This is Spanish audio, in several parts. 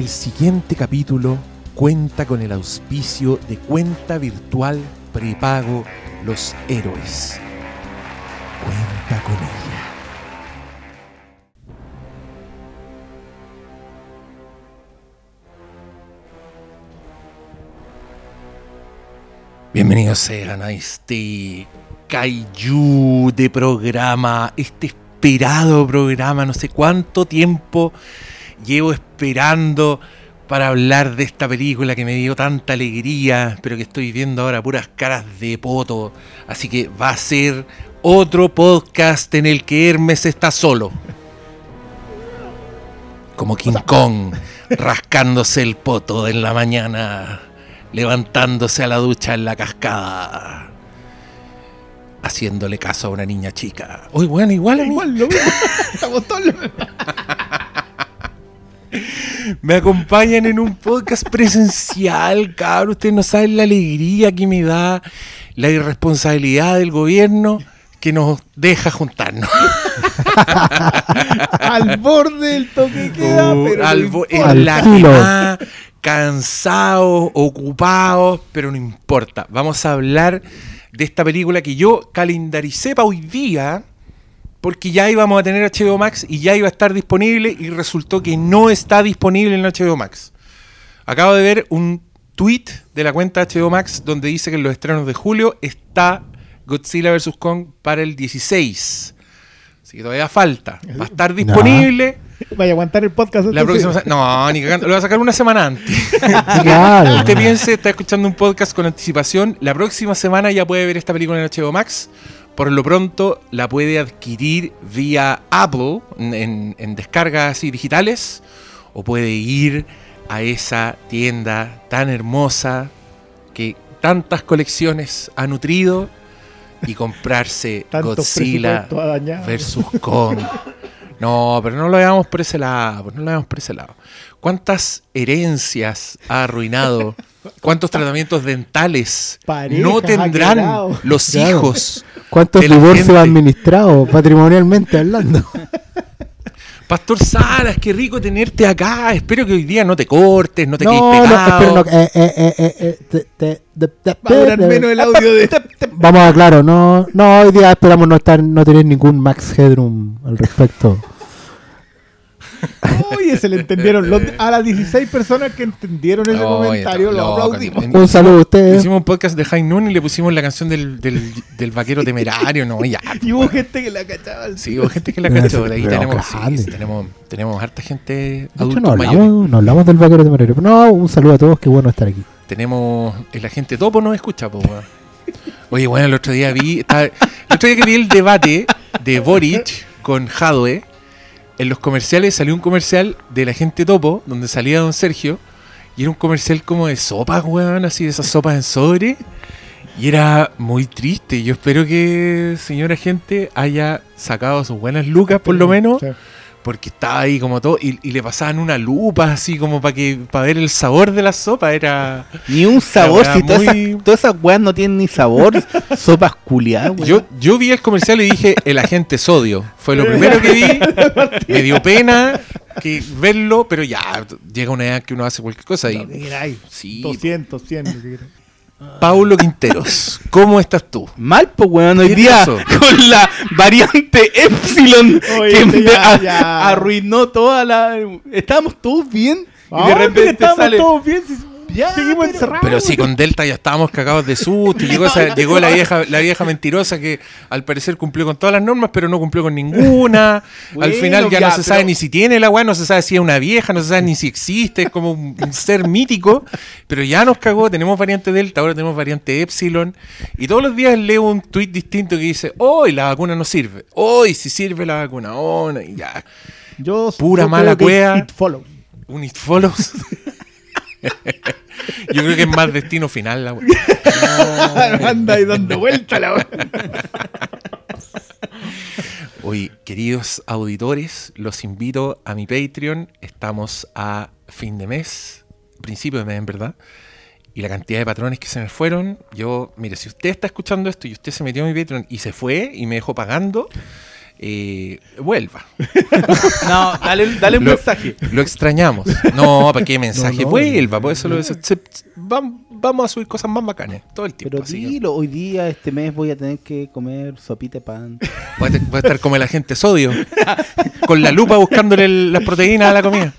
El siguiente capítulo cuenta con el auspicio de cuenta virtual prepago Los Héroes. Cuenta con ella. Bienvenidos sean a este Kaiju de programa, este esperado programa, no sé cuánto tiempo llevo esperando para hablar de esta película que me dio tanta alegría, pero que estoy viendo ahora puras caras de poto. Así que va a ser otro podcast en el que Hermes está solo. Como King Kong, rascándose el poto en la mañana, levantándose a la ducha en la cascada. Haciéndole caso a una niña chica. Uy, bueno, igual a mí. Igual, lo mismo. Estamos todos Me acompañan en un podcast presencial, cabrón. Ustedes no saben la alegría que me da la irresponsabilidad del gobierno que nos deja juntarnos. al borde del toque de queda, Uh, pero no al importa. en la quemada, cansados, ocupados, pero no importa. Vamos a hablar de esta película que yo calendaricé para hoy día, porque ya íbamos a tener HBO Max y ya iba a estar disponible y resultó que no está disponible en HBO Max. Acabo de ver un tweet de la cuenta HBO Max donde dice que en los estrenos de julio está Godzilla vs. Kong para el 16. Así que todavía falta. Va a estar disponible. Vaya a aguantar el podcast. La próxima No, ni cagando. Lo voy a sacar una semana antes. Claro. Usted piense, está escuchando un podcast con anticipación. La próxima semana ya puede ver esta película en HBO Max. Por lo pronto la puede adquirir vía Apple en, en descargas así digitales. O puede ir a esa tienda tan hermosa que tantas colecciones ha nutrido y comprarse Godzilla versus Kong. No, pero no lo veamos por ese lado, pues no lo veamos por ese lado. ¿Cuántas herencias ha arruinado? ¿Cuántos tratamientos dentales Parejas no ha tendrán quebrado. los Claro. hijos? ¿Cuántos divorcios gente. ha administrado patrimonialmente hablando? Pastor Salas, qué rico tenerte acá. Espero que hoy día no te cortes, no te no, quedes no, pegado. espera, no, eh, eh, eh, eh, eh, Va a durar menos el audio de. Vamos a claro, no, no, hoy día esperamos no estar, no tener ningún Max Headroom al respecto. Oye, se le entendieron. Los- a las 16 personas que entendieron ese Oye, comentario, lo aplaudimos. Un saludo a ustedes. Hicimos un podcast de High Noon y le pusimos la canción del, del, del vaquero temerario, ¿no? Ya. Y hubo gente que la cachaba. Sí, hubo gente que la cachó. Ahí Pero tenemos, sí, tenemos, tenemos harta gente De hecho, adultos no hablamos, no hablamos del vaquero de Marero. No, un saludo a todos, qué bueno estar aquí. Tenemos. El agente topo nos escucha, po, weón. Oye, bueno, el otro día vi. estaba- el otro día que vi el debate de Boric con Jadwe, en los comerciales salió un comercial del agente topo, donde salía don Sergio, y era un comercial como de sopas, weón, así de esas sopas en sobre. Y era muy triste. Yo espero que, señora gente, haya sacado sus buenas lucas, por lo menos. Sí. Porque estaba ahí como todo, y, y le pasaban una lupa así como para que para ver el sabor de la sopa, era... Ni un sabor, si todas, muy- esas, todas esas weas no tienen ni sabor. Sopas culiadas. Yo, yo vi el comercial y dije, el agente sodio. Fue lo primero que vi. Me dio pena que verlo, pero ya, llega una edad que uno hace cualquier cosa. Que Y, queráis. sí, 200, 100. lo que queráis. Paulo Quinteros, ¿cómo estás tú? Mal, pues, weón, hoy ¿Qué día pasó? con la variante Epsilon Oye, que me ya, a- ya. arruinó toda la. Estábamos todos bien y Ah, de pero repente estábamos sale. todos bien. si- Ya, seguimos pero- encerrados. Pero sí, con Delta ya estábamos cagados de susto. y llegó esa- llegó la vieja, la vieja mentirosa que al parecer cumplió con todas las normas, pero no cumplió con ninguna. al final ya, ya, no se sabe pero- ni si tiene la weá, no se sabe si es una vieja, no se sabe ni si existe, es como un, un ser mítico. Pero ya nos cagó, tenemos variante Delta, ahora tenemos variante Epsilon. Y todos los días leo un tweet distinto que dice, hoy la vacuna no sirve, hoy si sirve la vacuna, oh, no", y ya. Yo, Pura yo mala cueva. Un it follows. Yo creo que es más destino final la weá. Anda ahí dando vuelta la wea. Hoy, queridos auditores, los invito a mi Patreon. Estamos a fin de mes, principio de mes, en verdad. Y la cantidad de patrones que se me fueron. Yo, mire, si usted está escuchando esto y usted se metió a mi Patreon y se fue y me dejó pagando, eh, vuelva. No, dale, dale un Lo- mensaje. Lo extrañamos. No, ¿para qué mensaje? No, no, vuelva, por eso lo- se- vamos a subir cosas más bacanas todo el tiempo. Pero así dilo, hoy día, este mes, voy a tener que comer sopita de pan. voy, a, te- voy a estar como el agente sodio, con la lupa buscándole el- las proteínas a la comida.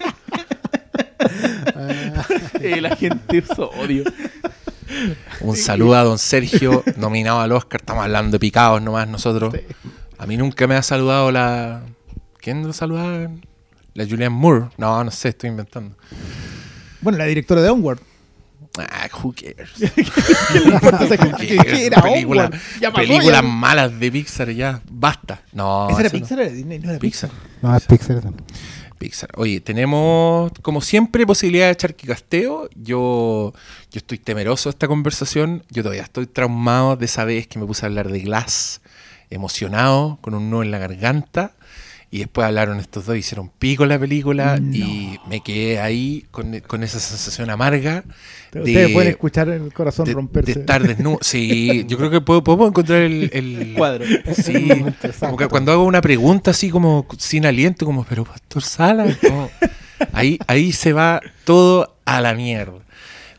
la gente usa odio. Un saludo a don Sergio, nominado al Oscar. Estamos hablando de picados nomás nosotros. A mí nunca me ha saludado la. ¿Quién lo saludaba? La Julianne Moore. No, no sé, estoy inventando. Bueno, la directora de Onward. Ah, who cares? ¿Qué le importa esa? ¿Qué era Película- Onward? Ya pasó, películas ya. malas de Pixar, ya. Basta. No, ¿Esa era eso no. Pixar o era Disney? No era Pixar. Pixar. No, es Pixar. también. Pixar. Oye, tenemos, como siempre, posibilidad de echar casteo. Yo, yo estoy temeroso de esta conversación. Yo todavía estoy traumado de esa vez que me puse a hablar de Glass, emocionado, con un nudo en la garganta. Y después hablaron estos dos, hicieron pico la película y me quedé ahí con, con esa sensación amarga. Ustedes pueden escuchar el corazón de, romperse. de estar desnudo. Sí, yo creo que puedo- podemos encontrar el, el- Cuadro. Sí, como que cuando hago una pregunta así como sin aliento, como, pero Pastor Sala, ahí, ahí se va todo a la mierda.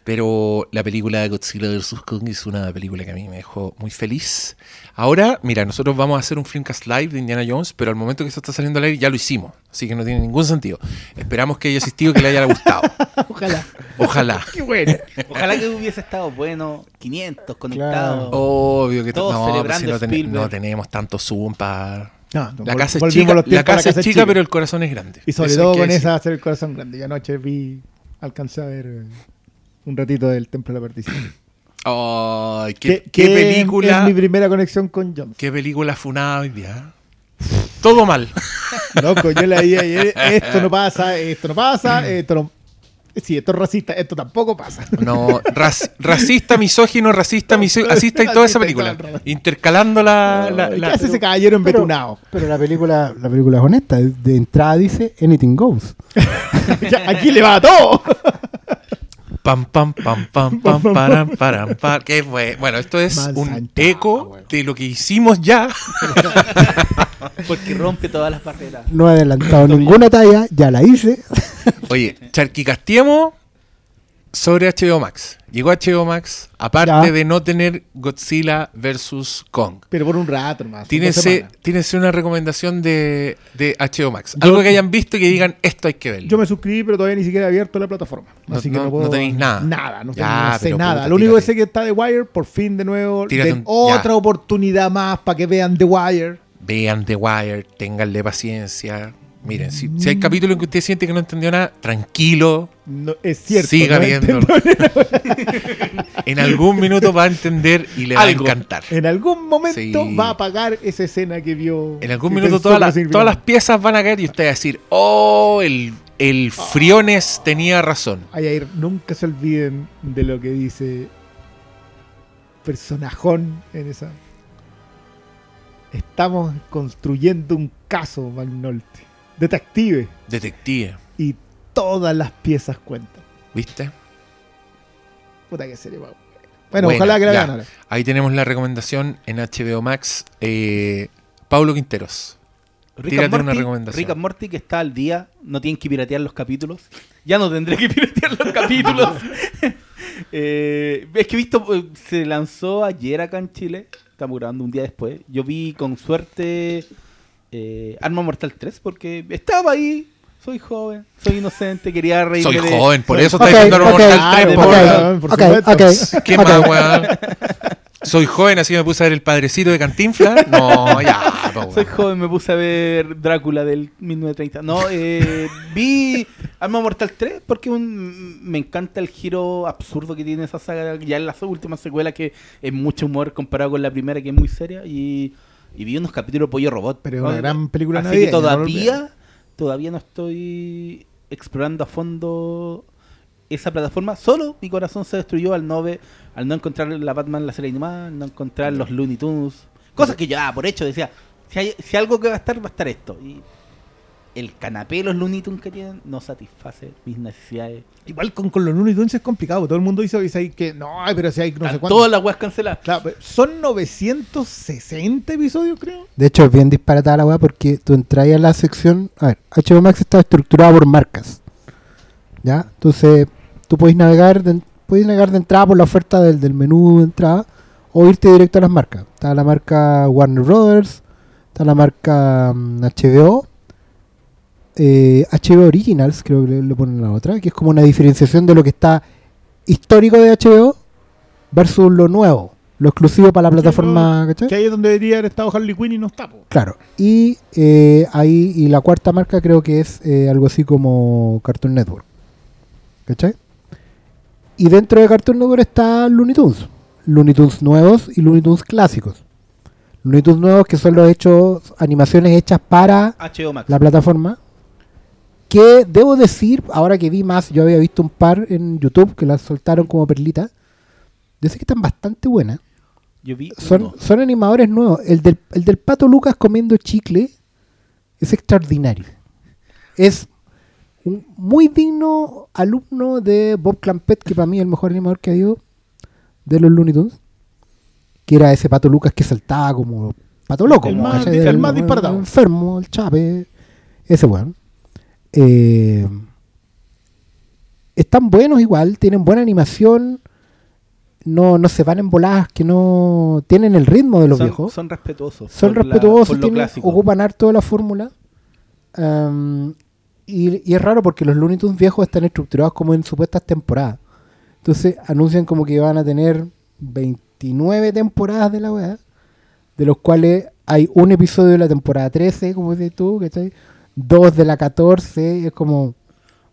Pero la película de Godzilla vs. Kong es una película que a mí me dejó muy feliz. Ahora, mira, nosotros vamos a hacer un Filmcast Live de Indiana Jones, pero al momento que esto está saliendo al aire ya lo hicimos, así que no tiene ningún sentido. Esperamos que haya asistido, que le haya gustado. Ojalá. Ojalá. Qué bueno. Ojalá que hubiese estado bueno, 500 conectados. Obvio que Todos no, pues celebrando si no, ten- Spielberg. no tenemos tanto Zoom para... No, no, La casa es chica, la casa es chica, pero el corazón es grande. Y sobre Eso todo con decir. esa hacer el corazón grande. Y anoche vi, alcancé a ver eh, un ratito del Templo de la Perdición. Ay, qué, Que- qué película. Es mi primera conexión con Jones. Qué película funada hoy día. Todo mal. Loco, yo le dije ayer, esto no pasa, esto no pasa, esto no... Sí, esto es racista, esto tampoco pasa. No, rac- racista, misógino, racista, miso- racista y toda esa película. Intercalando la. la- ¿Qué la- hace ese caballero Pero, embetunado? pero la película la película es honesta. De entrada dice Anything Goes. Aquí le va a todo. Pam, pam, pam, pam, pam, param, param, pam. Qué fue. Bueno, esto es Mal un zanchado, eco weón. de lo que hicimos ya. Porque rompe todas las barreras. No he adelantado ninguna talla, ya la hice. Oye, charquicastiemos sobre HBO Max. Llegó HBO Max, aparte Ya. de no tener Godzilla versus Kong. Pero por un rato dos Tínense, tínense una recomendación de, de HBO Max. Yo- Algo que hayan visto y que digan, esto hay que verlo. Yo me suscribí, pero todavía ni siquiera he abierto la plataforma. No- Así que no- puedo. no tenéis nada. Nada, no, Ya, sé nada. puta, Lo único que sé que está The Wire, por fin de nuevo. Un- otra ya. oportunidad más para que vean The Wire. Vean The Wire, ténganle paciencia. Miren, si, si hay capítulos en que usted siente que no entendió nada, tranquilo, No, es cierto. siga no viéndolo. En algún minuto va a entender y le va a encantar. En algún momento Sí. va a apagar esa escena que vio. En algún minuto todas las, todas las piezas van a caer y usted va a decir, oh, el, el Friones tenía razón. Ay, ay, nunca se olviden de lo que dice personajón en esa. Estamos construyendo un caso, Magnolte. Detective. Detective, Y todas las piezas cuentan. ¿viste? Puta que serie, Bueno, Buena, ojalá que la vean ahora. Ahí tenemos la recomendación en HBO Max. Eh, Paulo Quinteros. Rick Tírate and una Morty, recomendación. Rick and Morty que está al día, no tienen que piratear los capítulos. Ya no tendré que piratear los capítulos. Eh, es que he visto, eh, se lanzó ayer acá en Chile. Estamos grabando un día después. Yo vi con suerte eh, Arma Mortal 3 porque estaba ahí. Soy joven, soy inocente, quería reírme Soy de- joven, por soy- eso está diciendo ok, Mortal 3, de po, Mortal. weón. por ok, supuesto. ok. ¿Qué más, weón? Soy joven, así me puse a ver el padrecito de Cantinflas. No, ya, po, Soy joven, me puse a ver Drácula del 1930. No, eh, vi Arma Mortal 3 porque un- me encanta el giro absurdo que tiene esa saga. Ya en las últimas secuelas que es mucho humor comparado con la primera que es muy seria. Y, y vi unos capítulos de Pollo Robot. Pero es una gran película Así navideña, que no todavía, todavía no estoy explorando a fondo esa plataforma. Solo mi corazón se destruyó al no, ve- al no encontrar la Batman, la serie animada, al no encontrar los Looney Tunes. Cosas que yo, ah, por hecho, decía, si, hay, si algo que va a estar, va a estar esto. Y el canapé de los Looney Tunes que tienen no satisface mis necesidades. Igual con, con los Looney Tunes es complicado. Todo el mundo dice, dice ahí que no, pero si hay no sé cuánto. todas las weas canceladas. Claro, son 960 episodios, creo. De hecho, es bien disparatada la weá porque tú entras a la sección. A ver, HBO Max está estructurado por marcas. ¿Ya? Entonces, tú puedes navegar de, puedes navegar de entrada por la oferta del, del menú de entrada o irte directo a las marcas. Está la marca Warner Brothers, está la marca mm, HBO, eh, HBO Originals, creo que le ponen la otra, que es como una diferenciación de lo que está histórico de HBO versus lo nuevo, lo exclusivo para la plataforma. ¿cachai? Que ahí es donde debería haber estado Harley Quinn y no está. po. Claro, y eh, ahí, y la cuarta marca creo que es eh, algo así como Cartoon Network. ¿Cachai? Y dentro de Cartoon Network está Looney Tunes. Looney Tunes nuevos y Looney Tunes clásicos. Looney Tunes nuevos que son los hechos, animaciones hechas para HBO Max. la plataforma. Que debo decir, ahora que vi más, yo había visto un par en YouTube que las soltaron como perlita. Dice que están bastante buenas. Yo vi Son, uno. son animadores nuevos. El del, el del pato Lucas comiendo chicle es extraordinario. Es un muy digno alumno de Bob Clampett, que para mí es el mejor animador que ha habido de los Looney Tunes. Que era ese pato Lucas que saltaba como pato loco. El más- ¿cachai? el más disparatado. enfermo, el chape. Ese weón. Eh, están buenos igual, tienen buena animación. No, no se van en voladas que no tienen el ritmo de los son, viejos. son respetuosos. Son la- respetuosos, tienen- ocupan harto de la fórmula. Y es raro porque los Looney Tunes viejos están estructurados como en supuestas temporadas. Entonces anuncian como que van a tener 29 temporadas de la weá, de los cuales hay un episodio de la temporada 13, como dices tú, ¿cachai? Dos de la 14, es como,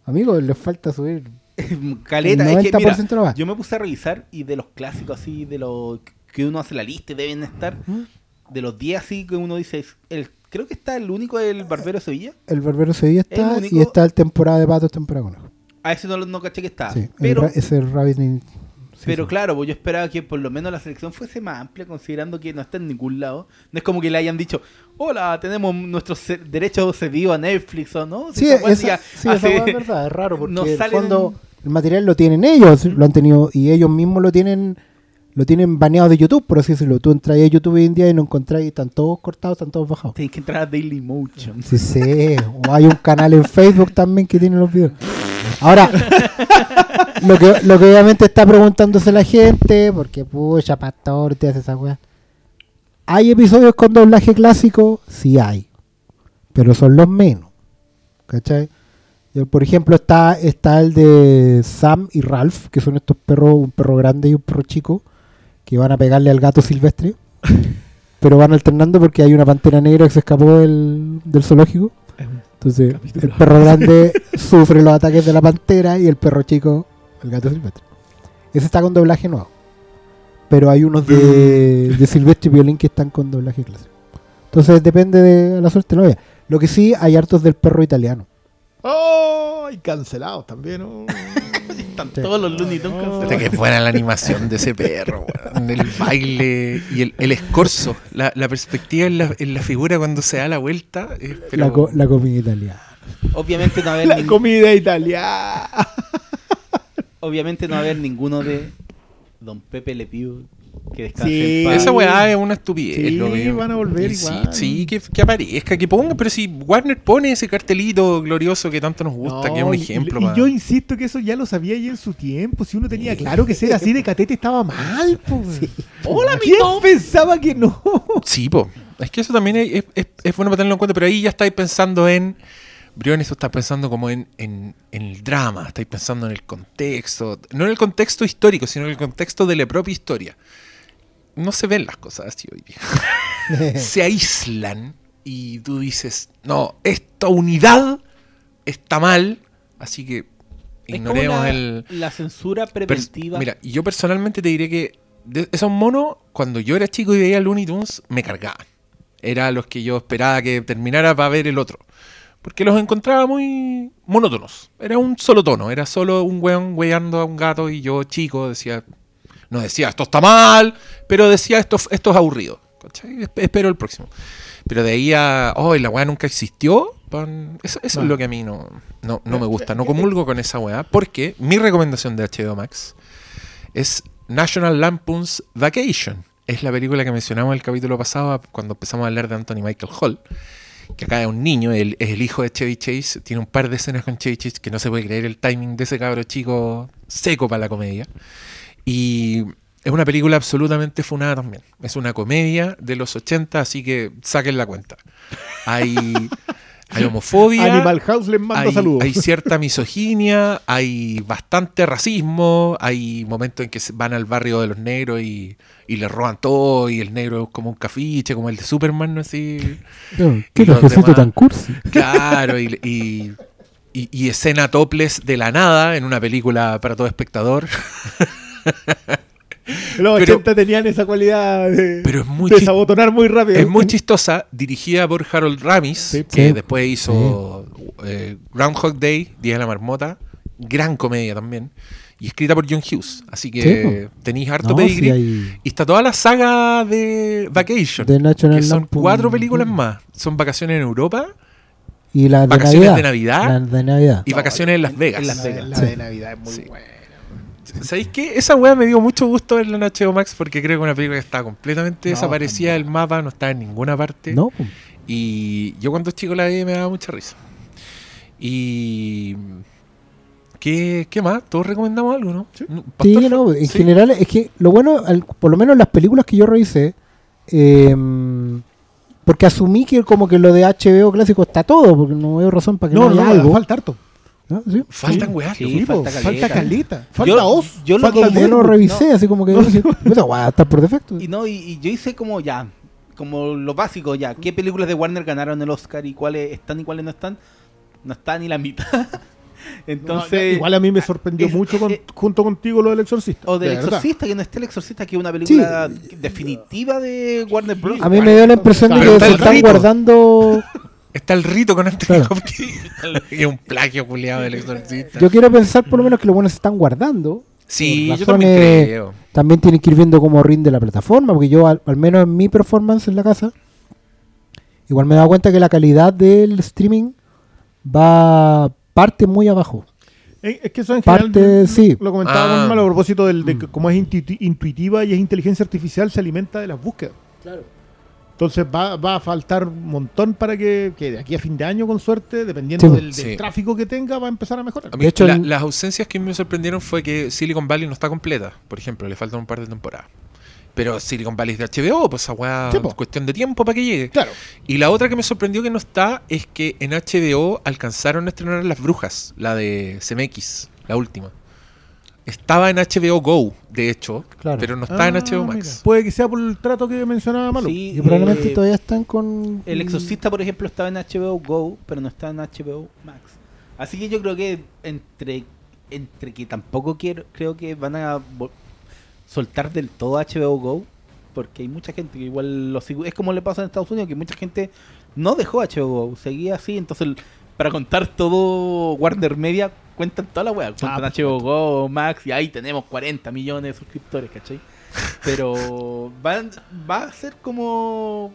amigos, les falta subir. Caleta, El es que 90% mira, no va. yo me puse a revisar y de los clásicos así, de los que uno hace la lista y deben estar, ¿Mm? de los 10 así que uno dice, es el, creo que está el único del Barbero Sevilla. El Barbero Sevilla está único- y está el temporada de patos, temporada de conejo. A ese no, no caché que estaba. Sí, el pero ra- ese Rabbit sí, pero sí. claro, pues yo esperaba que por lo menos la selección fuese más amplia, considerando que no está en ningún lado. No es como que le hayan dicho, hola, tenemos nuestros derechos cedidos a Netflix o no. Si Sí, esa sí, hace- es verdad, es raro porque no en el fondo el material lo tienen ellos, lo han tenido y ellos mismos lo tienen lo tienen baneado de YouTube, por así decirlo. Tú entras a YouTube hoy en día y no encontráis, están todos cortados, están todos bajados. Tienes que entrar a Dailymotion. Sí, sí. O hay un canal en Facebook también que tiene los videos. Ahora, lo que, lo que obviamente está preguntándose la gente, porque pucha, pastor, te hace esa weá. ¿Hay episodios con doblaje clásico? Sí hay. Pero son los menos. ¿Cachai? Yo, por ejemplo, está, está el de Sam y Ralph, que son estos perros, un perro grande y un perro chico, que van a pegarle al gato silvestre. pero van alternando porque hay una pantera negra que se escapó del, del zoológico. Entonces, capítulo. el perro grande sufre los ataques de la pantera y el perro chico, el gato silvestre. Ese está con doblaje nuevo. Pero hay unos de, de Silvestre y Violín que están con doblaje clásico. Entonces depende de la suerte vida. Lo que sí, hay hartos del perro italiano. ¡Oh! Y cancelados también. ¿no? Están Sí. todos los Looney Tunes cancelados. Puta, que buena la animación de ese perro, weón. El baile y el, el escorzo, la, la perspectiva en la, en la figura cuando se da la vuelta. pero- La, co- la comida italiana. Obviamente no va a haber La comida italiana. Obviamente no va a haber ninguno de Don Pepe Le Pew que descanse Sí. en paz. Esa weá es una estupidez. Sí, lo que- van a volver y sí, igual. Sí, que, que aparezca, que ponga, pero si Warner pone ese cartelito glorioso que tanto nos gusta, No, que es un y- ejemplo. Y, pa- yo insisto que eso ya lo sabía ya en su tiempo. Si uno tenía claro que ser así de catete estaba mal, güey. Hola, mi ¿Quién Tom. pensaba que no? Sí, po. Es que eso también es, es- es- es bueno para tenerlo en cuenta, pero ahí ya estáis pensando en. Briones, tú estás pensando como en, en, en el drama, estáis pensando en el contexto. No en el contexto histórico, sino en el contexto de la propia historia. No se ven las cosas así hoy día. se aíslan y tú dices, no, esta unidad está mal, así que Es como ignoremos la, el... la censura preventiva. Mira, y yo personalmente te diré que de esos monos, cuando yo era chico y veía Looney Tunes, me cargaban. Era los que yo esperaba que terminara para ver el otro. Porque los encontraba muy monótonos. Era un solo tono. Era solo un weón weando a un gato y yo chico decía... No decía esto está mal, pero decía esto, esto es aburrido. Espero el próximo. Pero de ahí a, oh, y la weá nunca existió, eso, eso No. es lo que a mí no, no, no me gusta. No comulgo con esa weá, porque mi recomendación de HBO Max es National Lampoon's Vacation. Es la película que mencionamos en el capítulo pasado cuando empezamos a hablar de Anthony Michael Hall. Que acá es un niño, él es el hijo de Chevy Chase. Tiene un par de escenas con Chevy Chase que no se puede creer el timing de ese cabro chico seco para la comedia. Y es una película absolutamente funada también. Es una comedia de los 80, así que saquen la cuenta. Hay, hay homofobia. Animal House les mando hay, saludos. hay cierta misoginia, hay bastante racismo, hay momentos en que van al barrio de los negros y, y le roban todo y el negro es como un cafiche, como el de Superman, ¿no? Así. ¿Qué demás- tan cursi? Claro, y, y, y- y escena topless de la nada en una película para todo espectador. Los pero- 80 tenían esa cualidad de, Pero es muy de sabotonar muy rápido. Es muy chistosa, dirigida por Harold Ramis, Sí. que Sí. después hizo eh, Groundhog Day, Día de la Marmota, gran comedia también, y escrita por John Hughes. Así que tenéis harto No, hay- Y está toda la saga de Vacation, De National que son Lampoon. cuatro películas más. Son vacaciones en Europa Y la de Vacaciones Navidad. de Navidad. La de Navidad. y vacaciones en Las Vegas. en Las La, Vegas. la Sí. de Navidad es muy Sí. buena. ¿Sabéis qué? Esa weá me dio mucho gusto verla en HBO Max porque creo que una película que está completamente No, desaparecida del mapa, no está en ninguna parte. No. Y yo cuando chico la vi me daba mucha risa. Y... ¿Qué, qué más? ¿Todos recomendamos algo, no? Sí. No, Sí, no, en sí. general es que lo bueno, al- por lo menos las películas que yo revisé, eh, porque asumí que como que lo de HBO clásico está todo, porque no veo razón para que no, No, no, haya algo. falta harto. ¿No? ¿Sí? Faltan Sí. weas. Sí, falta falta, caleta. Falta Yo- Oz. yo lo falta que- el Yo no revisé, así como que dije, "Puta, guau, está por defecto. Y no, y, y yo hice como ya, como lo básico ya, ¿qué películas de Warner ganaron el Oscar y cuáles están y cuáles no están? No está ni la mitad. Entonces, No, igual a mí me sorprendió es- mucho con- eh, junto contigo lo del exorcista. o del de verdad. Exorcista, que no esté el Exorcista, que es una película definitiva de Warner Bros. A mí me dio la impresión de que se están guardando... Está el rito con Anthony Claro. Hopkins. y un plagio culiado del exorcista. Yo quiero pensar por lo menos que los buenos se están guardando. sí, yo también creo. También tienen que ir viendo cómo rinde la plataforma, porque yo, al, al menos en mi performance en la casa, igual me he dado cuenta que la calidad del streaming va parte muy abajo. Eh, Es que eso en Parte, general sí. lo comentábamos Ah. mal a propósito del, de Mm. como es intuiti- intuitiva y es inteligencia artificial, se alimenta de las búsquedas. Entonces va, va a faltar un montón para que, que de aquí a fin de año, con suerte, dependiendo Sí. del, del Sí. tráfico que tenga, va a empezar a mejorar. A mí, De hecho, la- el- las ausencias que me sorprendieron fue que Silicon Valley no está completa. Por ejemplo, le faltan un par de temporadas. Pero Silicon Valley es de HBO, pues esa weá Sí, po. es cuestión de tiempo para que llegue. Claro. Y la otra que me sorprendió que no está es que en HBO alcanzaron a estrenar Las Brujas, la de CMX, la última. Estaba en HBO Go, de hecho, Claro. pero no está en Ah, HBO mira. Max. Puede que sea por el trato que mencionaba Malo. Sí, Y probablemente eh, todavía están con... El Exorcista, por ejemplo, estaba en HBO Go, pero no está en HBO Max. Así que yo creo que entre entre que tampoco quiero creo que van a soltar del todo HBO Go, porque hay mucha gente que igual lo sigue. Es como le pasa en Estados Unidos, que mucha gente no dejó HBO Go, seguía así. Entonces, para contar todo Warner Media, cuentan toda la wea. Cuentan por HBO Go, Max, y ahí tenemos 40 millones de suscriptores, ¿cachai? Pero van, va a ser como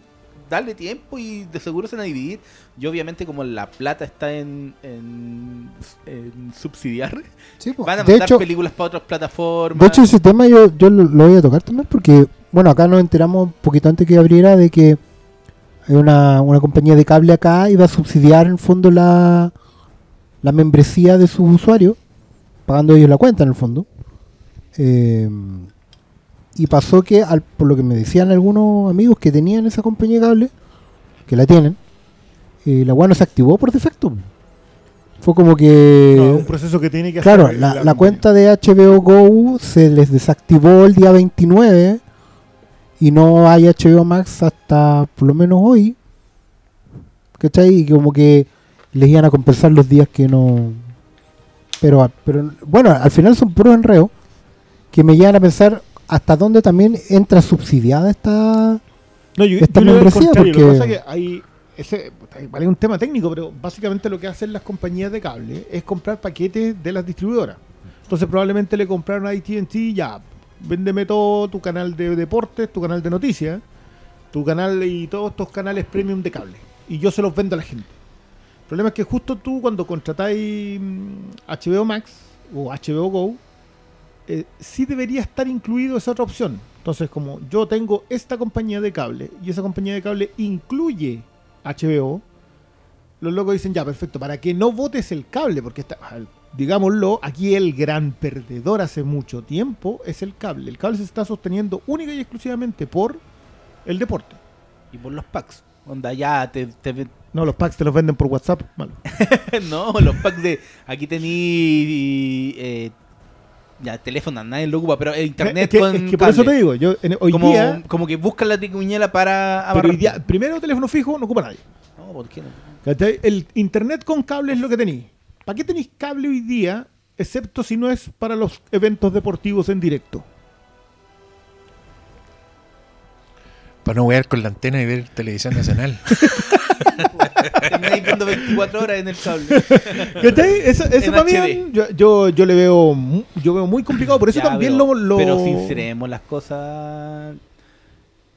darle tiempo y de seguro se van a dividir. Y obviamente como la plata está en, en, en subsidiar, Sí, po. van a de, mandar hecho, películas para otras plataformas. de hecho, ese tema yo, yo lo, lo voy a tocar también porque, bueno, acá nos enteramos un poquito antes que abriera de que hay una, una compañía de cable acá iba a subsidiar en el fondo la, la membresía de sus usuarios, pagando ellos la cuenta en el fondo. Eh, y pasó que, al, por lo que me decían algunos amigos que tenían esa compañía de cable, que la tienen, eh, la weá no se activó por defecto. Fue como que... No, un proceso que tiene que Claro, hacer la, la cuenta de HBO Go se les desactivó el día 29 y no hay HBO Max hasta por lo menos hoy. ¿Cachai? Y como que les iban a compensar los días que no... Pero, pero bueno, al final son puros enredos que me llevan a pensar hasta dónde también entra subsidiada esta... No, yo, esta yo que membresía, Lo que porque- pasa es que hay. Ese, un tema técnico, pero básicamente lo que hacen las compañías de cable es comprar paquetes de las distribuidoras. Entonces, probablemente le compraron a ATT ya, véndeme todo tu canal de deportes, tu canal de noticias, Tu canal y todos estos canales premium de cable. Y yo se los vendo a la gente. El problema es que justo tú cuando contratáis mm, HBO Max o HBO Go, eh, sí debería estar incluido esa otra opción. Entonces, como yo tengo esta compañía de cable y esa compañía de cable incluye HBO, los locos dicen, ya, perfecto, para que no votes el cable, porque al- digámoslo, aquí el gran perdedor hace mucho tiempo es el cable. El cable se está sosteniendo única y exclusivamente por el deporte. Y por los packs. Onda, ya te- No, los packs te los venden por WhatsApp, malo. no, los packs de. Aquí tení. eh, ya, teléfono, nadie lo ocupa, pero eh, internet es que, con. es que por eso te digo, yo en- hoy como, día, como que buscan la ticuñela para pero hoy día, primero teléfono fijo no ocupa nadie. No, ¿por qué no? El internet con cable es lo que tenéis. ¿Para qué tenéis cable hoy día, excepto si no es para los eventos deportivos en directo? Para no wear con la antena y ver televisión nacional. Termináis viendo 24 horas en el cable. ¿Cachai? Eso, eso para mí yo, yo, yo le veo yo veo muy complicado, por eso Ya, también pero, lo, lo- Pero sinceremos las cosas.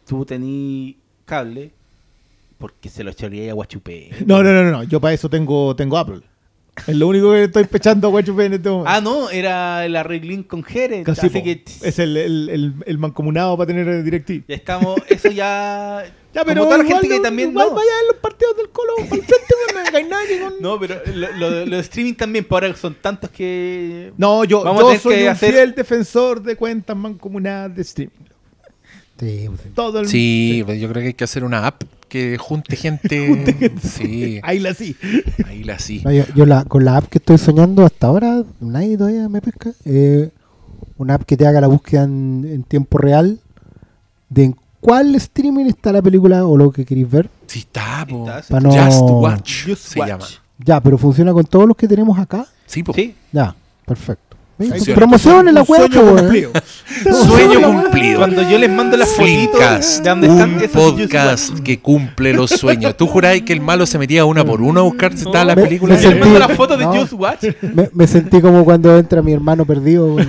Tú tení cable porque se lo echaría a Guachupé. No, no, no, no, no, yo para eso tengo, tengo Apple. Es lo único que estoy pechando a en este momento. Ah, no, era el arreglín con Jerez. Casi, así que es el, el, el, el mancomunado para tener DirecTV. ya estamos. Eso ya. Ya, pero como toda la igual, gente que también. igual no. vaya los partidos del Colo para el frente, pues, no con- pero lo, lo- lo de streaming también, por ahora son tantos que. No, yo, yo soy un hacer- fiel defensor de cuentas mancomunadas de streaming. Sí, pues, sí. Todo el Sí, pues yo creo que hay que hacer una app que junte gente. Sí, Ahí la sí. ahí la sí. No, yo, yo la, con la app que estoy soñando hasta ahora, nadie todavía me pesca. eh, una app que te haga la búsqueda en, en tiempo real de en cuál streaming está la película o lo que queréis ver. Sí está, po. Está, sí. Pa' no- Just Watch Just se Watch. llama. Ya, pero funciona con todos los que tenemos acá. Sí, po. Sí. Ya, perfecto. Promociones la weá, sueño cumplido. Sueño cumplido. Cuando yo les mando las fotitos de dónde están un podcast que cumple los sueños. ¿Tú juráis que el malo se metía una por una a buscar si estaba la Me- película? me mando las fotos de. Just Watch. Me, me sentí como cuando entra mi hermano perdido.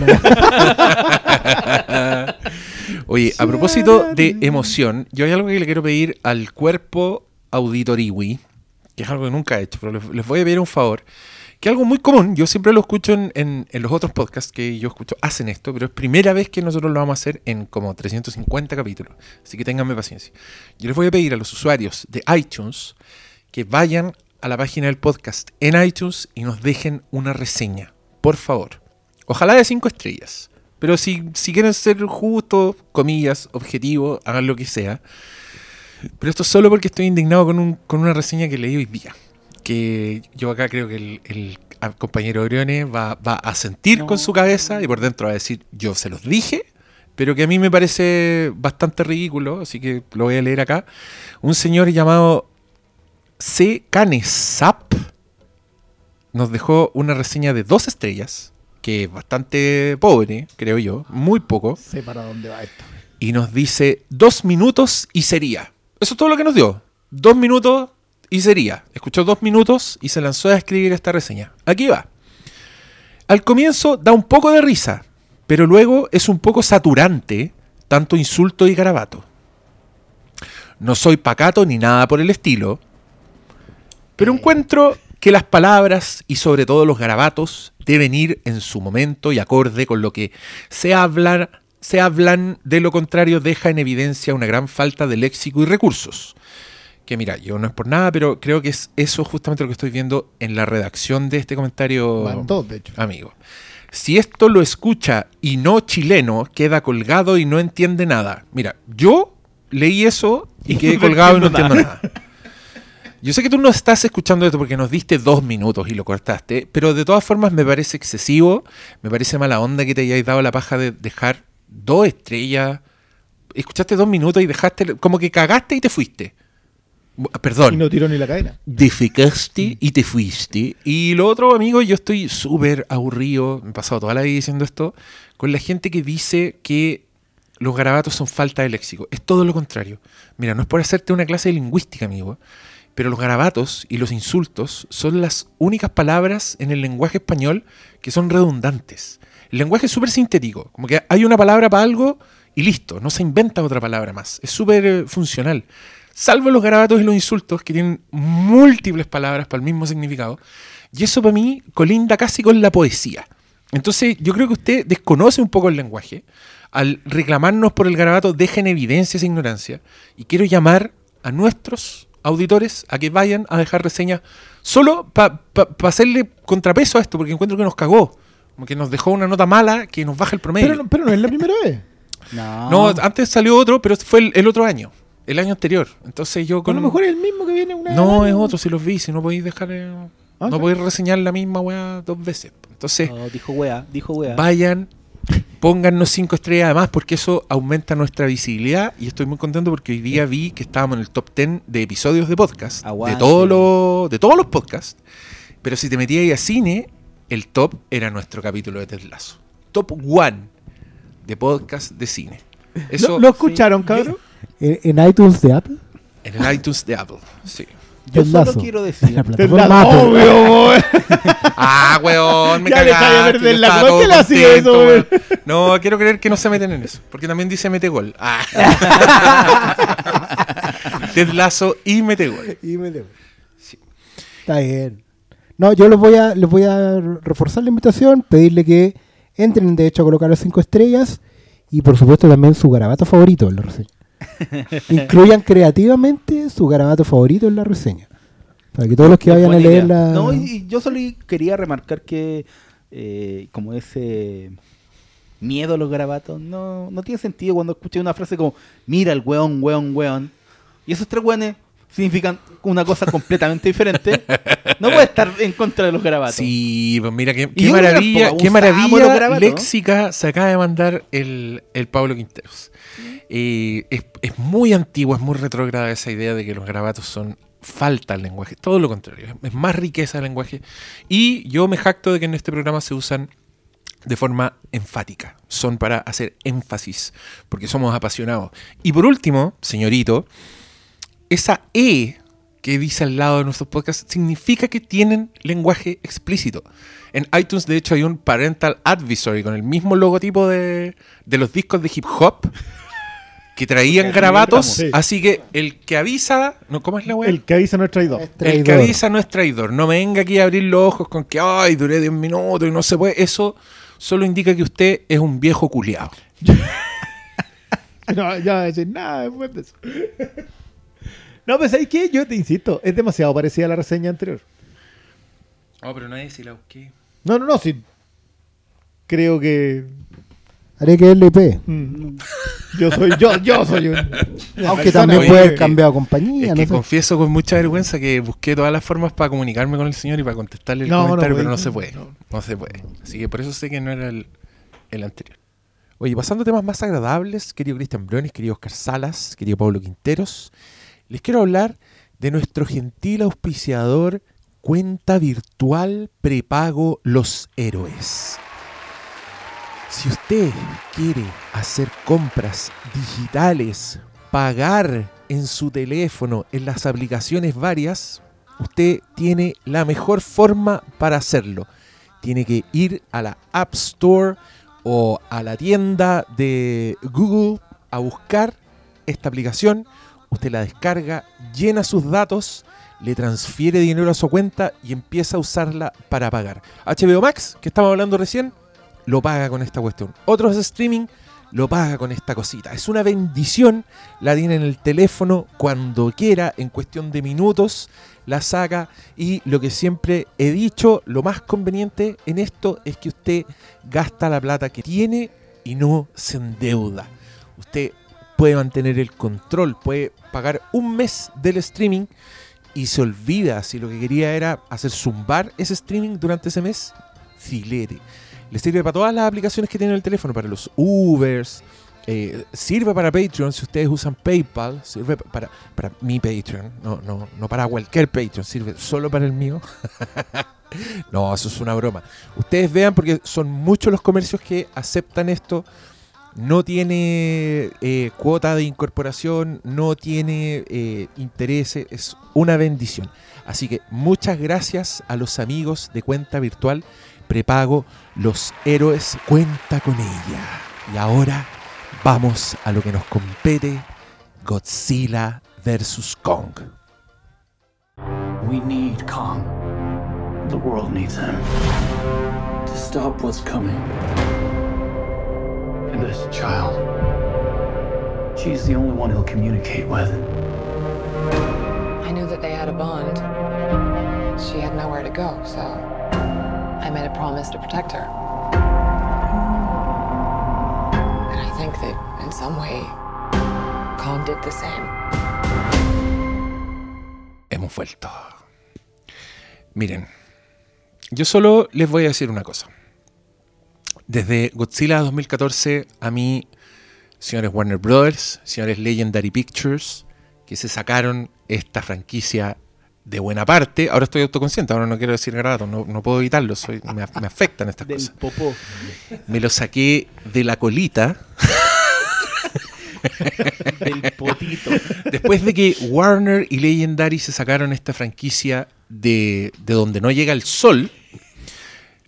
Oye, a propósito de emoción, yo hay algo que le quiero pedir al cuerpo auditoriwi, que es algo que nunca he hecho, pero les, les voy a pedir un favor, que algo muy común, yo siempre lo escucho en, en- los otros podcasts que yo escucho, hacen esto, pero es primera vez que nosotros lo vamos a hacer en como 350 capítulos, así que ténganme paciencia. Yo les voy a pedir a los usuarios de iTunes que vayan a la página del podcast en iTunes y nos dejen una reseña, por favor. Ojalá de cinco estrellas. Pero si, si quieren ser justos, comillas, objetivos, hagan lo que sea. Pero esto es solo porque estoy indignado con, un- con una reseña que leí hoy día. Que yo acá creo que el, compañero Orione va, va a sentir con su cabeza y por dentro va a decir, yo se los dije, pero que a mí me parece bastante ridículo, así que lo voy a leer acá. Un señor llamado C. Canesap nos dejó una reseña de dos estrellas, que es bastante pobre, creo yo, muy poco, Sé para dónde va esto. y nos dice dos minutos y sería. Eso es todo lo que nos dio. Dos minutos y sería. Escuchó dos minutos y se lanzó a escribir esta reseña. Aquí va. Al comienzo da un poco de risa, pero luego es un poco saturante, tanto insulto y garabato. No soy pacato ni nada por el estilo, pero encuentro que las palabras y sobre todo los garabatos deben ir en su momento y acorde con lo que se hablan, se hablan, de lo contrario deja en evidencia una gran falta de léxico y recursos. Que mira, yo no es por nada, pero creo que es eso justamente lo que estoy viendo en la redacción de este comentario Van dos, de hecho. amigo. Si esto lo escucha y no chileno, queda colgado y no entiende nada. Mira, yo leí eso y quedé No colgado y no entiendo entiendo nada. Yo sé que tú no estás escuchando esto porque nos diste dos minutos y lo cortaste, pero de todas formas me parece excesivo, me parece mala onda que te hayáis dado la paja de dejar dos estrellas. Escuchaste dos minutos y dejaste, como que cagaste y te fuiste. Perdón Y no tiró ni la cadena. defecaste y te fuiste. Y lo otro, amigo, yo estoy súper aburrido, me he pasado toda la vida diciendo esto, con la gente que dice que los garabatos son falta de léxico. Es todo lo contrario. Mira, no es por hacerte una clase de lingüística, amigo, pero los garabatos y los insultos son las únicas palabras en el lenguaje español que son redundantes. El lenguaje es súper sintético, como que hay una palabra para algo y listo, no se inventa otra palabra más. Es súper eh, funcional. Salvo los garabatos y los insultos, que tienen múltiples palabras para el mismo significado. Y eso para mí colinda casi con la poesía. Entonces, yo creo que usted desconoce un poco el lenguaje. Al reclamarnos por el garabato, deja en evidencia esa ignorancia. Y quiero llamar a nuestros auditores a que vayan a dejar reseñas solo para hacerle contrapeso a esto, porque encuentro que nos cagó. Como que nos dejó una nota mala que nos baja el promedio. Pero, no- pero no es la primera vez. No. No, antes salió otro, pero fue el, el otro año, el año anterior. Entonces yo A con lo mejor es el mismo que viene una. No, es otro, si los vi, si no podéis dejar eh, Ah, no podéis reseñar la misma weá dos veces. Entonces, No, dijo wea, dijo wea. vayan, pónganos cinco estrellas además, porque eso aumenta nuestra visibilidad. Y estoy muy contento porque hoy día vi que estábamos en el top 10 de episodios de podcast. De, todos los de todos los podcasts. Pero si te metías ahí a cine, el top era nuestro capítulo de Ted Lasso. Top 1 de podcast de cine. Eso ¿Lo, lo escucharon, cabrón? En, en iTunes de Apple. en el iTunes de Apple. Sí. Yo solo Lasso. quiero En decir. la plataforma obvio, weón. Ah, weón, me Ya le cagaste. la estaba ¿por todo qué le hacía contento, eso, weón. No, quiero creer que no se meten en eso. Porque también dice mete gol. Ah. Ted Lazo y mete gol. Y me debo. Está bien. No, yo les voy a les voy a reforzar la invitación, pedirle que entren de hecho a colocar las cinco estrellas y por supuesto también su garabato favorito en la reseña. Incluyan creativamente su garabato favorito en la reseña. Para que todos los que vayan a leer idea. la... No, y, y yo solo quería remarcar que eh, como ese miedo a los garabatos no, no tiene sentido cuando escuché una frase como mira el weón, weón, weón. Y esos tres weones significan una cosa completamente diferente. No puede estar en contra de los garabatos. Sí, pues mira, qué, qué maravilla, qué maravilla léxica se acaba de mandar el, el Pablo Quinteros. Es, muy antigua, es muy retrógrada esa idea de que los garabatos son falta al lenguaje. Todo lo contrario, es más riqueza el lenguaje. Y yo me jacto de que en este programa se usan de forma enfática. Son para hacer énfasis, porque somos apasionados. Y por último, señorito, esa E que dice al lado de nuestros podcasts significa que tienen lenguaje explícito. En iTunes, de hecho, hay un parental advisory con el mismo logotipo de, de los discos de hip hop que traían. Sí. Así que el que avisa, no, ¿cómo es la web? El que avisa no es traidor. Es El traidor. que avisa no es traidor. No me venga aquí a abrir los ojos con que, ay, duré 10 minutos y no se puede. Eso solo indica que usted es un viejo culiado. No, ya no voy a decir nada después de eso. No, pues ¿sabes qué? Yo te insisto, es demasiado parecida a la reseña anterior. No, pero nadie si la busqué. No, no, no, sí. Creo que. Haré que LP. mm, yo soy yo, yo soy un. Aunque también puede haber cambiado compañía. Es no sé. confieso con mucha vergüenza que busqué todas las formas para comunicarme con el señor y para contestarle el No, no comentario, pero no se puede. no. No. se puede. Así que por eso sé que no era el, el anterior. Oye, pasando a temas más agradables, querido Cristian Briones, querido Oscar Salas, querido Pablo Quinteros, les quiero hablar de nuestro gentil auspiciador Cuenta Virtual Prepago Los Héroes. Si usted quiere hacer compras digitales, pagar en su teléfono, en las aplicaciones varias, usted tiene la mejor forma para hacerlo. Tiene que ir a la App Store o a la tienda de Google a buscar esta aplicación. Usted la descarga, llena sus datos, le transfiere dinero a su cuenta y empieza a usarla para pagar. HBO Max, que estamos hablando recién, lo paga con esta cuestión. Otros streaming lo paga con esta cosita. Es una bendición, la tiene en el teléfono cuando quiera, en cuestión de minutos, la saca y lo que siempre he dicho, lo más conveniente en esto es que usted gasta la plata que tiene y no se endeuda. Usted puede mantener el control, puede pagar un mes del streaming y se olvida si lo que quería era hacer zumbar ese streaming durante ese mes, filete. Le sirve para todas las aplicaciones que tiene en el teléfono, para los Ubers, eh, sirve para Patreon si ustedes usan PayPal, sirve para, para mi Patreon, no, no, no para cualquier Patreon, sirve solo para el mío. no, eso es una broma. Ustedes vean porque son muchos los comercios que aceptan esto. No tiene eh, cuota de incorporación, no tiene eh, intereses, es una bendición. Así que muchas gracias a los amigos de cuenta virtual prepago Los Héroes Cuenta con ella. Y ahora vamos a lo que nos compete, Godzilla vs. Kong. We need Kong. The world needs him. To stop what's coming. And this child. She's the only one he'll communicate with. I knew that they had a bond. She had nowhere to go, so I made a promise to protect her. And I think that in some way, did the same. Hemos vuelto. Miren, yo solo les voy a decir una cosa. Desde Godzilla 2014, a mí, señores Warner Brothers, señores Legendary Pictures, que se sacaron esta franquicia de buena parte, ahora estoy autoconsciente, ahora no quiero decir garabato, no, no puedo evitarlo, soy, me, me afectan estas Del cosas. popó. Me lo saqué de la colita Del potito. Después de que Warner y Legendary se sacaron esta franquicia de, de donde no llega el sol,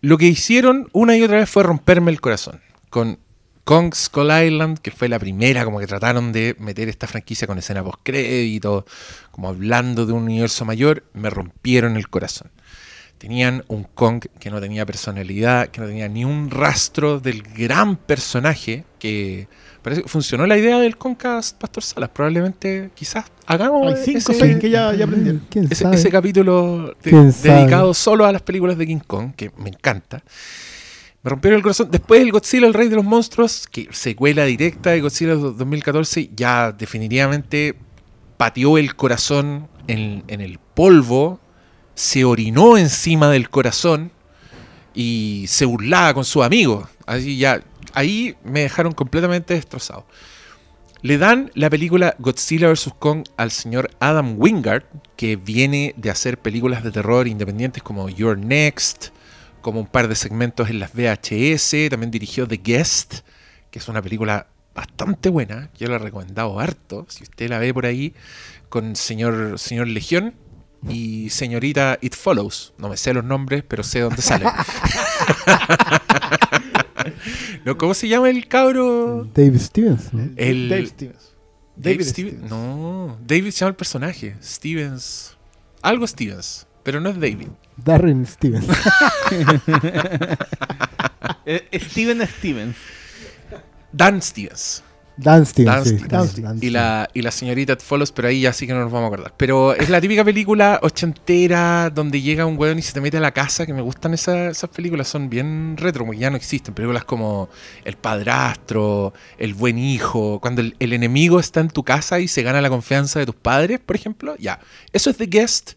lo que hicieron una y otra vez fue romperme el corazón. Con Kong Skull Island, que fue la primera, como que trataron de meter esta franquicia con escena post-crédito, como hablando de un universo mayor, me rompieron el corazón. Tenían un Kong que no tenía personalidad, que no tenía ni un rastro del gran personaje que parece que funcionó la idea del Concast Pastor Salas. Probablemente, quizás hagamos Hay cinco o ese, seis que ya, ya aprendieron. ¿Quién ese- capítulo dedicado solo a las películas de King Kong, que me encanta. Me rompieron el corazón. Después el Godzilla, el rey de los monstruos, que secuela directa de Godzilla 2014, ya definitivamente pateó el corazón en, en el polvo, se orinó encima del corazón y se burlaba con sus amigos. Así ya, ahí me dejaron completamente destrozado. Le dan la película Godzilla vs. Kong al señor Adam Wingard, que viene de hacer películas de terror independientes como Your Next, como un par de segmentos en las VHS, también dirigió The Guest, que es una película bastante buena, yo la he recomendado harto, si usted la ve por ahí, con señor, señor Legión y señorita It Follows. No me sé los nombres, pero sé dónde sale. no, ¿Cómo se llama el cabro? David Stevens. ¿no? El, Dave Stevens. David David Stevens. Stevens. No, David se llama el personaje. Stevens. Algo Stevens, pero no es David. Darren Stevens. Eh, Steven Stevens. Dan Stevens. Dan Stevens. Dan sí, Stevens. Dan Dan Stevens. Y la, y la señorita Follows, pero ahí ya sí que no nos vamos a acordar. Pero es la típica película ochentera donde llega un weón y se te mete a la casa, que me gustan esas, esas películas, son bien retro, como que ya no existen. Películas como El padrastro, El buen hijo, cuando el, el enemigo está en tu casa y se gana la confianza de tus padres, por ejemplo. Ya, eso es The Guest.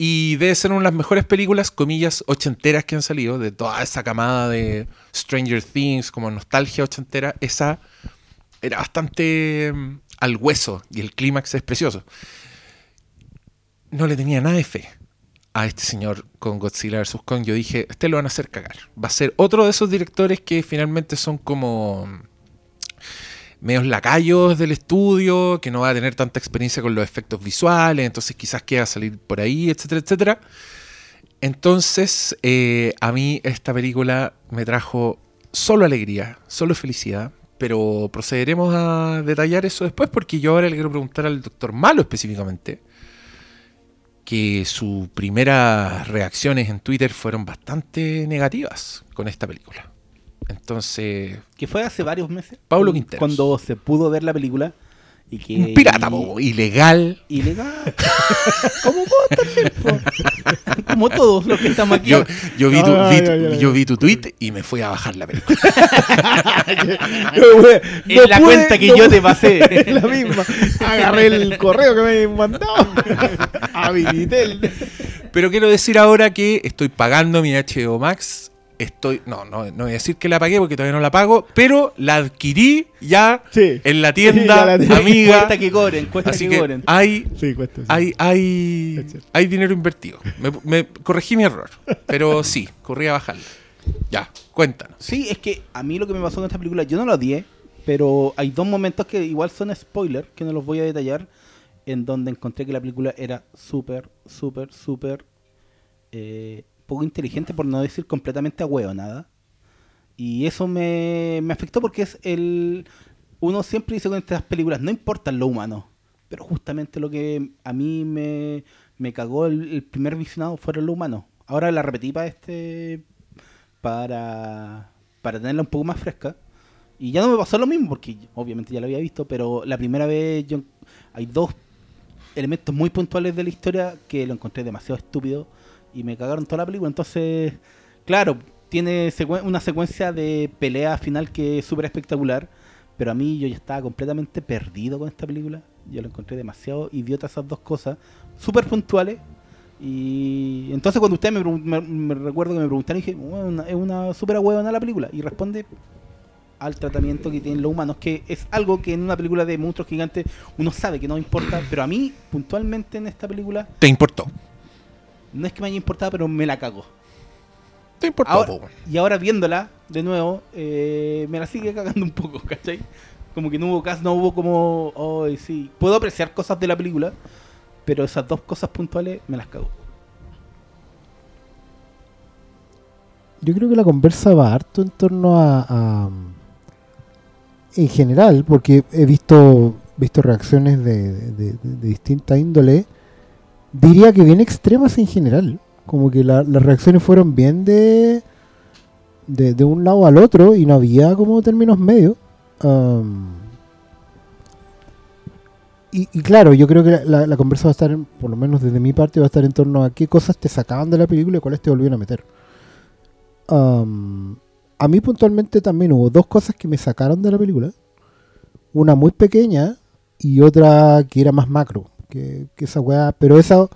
Y debe ser una de las mejores películas, comillas, ochenteras que han salido, de toda esa camada de Stranger Things, como nostalgia ochentera. Esa era bastante mm, al hueso y el clímax es precioso. No le tenía nada de fe a este señor con Godzilla vs. Kong. Yo dije, este lo van a hacer cagar. Va a ser otro de esos directores que finalmente son como mm, medios lacayos del estudio, que no va a tener tanta experiencia con los efectos visuales, entonces quizás quiera salir por ahí, etcétera, etcétera. Entonces, eh, a mí esta película me trajo solo alegría, solo felicidad, pero procederemos a detallar eso después porque yo ahora le quiero preguntar al doctor Malo específicamente, que sus primeras reacciones en Twitter fueron bastante negativas con esta película. Entonces, Que fue hace varios meses. Pablo Quinteros. Cuando se pudo ver la película. Y que, un pirata, po, ilegal. Ilegal. Como vos también. Como todos los que estamos aquí. Yo, yo, vi tu, Ah, vi ya, tu- ya, ya. yo vi tu tweet y me fui a bajar la película. En la cuenta que yo te pasé. Es la misma. Agarré el correo que me. Habilité el. Pero quiero decir ahora que estoy pagando mi HBO Max. Estoy. No, no, no voy a decir que la pagué porque todavía no la pago, pero la adquirí ya Sí. en la Ya tienda, la amiga. Cuesta que cobren, cuesta Así que, que cobren. hay, Sí, cuesta. sí. hay, hay, dinero invertido. Me, me corregí mi error, pero sí, corrí a bajarla. Ya, cuéntanos. Sí, es que a mí lo que me pasó con esta película, yo no la odié, pero hay dos momentos que igual son spoiler, que no los voy a detallar, en donde encontré que la película era súper, súper, súper eh, poco inteligente, por no decir completamente nada Y eso me, me afectó porque es el uno siempre dice con estas películas, no importan lo humano, pero justamente lo que a mí me, me cagó el, primer visionado fueron lo humano. Ahora la repetí para este, para, para tenerla un poco más fresca. Y ya no me pasó lo mismo, porque obviamente ya lo había visto, pero la primera vez hay dos elementos muy puntuales de la historia que lo encontré demasiado estúpido y me cagaron toda la película. Entonces, claro, tiene secuen- una secuencia de pelea final que es súper espectacular, pero a mí yo ya estaba completamente perdido con esta película. Yo lo encontré demasiado idiota esas dos cosas, súper puntuales. Y entonces cuando ustedes me, recuerdo que me preguntaron, dije, "Bueno, es una súper huevona la película. Y responde al tratamiento que tienen los humanos, que es algo que en una película de monstruos gigantes uno sabe que no importa, pero a mí, puntualmente en esta película, ¿Te importó? No es que me haya importado, pero me la cagó. ¿Te importó? Ahora- po, weón? y ahora viéndola de nuevo, eh, me la sigue cagando un poco, ¿cachai? Como que no hubo caso, no hubo como, oh, sí. Puedo apreciar cosas de la película, pero esas dos cosas puntuales me las cago. Yo creo que la conversa va harto en torno a, a- en general, porque he visto visto reacciones de, de, de- de distinta índole, diría que bien extremas en general. Como que la- las reacciones fueron bien de, de un lado al otro y no había como términos medios. Y, claro, yo creo que la, conversa va a estar, en- por lo menos desde mi parte, va a estar en torno a qué cosas te sacaban de la película y cuáles te volvieron a meter. A mí puntualmente también hubo dos cosas que me sacaron de la película. Una muy pequeña y otra que era más macro. Que, esa weá, pero esa,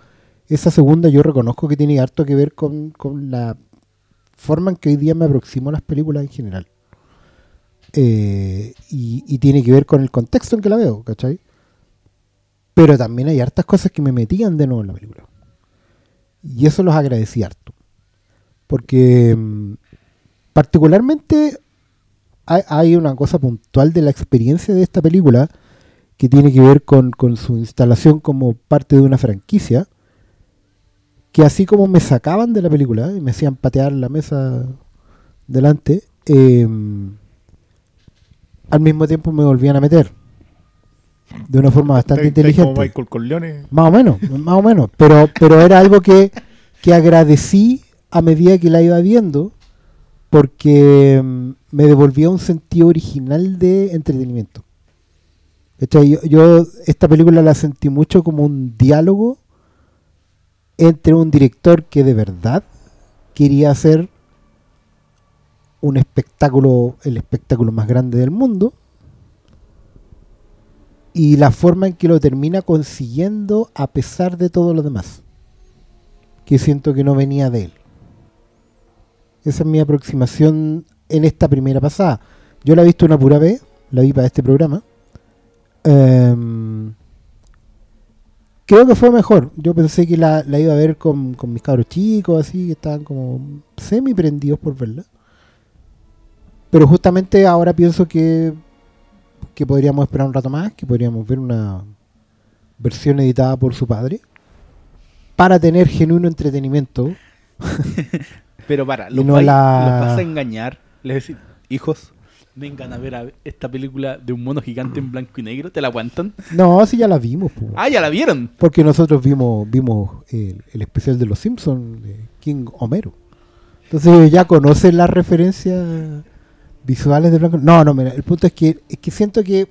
esa segunda yo reconozco que tiene harto que ver con, con la forma en que hoy día me aproximo a las películas en general. Eh, y, tiene que ver con el contexto en que la veo, ¿cachai? Pero también hay hartas cosas que me metían de nuevo en la película. Y eso los agradecí harto. Porque mm, particularmente hay una cosa puntual de la experiencia de esta película que tiene que ver con, con su instalación como parte de una franquicia, que así como me sacaban de la película y me hacían patear la mesa delante, eh, al mismo tiempo me volvían a meter de una forma bastante está como inteligente. Michael Corleone. Más o menos, más o menos. Pero, pero era algo que, que agradecí a medida que la iba viendo, porque mm, me devolvía un sentido original de entretenimiento. Yo esta película la sentí mucho como un diálogo entre un director que de verdad quería hacer un espectáculo, el espectáculo más grande del mundo, y la forma en que lo termina consiguiendo a pesar de todo lo demás, que siento que no venía de él. Esa es mi aproximación en esta primera pasada. Yo la he visto una pura vez, la vi para este programa. Em, creo que fue mejor. Yo pensé que la, la iba a ver con, con mis cabros chicos, así, que estaban como semi prendidos por verla. Pero justamente ahora pienso que, que podríamos esperar un rato más, que podríamos ver una versión editada por su padre, para tener genuino entretenimiento. Pero para, los, no vais- la- los vas a engañar. Les decir, hijos, vengan a ver a esta película de un mono gigante en blanco y negro. ¿Te la aguantan? No, si ya la vimos. po. Ah, ya la vieron. Porque nosotros vimos vimos el, el especial de los Simpsons, de King Homero. Entonces ya conocen las referencias visuales de Blanco. No, no, mira, el punto es que, es que siento que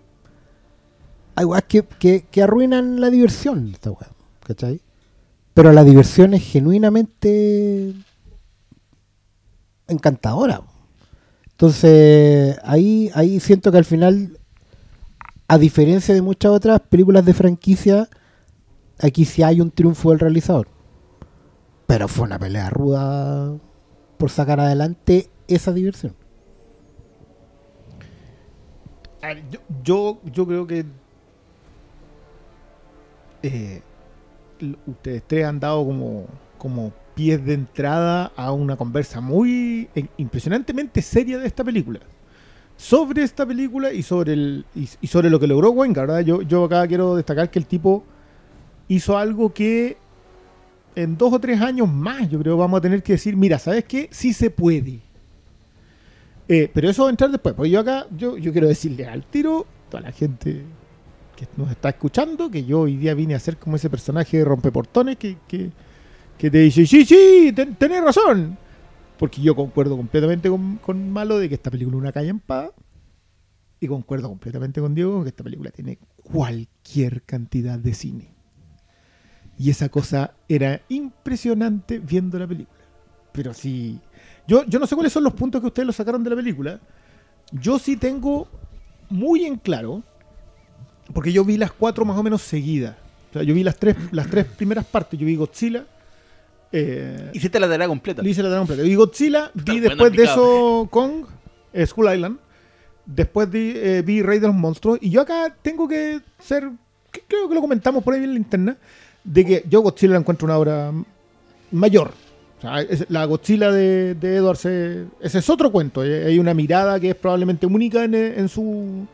hay weas que, que, que arruinan la diversión de esta wea, ¿cachai? Pero la diversión es genuinamente encantadora. Entonces, ahí, ahí siento que al final, a diferencia de muchas otras películas de franquicia, aquí sí hay un triunfo del realizador. Pero fue una pelea ruda por sacar adelante esa diversión. Yo, yo, creo que eh, ustedes tres han dado como, como pies de entrada a una conversa muy eh, impresionantemente seria de esta película. Sobre esta película y sobre el y, sobre lo que logró Wenga, ¿verdad? Yo, yo acá quiero destacar que el tipo hizo algo que en dos o tres años más, yo creo, vamos a tener que decir, mira, ¿sabes qué? Sí se puede. Eh, pero eso va a entrar después. Porque yo acá, yo, yo quiero decirle al tiro, toda la gente que nos está escuchando, que yo hoy día vine a ser como ese personaje de rompeportones que, que te dice, sí, sí, ten- tenés razón. Porque yo concuerdo completamente con, con Malo de que esta película es una calle en paz. Y concuerdo completamente con Diego que esta película tiene cualquier cantidad de cine. Y esa cosa era impresionante viendo la película. Pero sí. Yo, yo no sé cuáles son los puntos que ustedes lo sacaron de la película. Yo sí tengo muy en claro. Porque yo vi las cuatro más o menos seguidas. O sea, yo vi las tres, las tres primeras partes. Yo vi Godzilla. Eh, Hiciste la tarea completa. le hice la tarea completa. Vi Godzilla, vi después de eso Kong, eh, Skull Island. Después vi, eh, vi Rey de los Monstruos. Y yo acá tengo que ser. que- Creo que lo comentamos por ahí en la interna. De que yo Godzilla la encuentro una obra mayor. O sea, es- la Godzilla de, de Edwards, eh, ese es otro cuento. eh, Hay una mirada que es probablemente única en, eh, en su.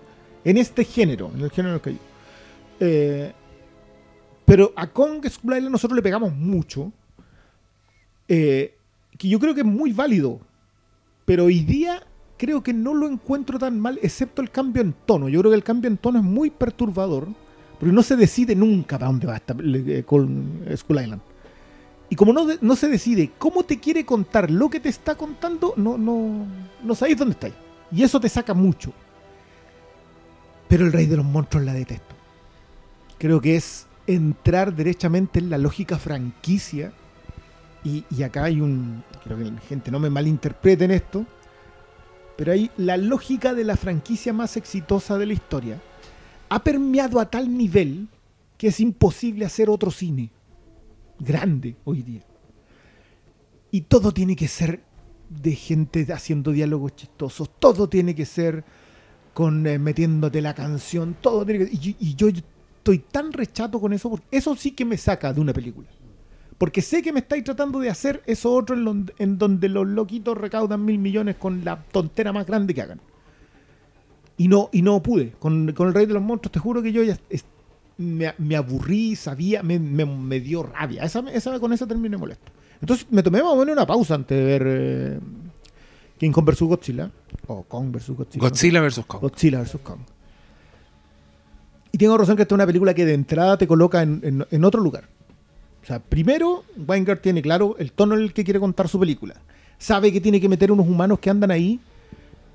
en este género, en el género en el que. Eh, pero a Kong Skull Island nosotros le pegamos mucho. Eh, que yo creo que es muy válido. Pero hoy día creo que no lo encuentro tan mal, excepto el cambio en tono. Yo creo que el cambio en tono es muy perturbador, porque no se decide nunca para dónde va esta, eh, con Skull Island. Y como no, no se decide cómo te quiere contar lo que te está contando, no, no, no sabéis dónde estáis. Y eso te saca mucho. Pero el rey de los monstruos la detesto. Creo que es entrar derechamente en la lógica franquicia. Y, acá hay un. Quiero que la gente no me malinterpreten esto. Pero ahí la lógica de la franquicia más exitosa de la historia ha permeado a tal nivel que es imposible hacer otro cine grande hoy día. Y todo tiene que ser de gente haciendo diálogos chistosos, todo tiene que ser con eh, metiéndote la canción, todo tiene que y, y yo estoy tan rechato con eso, porque eso sí que me saca de una película. Porque sé que me estáis tratando de hacer eso otro en, en donde los loquitos recaudan mil millones con la tontera más grande que hagan. Y no, y no pude. Con, con el Rey de los Monstruos, te juro que yo ya es- me, me aburrí, sabía, me, me- me dio rabia. Esa, esa, con esa terminé molesto. Entonces me tomé más o menos una pausa antes de ver eh, King Kong vs. Godzilla. O Kong vs. Godzilla. Godzilla vs. Kong. Godzilla vs. Kong. Y tengo razón que esta es una película que de entrada te coloca en, en- en otro lugar. O sea, primero, Weingart tiene claro el tono en el que quiere contar su película. Sabe que tiene que meter unos humanos que andan ahí.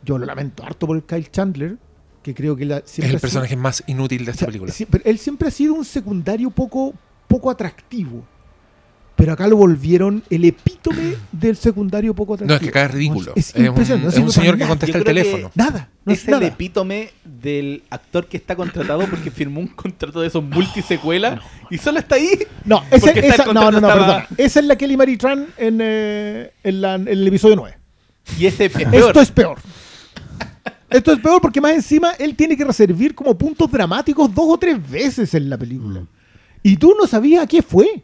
Yo lo lamento harto por el Kyle Chandler, que creo que la- Es siempre el sido- personaje más inútil de o esta sea, película. él siempre ha sido un secundario poco, poco atractivo. Pero acá lo volvieron el epítome del secundario poco atractivo. No, es que acá es ridículo. Es Es un, no es un señor que contesta el teléfono. Nada, no es es nada. el epítome del actor que está contratado porque firmó un contrato de esos multisecuelas y solo está ahí. No, ese- Porque está esa, no, no, no, estaba- perdón. Esa es la Kelly Marie Tran en, eh, en, la- en el episodio 9. Y ese es peor. Esto es peor. Esto es peor porque más encima él tiene que reservar como puntos dramáticos dos o tres veces en la película. Y tú no sabías a qué fue.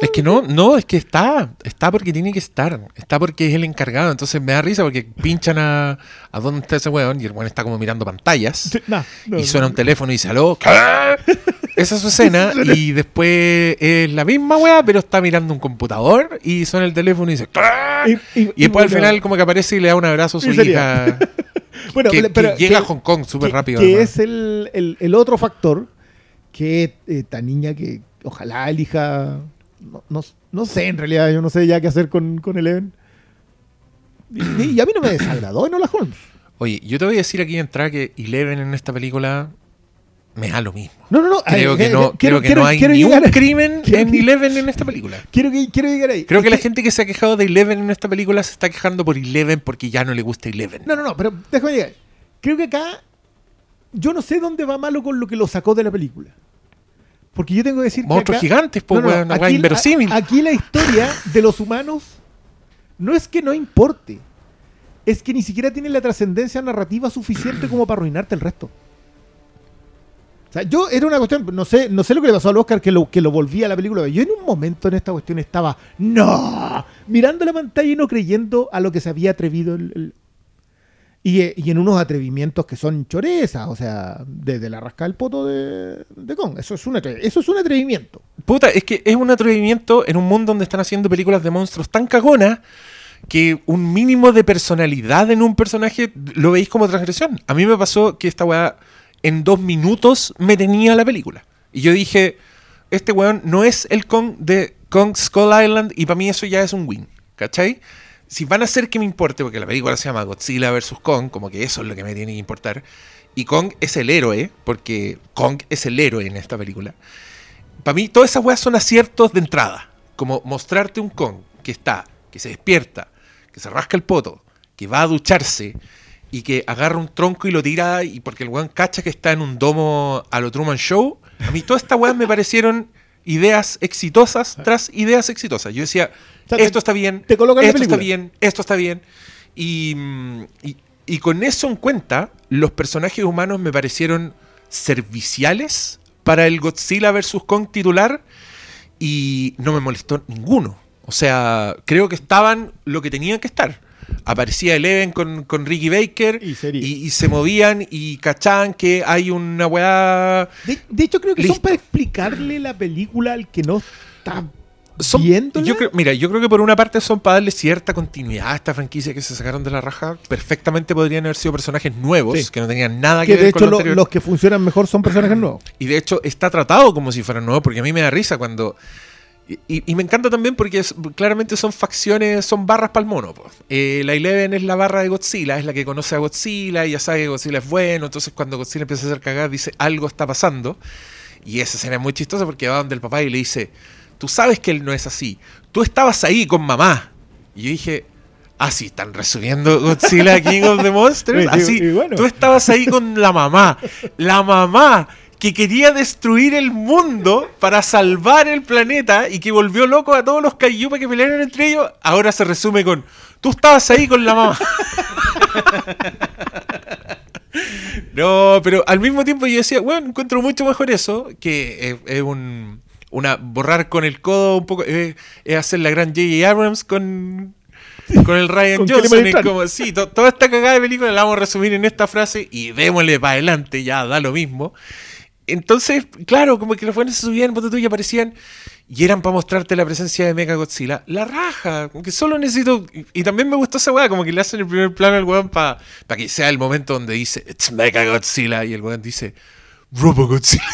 Es que no, no, es que está. Está porque tiene que estar. Está porque es el encargado. Entonces me da risa porque pinchan a, a dónde está ese weón y el weón está como mirando pantallas. No, y suena un teléfono y dice, ¿aló? ¿Qué? Esa es su escena. y después es la misma weá, pero está mirando un computador y suena el teléfono y dice, ¿Qué? Y- y- Y después al final como que aparece y le da un abrazo a su hija. bueno, que, pero- pero- que llega que- a Hong Kong súper rápido. Que además. es el, el- el otro factor que eh, esta niña que ojalá elija. No, no, no sé, en realidad, yo no sé ya qué hacer con, con Eleven. Y, y a mí no me desagradó Enola Holmes. Oye, yo te voy a decir aquí de entrada que Eleven en esta película me da lo mismo. No, no, no. Creo que eh, no, eh, quiero- creo que quiero- no hay quiero ni un a- crimen quiero en que- Eleven en esta película. Quiero, que, quiero llegar ahí. Creo Es que la gente que se ha quejado de Eleven en esta película se está quejando por Eleven porque ya no le gusta Eleven. No, no, no, pero déjame llegar. Creo que acá yo no sé dónde va malo con lo que lo sacó de la película. Porque yo tengo que decir Monstruos que acá- gigantes, una weá aquí- inverosímil. a- Aquí la historia de los humanos no es que no importe. Es que ni siquiera tiene la trascendencia narrativa suficiente como para arruinarte el resto. O sea, yo era una cuestión, no sé, no sé lo que le pasó al Oscar que lo, que lo volvía a la película. Yo en un momento en esta cuestión estaba, no, mirando la pantalla y no creyendo a lo que se había atrevido el- el, y, eh, y en unos atrevimientos que son chorezas, o sea, desde la rasca del poto de, Kong. Eso es, un eso es un atrevimiento. Puta, es que es un atrevimiento en un mundo donde están haciendo películas de monstruos tan cagonas que un mínimo de personalidad en un personaje lo veis como transgresión. A mí me pasó que esta weá en dos minutos me tenía la película. Y yo dije, este weón no es el Kong de Kong Skull Island y para mí eso ya es un win, ¿cachai? Si van a hacer que me importe, porque la película se llama Godzilla vs. Kong, como que eso es lo que me tiene que importar, y Kong es el héroe, porque Kong es el héroe en esta película, para mí todas esas weas son aciertos de entrada, como mostrarte un Kong que está, que se despierta, que se rasca el poto, que va a ducharse y que agarra un tronco y lo tira y porque el weón cacha que está en un domo a lo Truman Show. A mí todas estas weas me parecieron ideas exitosas tras ideas exitosas. Yo decía, sea, te- esto está bien, te esto está bien, esto está bien. Y, mm, y- y con eso en cuenta, los personajes humanos me parecieron serviciales para el Godzilla vs. Kong titular y no me molestó ninguno. O sea, creo que estaban lo que tenían que estar. Aparecía Eleven con, con Ricky Baker Y sería. y, y se movían y cachaban que hay una weá. De, de hecho, creo que Listo. son para explicarle la película al que no está Son- yo creo, mira, yo creo que por una parte son para darle cierta continuidad a esta franquicia que se sacaron de la raja. Perfectamente podrían haber sido personajes nuevos Sí. que no tenían nada que, que ver de con hecho lo lo- anterior. los que funcionan mejor son personajes nuevos. Y de hecho está tratado como si fuera nuevo, porque a mí me da risa cuando... Y, y- y me encanta también porque es- claramente son facciones, son barras para el mono. Eh, la Eleven es la barra de Godzilla, es la que conoce a Godzilla y ya sabe que Godzilla es bueno. Entonces cuando Godzilla empieza a hacer cagar, dice algo está pasando. Y esa escena es muy chistosa porque va donde el papá y le dice, tú sabes que él no es así. Tú estabas ahí con mamá. Y yo dije, ah, sí, están resumiendo Godzilla King of the Monsters. Y- Así, y bueno. tú estabas ahí con la mamá. La mamá que quería destruir el mundo para salvar el planeta y que volvió loco a todos los Kaiju para que pelearan entre ellos, ahora se resume con, tú estabas ahí con la mamá. No, pero al mismo tiempo yo decía, bueno, encuentro mucho mejor eso, que es, es un una borrar con el codo un poco, eh, es hacer la gran J.J. Abrams con, con el Ryan Johnson. Es como, sí, to- toda esta cagada de película la vamos a resumir en esta frase y démosle para adelante, ya da lo mismo. Entonces, claro, como que los buenos se subían, ponte tú, y aparecían y eran para mostrarte la presencia de Mega Godzilla. La raja, como que solo necesito. Y, y también me gustó esa weá, como que le hacen el primer plano al weón para que sea el momento donde dice It's Mega Godzilla y el weón dice Robo Godzilla.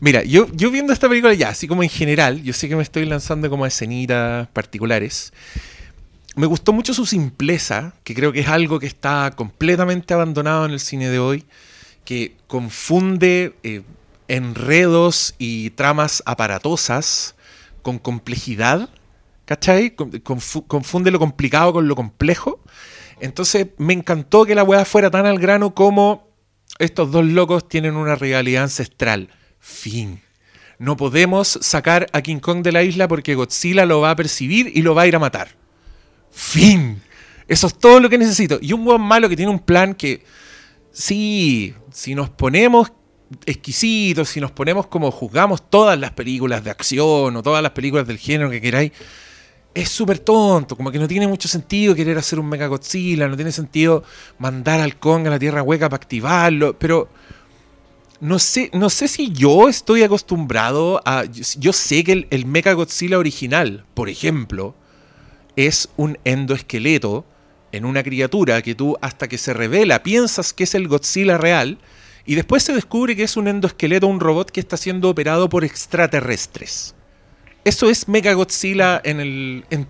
Mira, yo, viendo esta película ya, así como en general, yo sé que me estoy lanzando como a escenitas particulares. Me gustó mucho su simpleza, que creo que es algo que está completamente abandonado en el cine de hoy, que confunde eh, enredos y tramas aparatosas con complejidad, ¿cachai? Con- confu- confunde lo complicado con lo complejo. Entonces me encantó que la weá fuera tan al grano como estos dos locos tienen una rivalidad ancestral. Fin. No podemos sacar a King Kong de la isla porque Godzilla lo va a percibir y lo va a ir a matar. Fin. Eso es todo lo que necesito. Y un buen malo que tiene un plan que, sí, si nos ponemos exquisitos, si nos ponemos como juzgamos todas las películas de acción o todas las películas del género que queráis, es súper tonto, como que no tiene mucho sentido querer hacer un Mega Godzilla, no tiene sentido mandar al Kong a la Tierra Hueca para activarlo, pero no sé, no sé si yo estoy acostumbrado a... Yo, sé que el, el Mega Godzilla original, por ejemplo, es un endoesqueleto en una criatura que tú hasta que se revela piensas que es el Godzilla real y después se descubre que es un endoesqueleto, un robot que está siendo operado por extraterrestres. Eso es Mega Godzilla en el en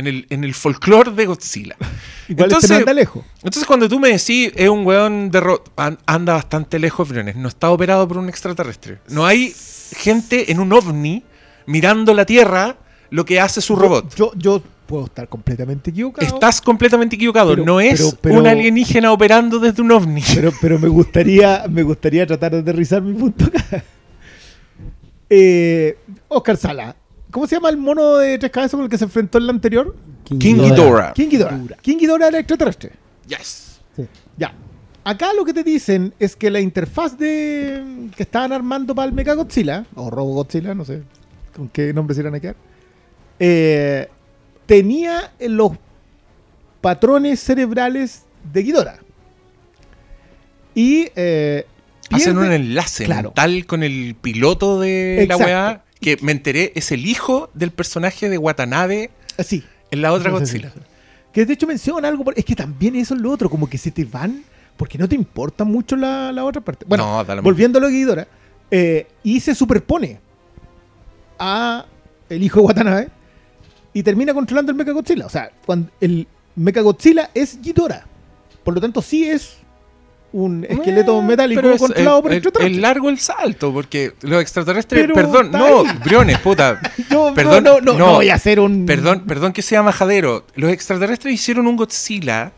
en el, en el folclore de Godzilla. Igual Entonces- este lejos. Entonces cuando tú me decís es un weón de ro- an- anda bastante lejos, Briones, no está operado por un extraterrestre. No hay gente en un ovni mirando la Tierra lo que hace su robot. Yo, yo puedo estar completamente equivocado. Estás completamente equivocado. Pero- no es pero- pero- un alienígena operando desde un ovni. Pero, pero me gustaría, me gustaría tratar de aterrizar mi punto acá. Eh, Oscar Sala. ¿Cómo se llama el mono de tres cabezas con el que se enfrentó en la anterior? King Ghidorah. King Ghidorah. King Ghidorah era extraterrestre. Yes. Ya. Acá lo que te dicen es que la interfaz de que estaban armando para el Mega Godzilla, o Robo Godzilla, no sé con qué nombre se irán a quedar, eh, tenía los patrones cerebrales de Ghidorah. Y eh, Hacen un enlace Claro. mental con el piloto de Exacto. la weá. Que me enteré, es el hijo del personaje de Watanabe Ah, Sí. en la otra Godzilla. Que de hecho menciona algo, por- es que también eso es lo otro, como que se te van porque no te importa mucho la, la otra parte. Bueno, No, volviendo a lo Ghidorah, eh, y se superpone a el hijo de Watanabe y termina controlando el Mechagodzilla. O sea, cuando el Mechagodzilla es Ghidorah. Por lo tanto, sí es un esqueleto Eh, metálico es- controlado es- por es- extraterrestres. Es largo el salto, porque los extraterrestres. Pero perdón, no. Briones, puta. No, Perdón, no, no, no, no. no voy a hacer un. Perdón, perdón que sea majadero. Los extraterrestres hicieron un Godzilla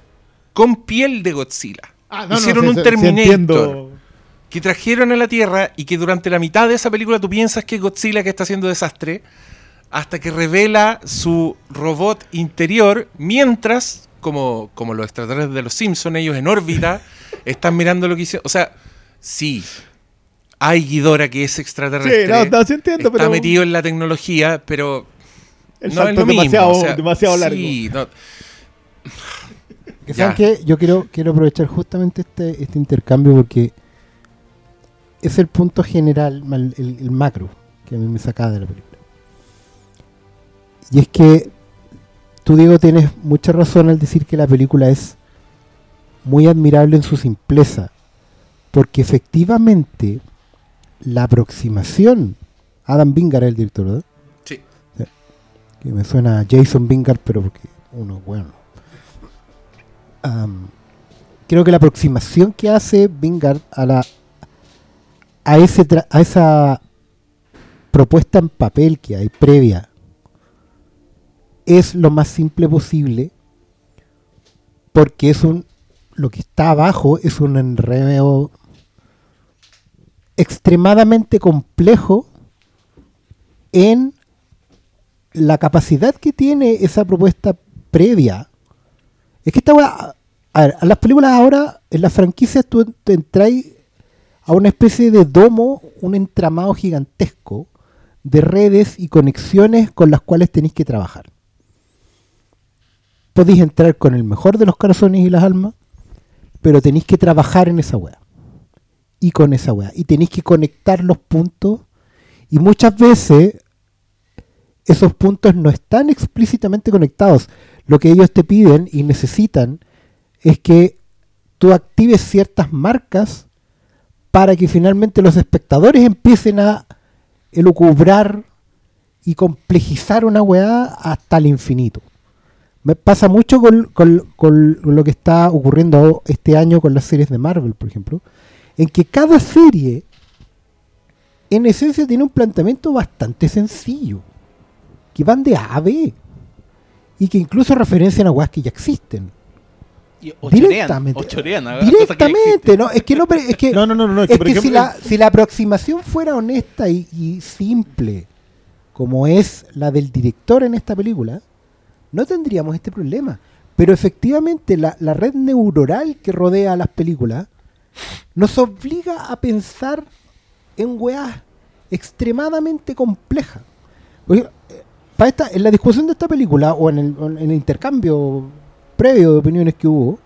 con piel de Godzilla. Ah, no, no, hicieron sí, un sí, sí Terminator entiendo. que trajeron a la Tierra y que durante la mitad de esa película tú piensas que es Godzilla que está haciendo desastre hasta que revela su robot interior mientras, como, como los extraterrestres de los Simpsons, ellos en órbita están mirando lo que hicieron. O sea, sí, hay Ghidorah que es extraterrestre. Sí, no, no, sí entiendo, está pero- metido en la tecnología, pero El no es lo es mismo. demasiado, o sea, demasiado largo. Sí, no. ¿Saben qué? Yo quiero, quiero aprovechar justamente este, este intercambio porque es el punto general, el, el macro, que a mí me sacaba de la película. Y es que tú, Diego, tienes mucha razón al decir que la película es muy admirable en su simpleza, porque efectivamente la aproximación, Adam Bingar es el director, ¿verdad? sí. que me suena a Jason Bingard, pero porque uno bueno. Creo que la aproximación que hace Bingard a la a ese tra- a esa propuesta en papel que hay previa es lo más simple posible porque es un lo que está abajo es un enredo extremadamente complejo en la capacidad que tiene esa propuesta previa es que esta weá, a ver, a las películas ahora, en las franquicias tú te entras a una especie de domo, un entramado gigantesco de redes y conexiones con las cuales tenéis que trabajar. Podéis entrar con el mejor de los corazones y las almas, pero tenéis que trabajar en esa weá. Y con esa weá. Y tenéis que conectar los puntos. Y muchas veces esos puntos no están explícitamente conectados. Lo que ellos te piden y necesitan es que tú actives ciertas marcas para que finalmente los espectadores empiecen a elucubrar y complejizar una weá hasta el infinito. Me pasa mucho con, con- con lo que está ocurriendo este año con las series de Marvel, por ejemplo, en que cada serie en esencia tiene un planteamiento bastante sencillo, que van de A a B y que incluso referencian a weas que ya existen. Y o chorean, Directamente. o chorean, Directamente. ¿no? Es que no, es que No, no, no, no. es que, por si, ejemplo, la, si la aproximación fuera honesta y, y simple, como es la del director en esta película, no tendríamos este problema. Pero efectivamente la, red neuronal que rodea a las películas nos obliga a pensar en weas extremadamente complejas. Eh, para esta, en la discusión de esta película o en el, en el intercambio previo de opiniones que hubo,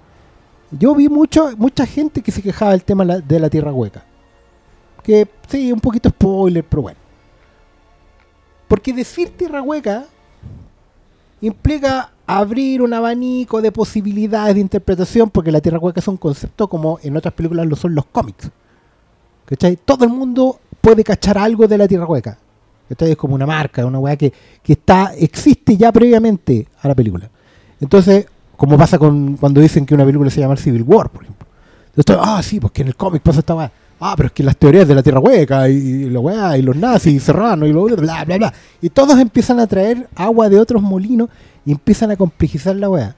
yo vi mucho, mucha gente que se quejaba del tema de la tierra hueca. Que sí, un poquito spoiler, pero bueno. Porque decir tierra hueca implica abrir un abanico de posibilidades de interpretación, porque la tierra hueca es un concepto como en otras películas lo son los cómics. ¿Cachai? Todo el mundo puede cachar algo de la tierra hueca. ¿Cachai? Es como una marca, una weá que, que está, existe ya previamente a la película. Entonces, como pasa con cuando dicen que una película se llama Civil War, por ejemplo. Entonces, ah, sí, porque en el cómic pasa esta weá. Ah, pero es que las teorías de la tierra hueca y, la weá, y los nazis, y Serrano, y lo bla, bla, bla. Y todos empiezan a traer agua de otros molinos y empiezan a complejizar la weá.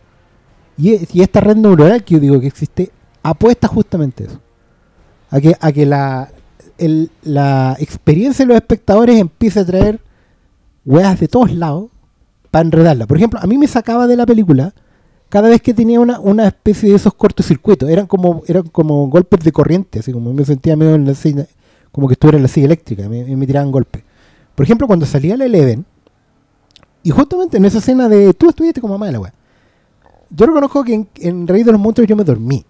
Y, e- esta red neuronal que yo digo que existe, apuesta justamente a eso. A que, a que la, la experiencia de los espectadores empiece a traer weas de todos lados para enredarla. Por ejemplo, a mí me sacaba de la película cada vez que tenía una, una especie de esos cortocircuitos. Eran como, eran como golpes de corriente, así como me sentía medio en la silla, como que estuviera en la silla eléctrica, me, me tiraban golpes. Por ejemplo, cuando salía la Eleven, y justamente en esa escena de tú estuviste como mamá de la wea. Yo reconozco que en, en Rey de los Monstruos yo me dormí.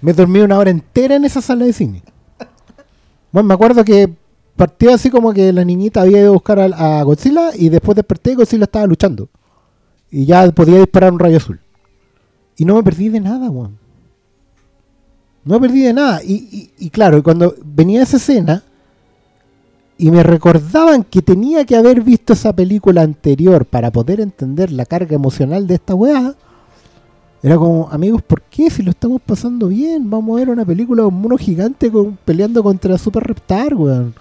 Me dormí una hora entera en esa sala de cine. Bueno, me acuerdo que partió así como que la niñita había ido a buscar a, a Godzilla y después desperté y Godzilla estaba luchando. Y ya podía disparar un rayo azul. Y no me perdí de nada, weón. No perdí de nada. Y, y- y claro, cuando venía esa escena y me recordaban que tenía que haber visto esa película anterior para poder entender la carga emocional de esta weá, era como, amigos, ¿por qué? Si lo estamos pasando bien, vamos a ver una película con mono gigante peleando contra Super Reptar, weón.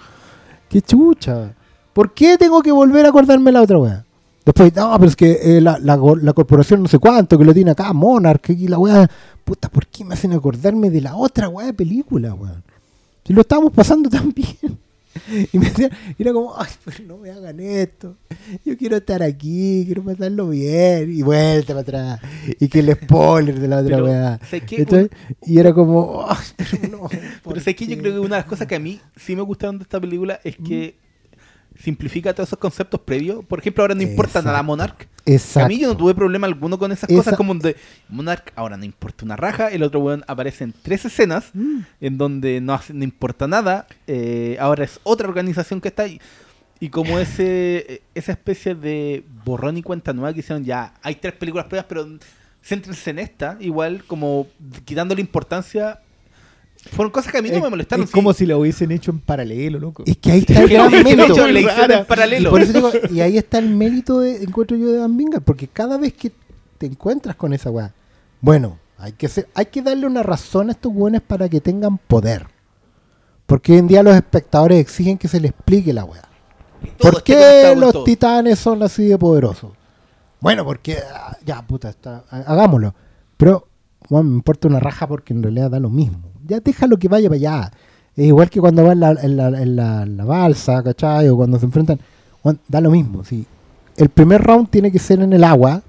Qué chucha. ¿Por qué tengo que volver a acordarme la otra weá? Después, no, pero es que eh, la, la, la corporación no sé cuánto, que lo tiene acá, Monarch, y la weá. Puta, ¿por qué me hacen acordarme de la otra weá de película, weón? Si lo estábamos pasando tan bien. Y me decían, y era como, ay, pero no me hagan esto. Yo quiero estar aquí, quiero pasarlo bien. Y vuelta para atrás. Y que el spoiler de la otra Pero, weá. Entonces, y era como, ay, pero no. ¿por Pero sé que yo creo que una de las cosas que a mí sí me gustaron de esta película es que simplifica todos esos conceptos previos. Por ejemplo, ahora no importa Exacto. nada Monarch. Exacto. A mí yo no tuve problema alguno con esas Esa- cosas como de Monarch, ahora no importa una raja, el otro weón aparece en tres escenas Mm. en donde no, hace- no importa nada, eh, ahora es otra organización que está ahí. Y como ese esa especie de borrón y cuenta nueva que hicieron ya, hay tres películas previas, pero céntrense en esta, igual como quitándole importancia. Fueron cosas que a mí no Es- me molestaron. Es como sí. si lo hubiesen hecho en paralelo, loco. Es que ahí está el gran mérito. le en Y, paralelo. por eso digo, y ahí está el mérito de encuentro yo de Van Vingar, porque cada vez que te encuentras con esa weá, bueno, hay que ser, hay que darle una razón a estos weones para que tengan poder. Porque hoy en día los espectadores exigen que se les explique la weá. ¿Por esté qué los todo. titanes son así de poderosos? Bueno, porque ah, ya, puta, está, ha- hagámoslo. Pero, bueno, me importa una raja porque en realidad da lo mismo. Ya déjalo que vaya para allá. Es igual que cuando va en la, en la, en la- en la balsa, ¿cachai? O cuando se enfrentan. Bueno, da lo mismo. Sí. El primer round tiene que ser en el agua,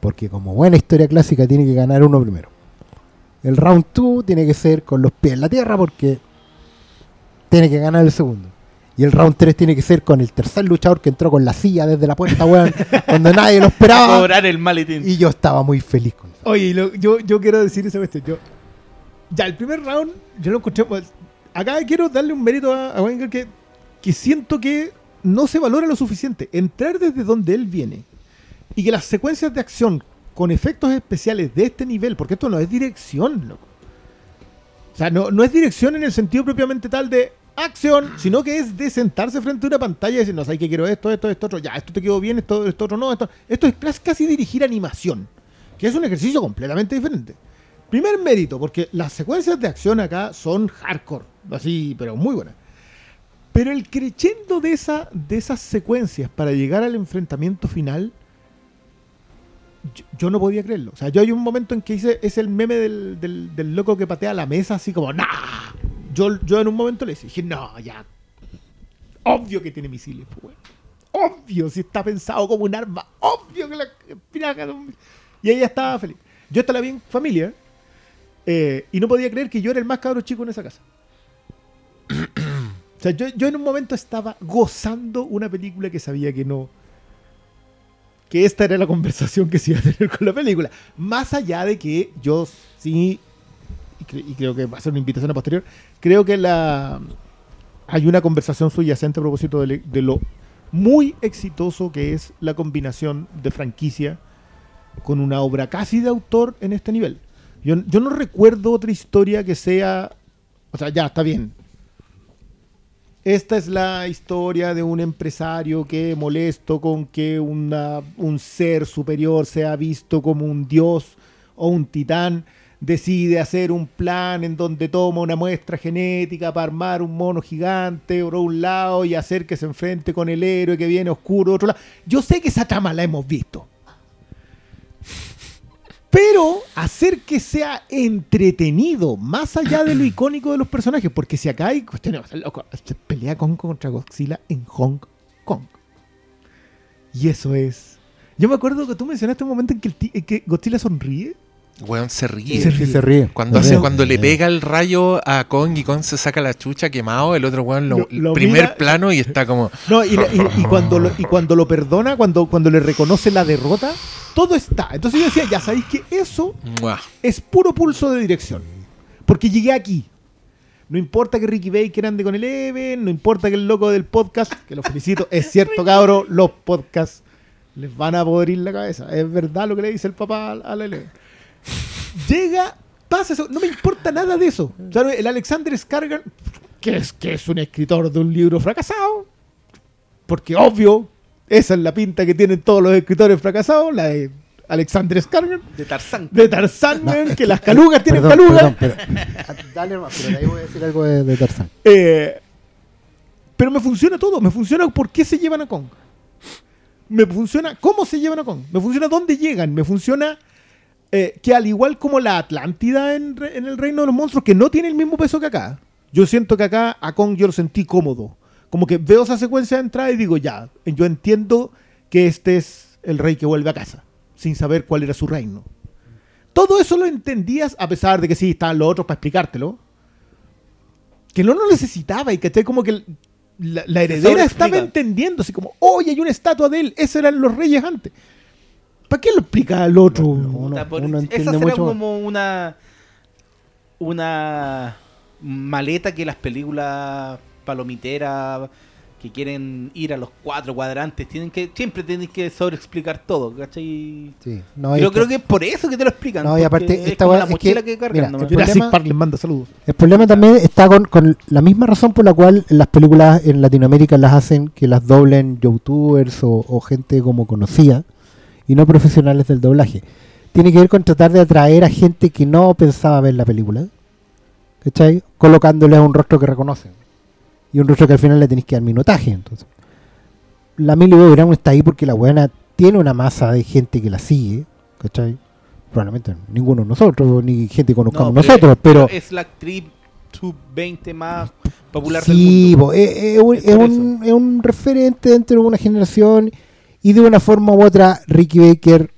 porque como buena historia clásica tiene que ganar uno primero. El round 2 tiene que ser con los pies en la tierra, porque tiene que ganar el segundo. Y el round 3 tiene que ser con el tercer luchador que entró con la silla desde la puerta, weón, cuando nadie lo esperaba. Cobrar el maletín. Y yo estaba muy feliz con eso. Oye, y lo- yo, yo quiero decir esa cuestión. Yo, ya, el primer round, yo lo encontré. pues, acá quiero darle un mérito a, a Wenger que, que siento que no se valora lo suficiente. Entrar desde donde él viene y que las secuencias de acción con efectos especiales de este nivel, porque esto no es dirección, loco. O sea, no, no es dirección en el sentido propiamente tal de acción, sino que es de sentarse frente a una pantalla y decir, no, sabes que quiero esto, esto, esto, otro, ya, esto te quedó bien, esto, esto otro no, esto, esto es casi dirigir animación, que es un ejercicio completamente diferente. Primer mérito, porque las secuencias de acción acá son hardcore, así, pero muy buenas. Pero el crescendo de, esa, de esas secuencias para llegar al enfrentamiento final, yo, yo no podía creerlo. O sea, yo hay un momento en que hice, es el meme del, del- del loco que patea la mesa, así como, ¡nah! Yo, yo en un momento le dije, no, ya. Obvio que tiene misiles, pues, weón. Obvio, si está pensado como un arma. Obvio que la Y ella estaba feliz. Yo esta la vi familia eh, y no podía creer que yo era el más cabro chico en esa casa. o sea, yo, yo en un momento estaba gozando una película que sabía que no. Que esta era la conversación que se iba a tener con la película. Más allá de que yo sí, y, cre- y creo que va a ser una invitación a posterior, creo que la hay una conversación subyacente a propósito de lo muy exitoso que es la combinación de franquicia con una obra casi de autor en este nivel. Yo, yo no recuerdo otra historia que sea... O sea, ya, está bien. Esta es la historia de un empresario que molesto con que una- un ser superior sea visto como un dios o un titán decide hacer un plan en donde toma una muestra genética para armar un mono gigante por un lado y hacer que se enfrente con el héroe que viene oscuro otro lado. Yo sé que esa trama la hemos visto. Pero hacer que sea entretenido, más allá de lo icónico de los personajes, porque si acá hay cuestiones, loco, pelea Kong contra Godzilla en Hong Kong. Y eso es. Yo me acuerdo que tú mencionaste un momento en que, en que Godzilla sonríe. Weón se ríe. Se ríe. se ríe. Cuando, hace, ríe. cuando le pega el rayo a Kong y Kong se saca la chucha quemado, el otro weón lo, Lo- lo primer mira- plano y está como. No, y, y- y cuando lo, y cuando lo perdona, cuando, cuando le reconoce la derrota, todo está. Entonces yo decía, ya sabéis que eso ¡mua! es puro pulso de dirección. Porque llegué aquí. No importa que Ricky Baker ande con el Even, no importa que el loco del podcast, que lo felicito, es cierto, cabro, los podcasts les van a podrir la cabeza. Es verdad lo que le dice el papá al al Eleven. Llega pasa eso, no me importa nada de eso. O sea, el Alexander Skargan, que es, que es un escritor de un libro fracasado, porque obvio, esa es la pinta que tienen todos los escritores fracasados, la de Alexander Skargan, De Tarzán. de Tarzán, que las calugas tienen Perdón, calugas. perdón, pero- dale pero ahí voy a decir algo de, de Tarzán. Eh, pero me funciona todo. Me funciona por qué se llevan a Kong. Me funciona cómo se llevan a Kong. Me funciona dónde llegan. Me funciona eh, que al igual como la Atlántida en, re- en el Reino de los Monstruos, que no tiene el mismo peso que acá. Yo siento que acá a Kong yo lo sentí cómodo. Como que veo esa secuencia de entrada y digo, ya, yo entiendo que este es el rey que vuelve a casa, sin saber cuál era su reino. Todo eso lo entendías, a pesar de que sí, estaban los otros para explicártelo que no lo necesitaba y que como que la, la heredera estaba entendiendo, así como, oye, hay una estatua de él, esos eran los reyes antes. ¿Para qué lo explica al otro? Uno- Puta, por- uno esa será mucho más. como una una maleta que las películas palomiteras que quieren ir a los cuatro cuadrantes tienen que siempre tienen que sobreexplicar todo, ¿cachai? Sí. No, Yo es creo que- que es por eso que te lo explican. No, y aparte, es esta como weá la es que- mochila que, cargan. mira, el problema- Park les manda saludos. El problema también está con, con la misma razón por la cual las películas en Latinoamérica las hacen que las doblen youtubers o, o gente como conocida y no profesionales del doblaje. Tiene que ver con tratar de atraer a gente que no pensaba ver la película, ¿cachai? Colocándoles un rostro que reconocen y un rostro que al final le tenéis que dar minutaje. Entonces, la Millie Bobby Brown está ahí porque la buena tiene una masa de gente que la sigue, ¿cachai? Probablemente ninguno de nosotros, ni gente que conozcamos No, nosotros, pero es la actriz sub-20 más popular del Sí, mundo. po, es, un- es un referente dentro de una generación y de una forma u otra Ricky Baker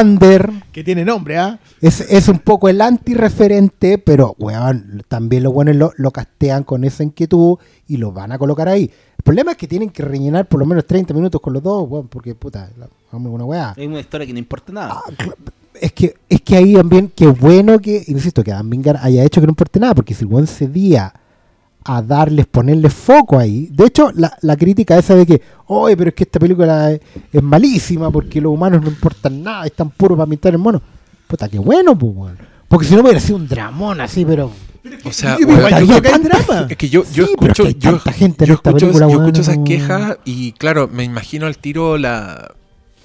under Que tiene nombre, ¿ah? es, es un poco el anti-referente, pero weón, también los buenos lo, lo castean con esa inquietud y lo van a colocar ahí. El problema es que tienen que rellenar por lo menos 30 minutos con los dos, weón, porque puta, vamos una weá. Es una historia que no importa nada. Ah, Es que, es que ahí también, qué bueno que, insisto, que Adam Wingard haya hecho que no importe nada, porque si el buen cedía a darles, ponerle foco ahí. De hecho, la, la crítica esa de que, oye, pero es que esta película es, es malísima porque los humanos no importan nada, están puros para pintar el mono. Puta, qué bueno, pues, weón. Porque si no hubiera sido un dramón así, pero. O sea, Igual weón, yo Había creo que hay tanta- drama. Es que yo, yo Sí, es escucho, que yo, gente en yo escucho, película, yo weón, escucho esas quejas y claro, me imagino al tiro la,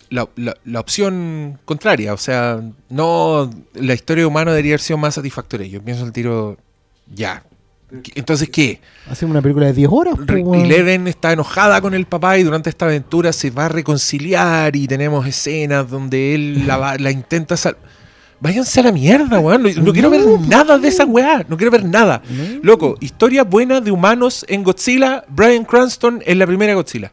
la, la- la opción contraria. O sea, no, la historia humana debería haber sido más satisfactoria. Yo pienso al tiro, ya. Entonces, ¿qué? Hacemos una película de 10 horas, pues. Eleven está enojada con el papá y durante esta aventura se va a reconciliar y tenemos escenas donde él la, va- la intenta sal Váyanse a la mierda, weón. No, no quiero ver nada de esa weá. No quiero ver nada. Loco, historia buena de humanos en Godzilla. Brian Cranston en la primera Godzilla.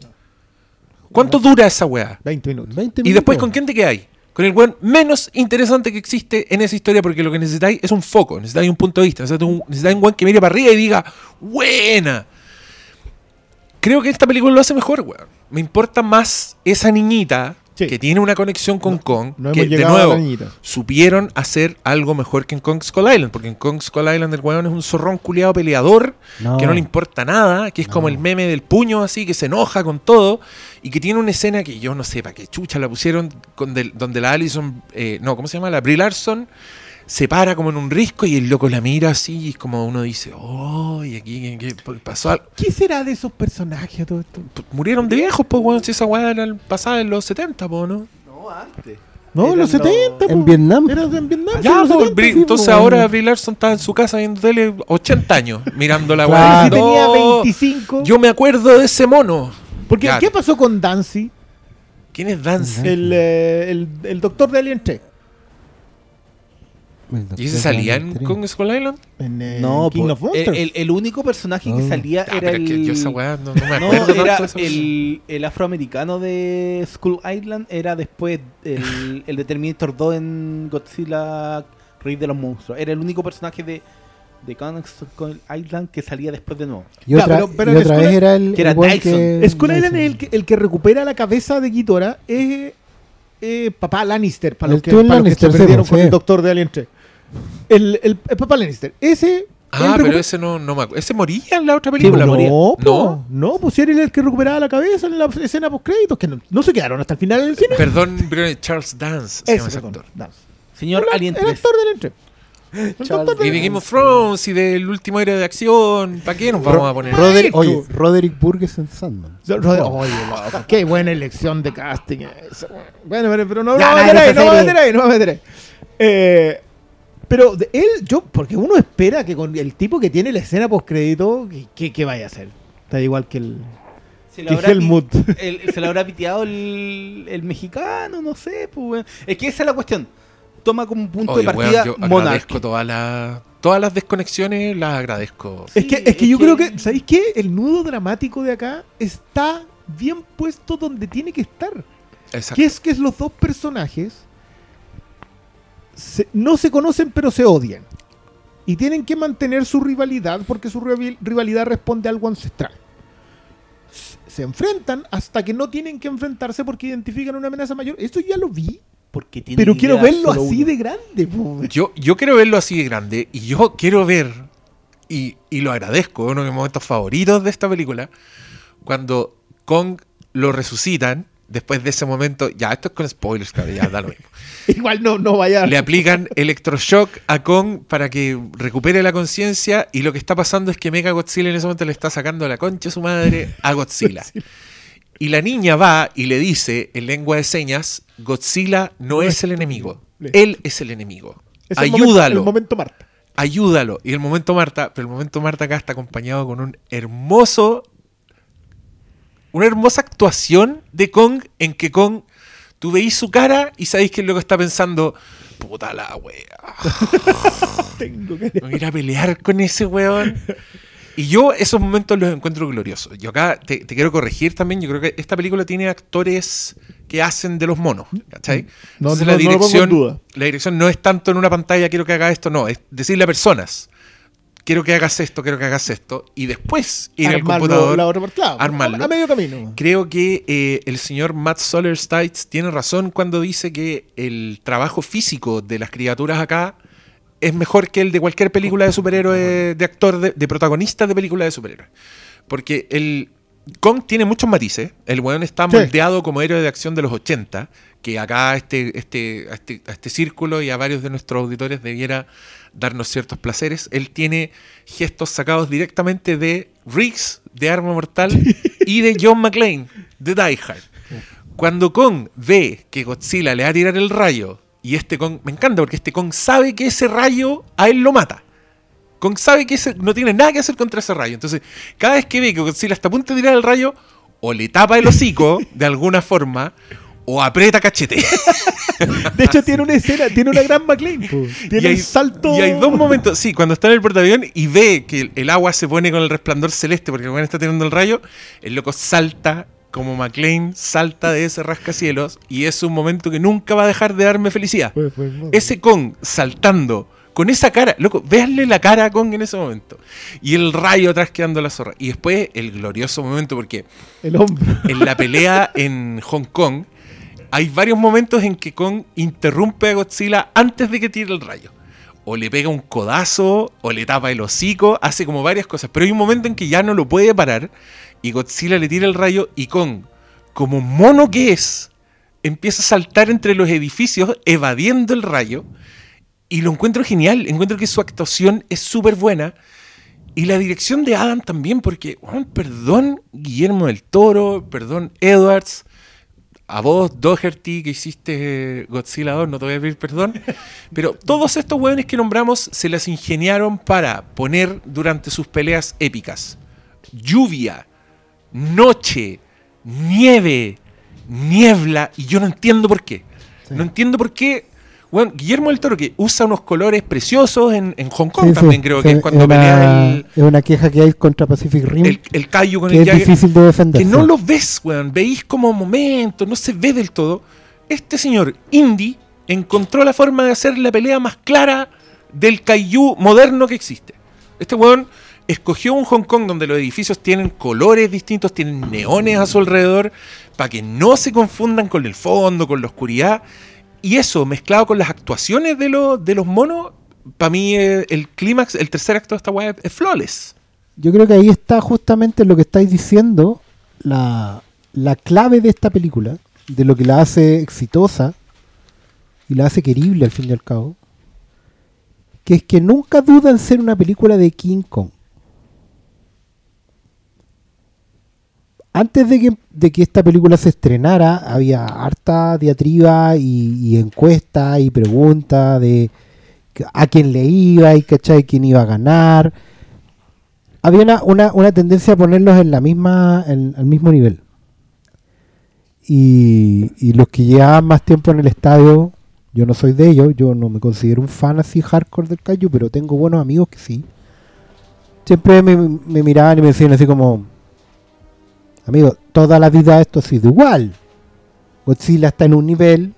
¿Cuánto dura esa weá? 20 minutos. 20 Y después, minutos. ¿con quién te quedáis? Con el weón menos interesante que existe en esa historia, porque lo que necesitáis es un foco, necesitáis un punto de vista, necesitáis un, weón que mire para arriba y diga, ¡buena! Creo que esta película lo hace mejor, weón. Me importa más esa niñita Sí. que tiene una conexión con Kong, no que de a nuevo supieron hacer algo mejor que en Kong Skull Island, porque en Kong Skull Island el weón es un zorrón culiado peleador No. que no le importa nada, que es como el meme del puño así, que se enoja con todo, y que tiene una escena que yo no sé para qué chucha la pusieron, con del- donde la Allison, eh, no, ¿cómo se llama? La Brie Larson se para como en un risco y el loco la mira así, y es como uno dice, oh, y aquí ¿qué- qué pasó algo. ¿Qué será de esos personajes a todo esto? Murieron de viejos, pues, weón, si esa weá era pasada en los 70, pues, ¿no? No, antes. No, en los los- 70. En po. Vietnam. Era en Vietnam. Ya, en los pues, 70, Brie- sí, entonces po. ahora Brie Larson está en su casa viendo tele 80 años mirando la Claro. weá. Si tenía No, 25. Yo me acuerdo de ese mono. Porque. ¿qué pasó con Dancy, ¿Quién es Dance? el, eh, el, el doctor de Alien 3? ¿Y ese salía en Kong Skull Island? En eh, No, King of Monsters. el, el- el único personaje que Oh. salía Ah, era que el... yo esa weá no, no me No, acuerdo tanto era el, el afroamericano de Skull Island, era después el, el de Terminator 2 en Godzilla Rey de los Monstruos. Era el único personaje de, de Skull Island que salía después de nuevo. Y otra, pero- pero y en otra Skull- vez era el. que era que- Skull Island es el que, el que recupera la cabeza de Ghidorah. Es eh, papá Lannister, para los que, para los que Lannister, se perdieron con sí. el doctor de Alien 3. El, el, el papá Lannister. Ese. Ah, pero ese no, no me acuerdo. ¿Ese moría en la otra película? no, moría. No. no, pues era el que recuperaba la cabeza en la escena post créditos, que no, no se quedaron hasta el final del cine. Perdón, pero Charles Dance se llama Ese, ese perdón, actor. Dance. Señor El- Alien el 3. actor del Alien 3. El doctor Y de Game of Thrones y del último héroe de acción. ¿Para qué nos vamos a poner? Roderick, oye, Roderick Burgess en Sandman. Rod- Oye, loco, qué buena elección de casting esa. Bueno, pero, pero no me Ya, voy a meter ahí, no me voy a meter ahí, no me voy a meter ahí. Eh, pero de él, yo, porque uno espera que con el tipo que tiene la escena post crédito, que, que vaya a hacer. Está igual que el. Se Que habrá el- se lo habrá piteado el, el mexicano, no sé. Pues. Es que esa es la cuestión. Toma como punto Oye, de weón, partida yo Monarch. agradezco todas las todas las desconexiones, las agradezco. Es que, es que es yo que- creo que, ¿sabéis qué? El nudo dramático de acá está bien puesto donde tiene que estar. Exacto. Que es que los dos personajes se- no se conocen pero se odian. Y tienen que mantener su rivalidad porque su rival- rivalidad responde a algo ancestral. Se enfrentan hasta que no tienen que enfrentarse porque identifican una amenaza mayor. Esto ya lo vi, Porque tiene pero que quiero verlo así uno. de grande. po. Yo, yo quiero verlo así de grande y yo quiero ver, y, y lo agradezco, uno de mis momentos favoritos de esta película, cuando Kong lo resucitan, después de ese momento, ya esto es con spoilers, cabrón, ya da lo mismo. Igual no, no vaya Le aplican electroshock a Kong para que recupere la conciencia y lo que está pasando es que Mega Godzilla en ese momento le está sacando la concha a su madre a Godzilla. Y la niña va y le dice en lengua de señas, Godzilla no es el enemigo, él es el enemigo. Es el momento- Ayúdalo el momento Marta. ayúdalo. Y el momento Marta, pero el momento Marta acá está acompañado con un hermoso, una hermosa actuación de Kong en que Kong, tú veis su cara y sabéis que es lo que está pensando, puta la wea, Tengo que... me voy a ir a pelear con ese weón. Y yo esos momentos los encuentro gloriosos. Yo acá te, te quiero corregir también, yo creo que esta película tiene actores que hacen de los monos, ¿cachai? No, Entonces no- la no lo pongo en dirección, duda. la dirección no es tanto en una pantalla, quiero que haga esto, no, es decirle a personas, quiero que hagas esto, quiero que hagas esto, y después ir al Armarlo, computador. la otra parte, claro, armarlo. A, a medio camino. Creo que eh, el señor Matt Solerstites tiene razón cuando dice que el trabajo físico de las criaturas acá es mejor que el de cualquier película de superhéroe, de actor, de, de protagonista de película de superhéroes. Porque el Kong tiene muchos matices. El weón está Sí. moldeado como héroe de acción de los 80, que acá a este, este, a este, a este círculo y a varios de nuestros auditores debiera darnos ciertos placeres. Él tiene gestos sacados directamente de Riggs, de Arma Mortal, y de John McClane, de Die Hard. Cuando Kong ve que Godzilla le va a tirar el rayo, y este Kong, me encanta porque este Kong sabe que ese rayo a él lo mata. Kong sabe que ese, no tiene nada que hacer contra ese rayo. Entonces, cada vez que ve que Godzilla está a punto de tirar el rayo, o le tapa el hocico de alguna forma, o aprieta cachete. De hecho, tiene una escena, tiene una gran McLean. Tiene y, hay, un salto. y hay dos momentos, sí, cuando está en el portaavión y ve que el, el agua se pone con el resplandor celeste porque el está tirando el rayo, el loco salta como McLean salta de ese rascacielos y es un momento que nunca va a dejar de darme felicidad. Pues, pues, no. Ese Kong saltando con esa cara, loco, véanle la cara a Kong en ese momento. Y el rayo atrás quedando la zorra. Y después el glorioso momento porque El hombro. en la pelea en Hong Kong, hay varios momentos en que Kong interrumpe a Godzilla antes de que tire el rayo. O le pega un codazo, o le tapa el hocico, hace como varias cosas. Pero hay un momento en que ya no lo puede parar, y Godzilla le tira el rayo, y Kong, como mono que es, empieza a saltar entre los edificios, evadiendo el rayo. Y lo encuentro genial, encuentro que su actuación es súper buena. Y la dirección de Adam también, porque, perdón Guillermo del Toro, perdón Edwards, a vos Doherty que hiciste Godzilla 2, no te voy a pedir perdón, pero todos estos weones que nombramos se las ingeniaron para poner durante sus peleas épicas lluvia, noche, nieve, niebla, y yo no entiendo por qué. Sí. No entiendo por qué. Bueno, Guillermo del Toro que usa unos colores preciosos en, en Hong Kong Sí, también sí, creo que es cuando una, pelea el, es una queja que hay contra Pacific Rim el, el Kaiju con que el es Jagger, difícil de defender. que no lo ves, weón. Veis como momentos, no se ve del todo. Este señor Indy encontró la forma de hacer la pelea más clara del Kaiju moderno que existe. Este weón escogió un Hong Kong donde los edificios tienen colores distintos, tienen neones a su alrededor, para que no se confundan con el fondo, con la oscuridad. Y eso, mezclado con las actuaciones de, los de los monos, para mí eh, el clímax, el tercer acto de esta weá es flawless. Yo creo que ahí está justamente lo que estáis diciendo, la, la clave de esta película, de lo que la hace exitosa, y la hace querible al fin y al cabo, que es que nunca duda en ser una película de King Kong. Antes de que, de que esta película se estrenara, había harta diatriba y, y encuesta y pregunta de a quién le iba y ¿cachai? quién iba a ganar. Había una, una, una tendencia a ponerlos en la misma, en, al mismo nivel. Y, y los que llevaban más tiempo en el estadio, yo no soy de ellos, yo no me considero un fan así hardcore del Kaiju, pero tengo buenos amigos que sí. Siempre me miraban y me decían así como, amigo, toda la vida esto ha sido igual. Godzilla está en un nivel,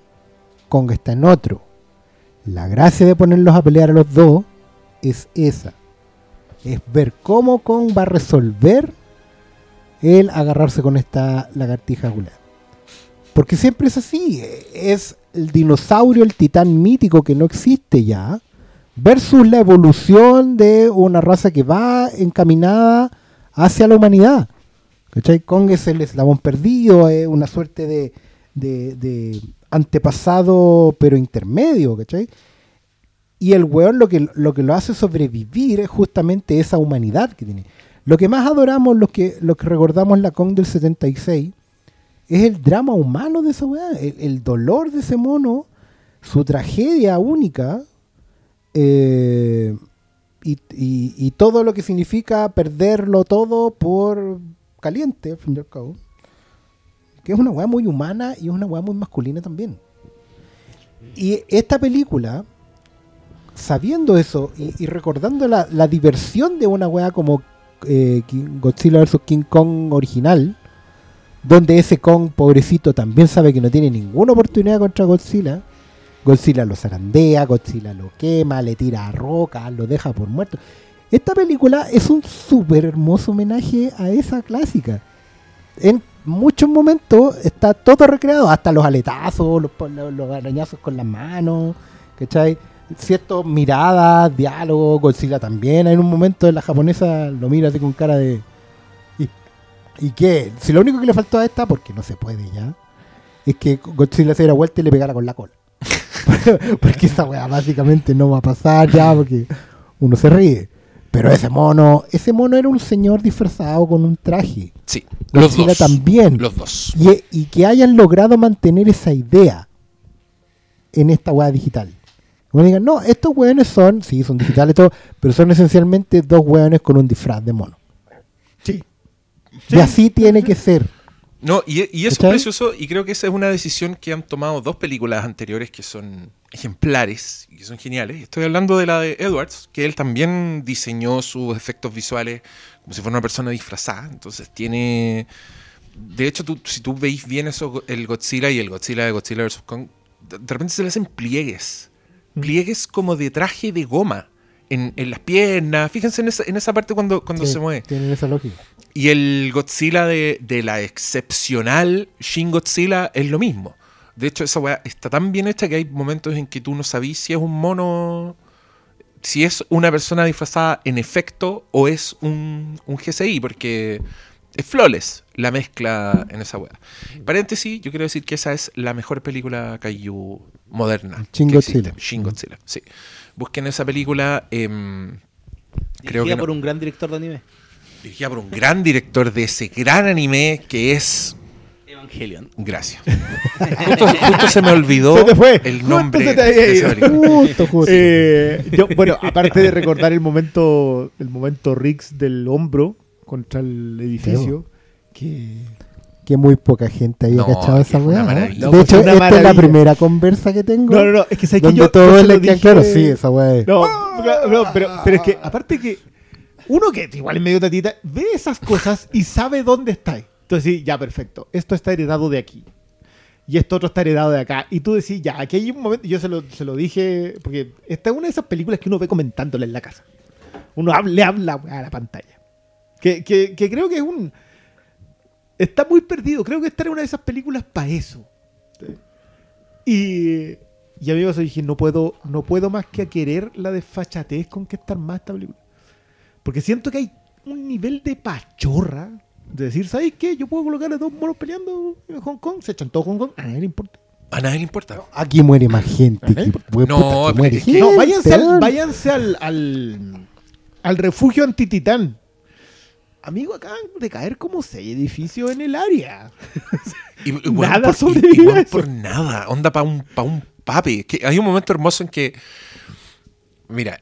Kong está en otro. La gracia de ponerlos a pelear a los dos es esa. Es ver cómo Kong va a resolver el agarrarse con esta lagartija gular. Porque siempre es así. Es el dinosaurio, el titán mítico que no existe ya, versus la evolución de una raza que va encaminada hacia la humanidad. ¿Cachai? Kong es el eslabón perdido, es una suerte de, antepasado, pero intermedio, ¿cachai? Y el weón lo que, lo lo hace sobrevivir es justamente esa humanidad que tiene. Lo que más adoramos, los que, los que recordamos la Kong del 76, es el drama humano de esa weá, el, dolor de ese mono, su tragedia única, eh, y todo lo que significa perderlo todo por caliente, al fin. Que es una weá muy humana y es una weá muy masculina también. Y esta película, sabiendo eso y, recordando la, diversión de una weá como eh, Godzilla vs. King Kong original, donde ese Kong pobrecito también sabe que no tiene ninguna oportunidad contra Godzilla. Godzilla lo zarandea, Godzilla lo quema, le tira rocas, lo deja por muerto. Esta película es un súper hermoso homenaje a esa clásica. En muchos momentos está todo recreado, hasta los aletazos, los, arañazos con las manos, ¿cachai? Ciertas miradas, diálogos, Godzilla también. En un momento la japonesa lo mira así con cara de... ¿Y, ¿Y qué? Si lo único que le faltó a esta, porque no se puede ya, es que Godzilla se diera vuelta y le pegara con la cola. porque esa weá básicamente no va a pasar ya, porque uno se ríe. Pero ese mono, ese mono era un señor disfrazado con un traje. Sí, los Godzilla dos. también. Los dos. Y, y que hayan logrado mantener esa idea en esta weá digital. Como digan, no, estos weones son, sí, son digitales todo, pero son esencialmente dos weones con un disfraz de mono. Sí. Y así tiene que ser. No, y, y eso es precioso, y creo que esa es una decisión que han tomado dos películas anteriores que son ejemplares y que son geniales. Estoy hablando de la de Edwards, que él también diseñó sus efectos visuales como si fuera una persona disfrazada. Entonces tiene. De hecho, tú, si tú veis bien eso, el Godzilla y el Godzilla de Godzilla vs. Kong, de de repente se le hacen pliegues. Pliegues como de traje de goma. En, en las piernas. Fíjense en esa, en esa parte cuando, cuando Sí, se mueve. Tienen esa lógica. Y el Godzilla de, de la excepcional Shin Godzilla es lo mismo. De hecho, esa weá está tan bien hecha que hay momentos en que tú no sabís si es un mono, si es una persona disfrazada en efecto o es un, un GCI, porque es flawless la mezcla en esa weá. Paréntesis, yo quiero decir que esa es la mejor película Kaiju moderna. Shin Godzilla. Shin Godzilla, sí. Busquen esa película. em, creo que no- por un gran director de anime. Dirigida por un gran director de ese gran anime que es. Evangelion. Gracias. Justo, justo se me olvidó Se te fue. el Justo nombre se te ido. película. Justo, justo. Eh, yo, bueno, aparte de recordar el momento, el momento Riggs del hombro contra el edificio, que que muy poca gente había No, cachado esa weá. De hecho, esta es la primera conversa que tengo. no, no, no, es que sabes que yo, todo yo se le lo dije- claro, sí, esa weá. es- No, no, pero, pero es que aparte que uno que igual es medio tatita, ve esas cosas y sabe dónde está. Entonces sí, ya perfecto, esto está heredado de aquí. Y esto otro está heredado de acá. Y tú decís, ya, aquí hay un momento, yo se lo, se lo dije, porque esta es una de esas películas que uno ve comentándole en la casa. Uno habla, le habla a la pantalla. Que, que- que creo que es un... Está muy perdido. Creo que esta era una de esas películas para eso. Y, y a mí me pasó, dije, no puedo, no puedo más que a querer la desfachatez con que estar más esta película. Porque siento que hay un nivel de pachorra. De decir, ¿sabes qué? Yo puedo colocar a dos monos peleando en Hong Kong. Se echan todo Hong Kong. A nadie le importa. A nadie le importa. Aquí muere más gente. Que- No, que muere es que- gente, No, váyanse, al, váyanse al, al, al refugio antititán. Amigo, acaban de caer como seis edificios en el área. Y, y, Nada por, sobrevive y- por nada. Onda para un, pa un pape. Que hay un momento hermoso en que. Mira,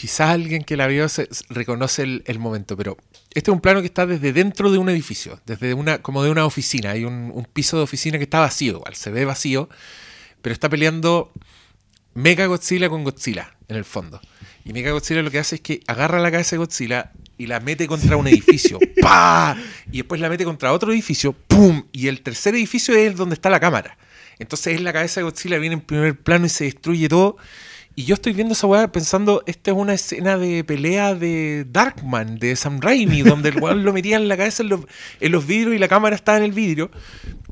quizás alguien que la vio se, reconoce el, el momento, pero este es un plano que está desde dentro de un edificio, desde una, como de una oficina. Hay un, un piso de oficina que está vacío, igual, se ve vacío, pero está peleando Mega Godzilla con Godzilla, en el fondo. Y Mega Godzilla lo que hace es que agarra la cabeza de Godzilla y la mete contra un edificio. ¡Pa! Y después la mete contra otro edificio. ¡Pum! Y el tercer edificio es donde está la cámara. Entonces es la cabeza de Godzilla, viene en primer plano y se destruye todo. Y yo estoy viendo esa weá pensando, esta es una escena de pelea de Darkman, de Sam Raimi, donde el weón lo metía en la cabeza en los, en los vidrios y la cámara estaba en el vidrio.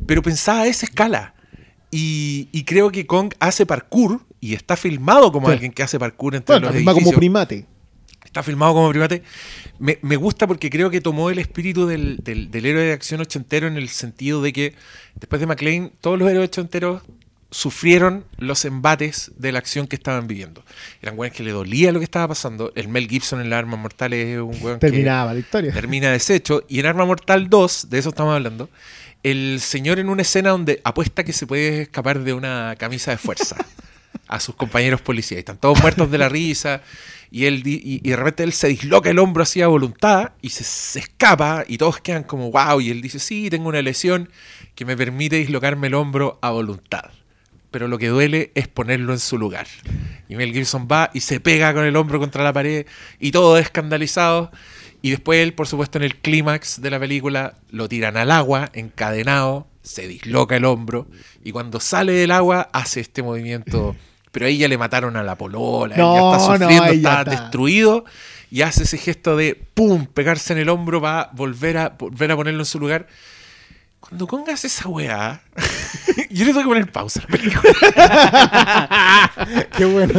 Pero pensaba a esa escala. Y, y creo que Kong hace parkour y está filmado como Sí. alguien que hace parkour entre Bueno, los está como edificios. primate. Está filmado como primate. Me, me gusta porque creo que tomó el espíritu del, del- del héroe de acción ochentero en el sentido de que después de McLean, todos los héroes ochenteros sufrieron los embates de la acción que estaban viviendo. Eran güeyes que le dolía lo que estaba pasando. El Mel Gibson en las armas mortales es un que Terminaba la historia. termina deshecho. Y en Arma Mortal 2, de eso estamos hablando, el señor en una escena donde apuesta que se puede escapar de una camisa de fuerza a sus compañeros policías. Y están todos muertos de la risa. Y, él, y, y de repente él se disloca el hombro así a voluntad y se, se escapa y todos quedan como wow. Y él dice, sí, tengo una lesión que me permite dislocarme el hombro a voluntad. Pero lo que duele es ponerlo en su lugar. Y Mel Gibson va y se pega con el hombro contra la pared y todo escandalizado. Y después él, por supuesto, en el clímax de la película, lo tiran al agua, encadenado, se disloca el hombro. Y cuando sale del agua, hace este movimiento. Pero ahí ya le mataron a la polola, él ya No, está no, sufriendo, está, está. destruido. Y hace ese gesto de pum, pegarse en el hombro para volver a, volver a ponerlo en su lugar. Cuando Kong hace esa weá, yo le tengo que poner pausa a la película. Qué bueno.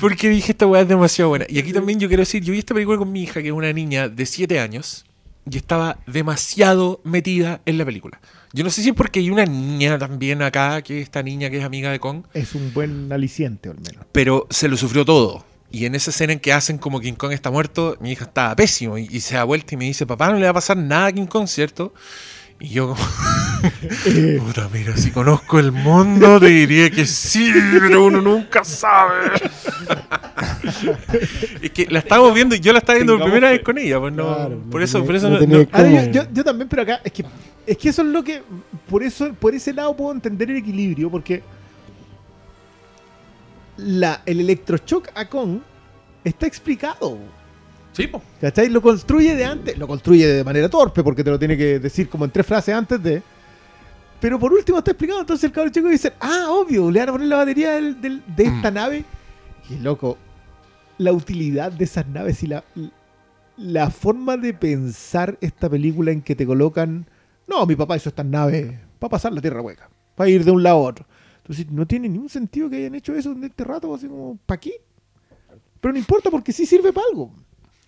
Porque dije, esta weá es demasiado buena. Y aquí también yo quiero decir, yo vi esta película con mi hija, que es una niña de 7 años, y estaba demasiado metida en la película. Yo no sé si es porque hay una niña también acá, que es esta niña que es amiga de Kong, Es un buen aliciente, al menos. pero se lo sufrió todo. Y en esa escena en que hacen como King Kong está muerto, mi hija estaba pésimo y, y se da vuelta y me dice, papá, no le va a pasar nada a King Kong, ¿cierto? Y yo como, puta, mira, si conozco el mundo te diría que sí, pero uno nunca sabe. es que la estábamos viendo y yo la estaba viendo por primera vez con ella, pues no, Claro, por eso, tenía- por eso no no- tenía no- Ahora, yo, ¿Cómo? yo- yo también, pero acá es que es que eso es lo que por eso por ese lado puedo entender el equilibrio porque la el electroshock a Kong está explicado. Sí, po. ¿Cachai? Lo construye de antes, lo construye de manera torpe porque te lo tiene que decir como en tres frases antes de. Pero por último está explicado, entonces el cabrón chico dice, ah, obvio, le van a poner la batería del- del- de esta Mm. nave. Y loco, la utilidad de esas naves y la, la forma de pensar esta película en que te colocan, no, mi papá hizo estas naves para pasar la tierra hueca, para ir de un lado a otro. Entonces no tiene ningún sentido que hayan hecho eso en este rato, así como, ¿para qué? Pero no importa porque sí sirve para algo.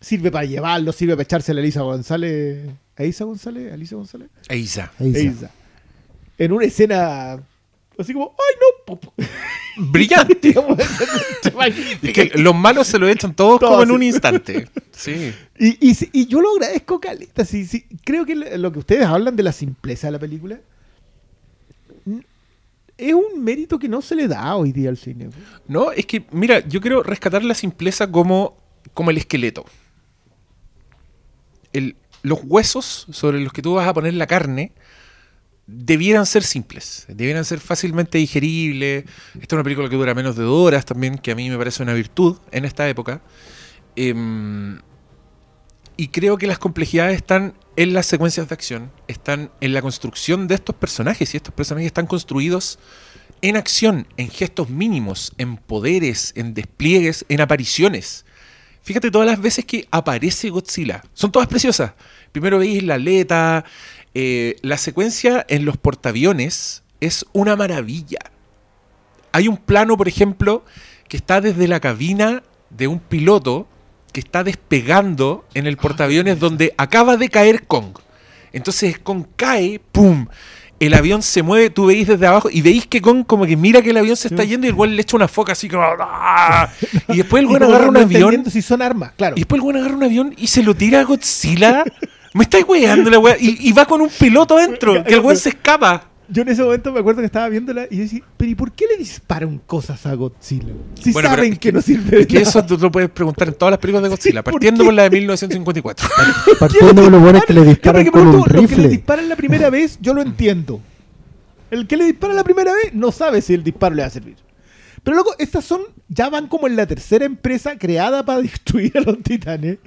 Sirve para llevarlo, sirve para echarse a la Elisa González. ¿A Isa González? ¿A Elisa González? Eiza. Ahí está. Eiza. En una escena así como, ¡ay no! pop". Brillante. Es que los malos se lo echan todos Todos, como en sí. un instante. Sí. y, y, y yo lo agradezco, Caleta. Sí, sí. Creo que lo que ustedes hablan de la simpleza de la película es un mérito que no se le da hoy día al cine. No, es que, mira, yo quiero rescatar la simpleza como, como el esqueleto. El- los huesos sobre los que tú vas a poner la carne debieran ser simples, debieran ser fácilmente digeribles. Esta es una película que dura menos de dos horas también, que a mí me parece una virtud en esta época. Em, y creo que las complejidades están en las secuencias de acción, están en la construcción de estos personajes, y estos personajes están construidos en acción, en gestos mínimos, en poderes, en despliegues, en apariciones. Fíjate todas las veces que aparece Godzilla. Son todas preciosas. Primero veis la aleta. eh, la secuencia en los portaaviones es una maravilla. Hay un plano, por ejemplo, que está desde la cabina de un piloto que está despegando en el portaaviones donde acaba de caer Kong. Entonces Kong cae, ¡pum! El avión se mueve, tú veis desde abajo y veis que Kong como que mira que el avión se está yendo y el weón le echa una foca así como... ¡ah! Y después el Y weón como agarra un avión si son armas, claro. y después el weón agarra un avión y se lo tira a Godzilla. Me estáis weando la weá. Y, y va con un piloto adentro, que el weón se escapa. Yo en ese momento me acuerdo que estaba viéndola y yo decía, pero ¿y por qué le disparan cosas a Godzilla? Si Bueno, saben que, no sirve de que nada. eso tú lo puedes preguntar en todas las películas de Godzilla, ¿Por partiendo por la de 1954. Partiendo de lo bueno es que le disparan que con un Los que le rifle. disparan la primera vez, yo lo entiendo. El que le dispara la primera vez no sabe si el disparo le va a servir. Pero loco, estas son, ya van como en la tercera empresa creada para destruir a los titanes.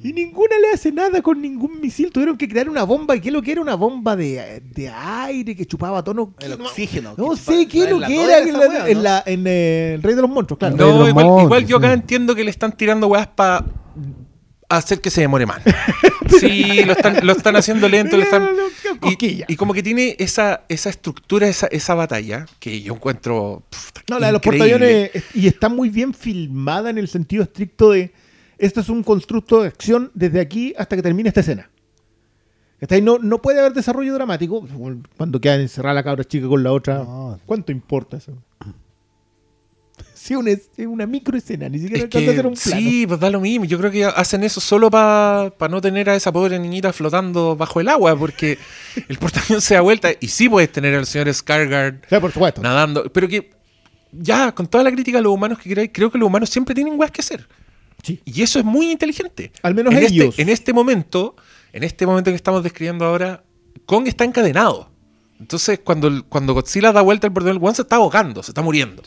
Y ninguna le hace nada con ningún misil. Tuvieron que crear una bomba. ¿Y qué es lo que era? Una bomba de, de aire que chupaba tono. El no- oxígeno. No sé qué es lo que era en, la- wea, en ¿no? la- en, eh, el Rey de los Monstruos, claro. No, igual, monstruos, igual yo acá sí. entiendo que le están tirando weas para hacer que se demore más. Sí, lo están, lo están haciendo lento. le están- y, y como que tiene esa, esa estructura, esa, esa batalla, que yo encuentro. pff, No, la de los portaaviones es- y está muy bien filmada en el sentido estricto de esto es un constructo de acción desde aquí hasta que termine esta escena. Está ahí, no, no puede haber desarrollo dramático cuando queda encerrada la cabra chica con la otra. No. ¿Cuánto importa eso? Sí, una, es una micro escena, ni siquiera Es alcanza a que, hacer un plano. sí, pues da lo mismo. Yo creo que hacen eso solo para no tener a esa pobre niñita flotando bajo el agua, porque el portaavión se da vuelta y sí puedes tener al señor por supuesto. nadando, pero que ya, con toda la crítica a los humanos que queráis, creo que los humanos siempre tienen weas que hacer. Sí. Y eso es muy inteligente. Al menos en ellos. Este, en este momento, en este momento que estamos describiendo ahora, Kong está encadenado. Entonces, cuando, cuando Godzilla da vuelta al portón, el weón se está ahogando, se está muriendo.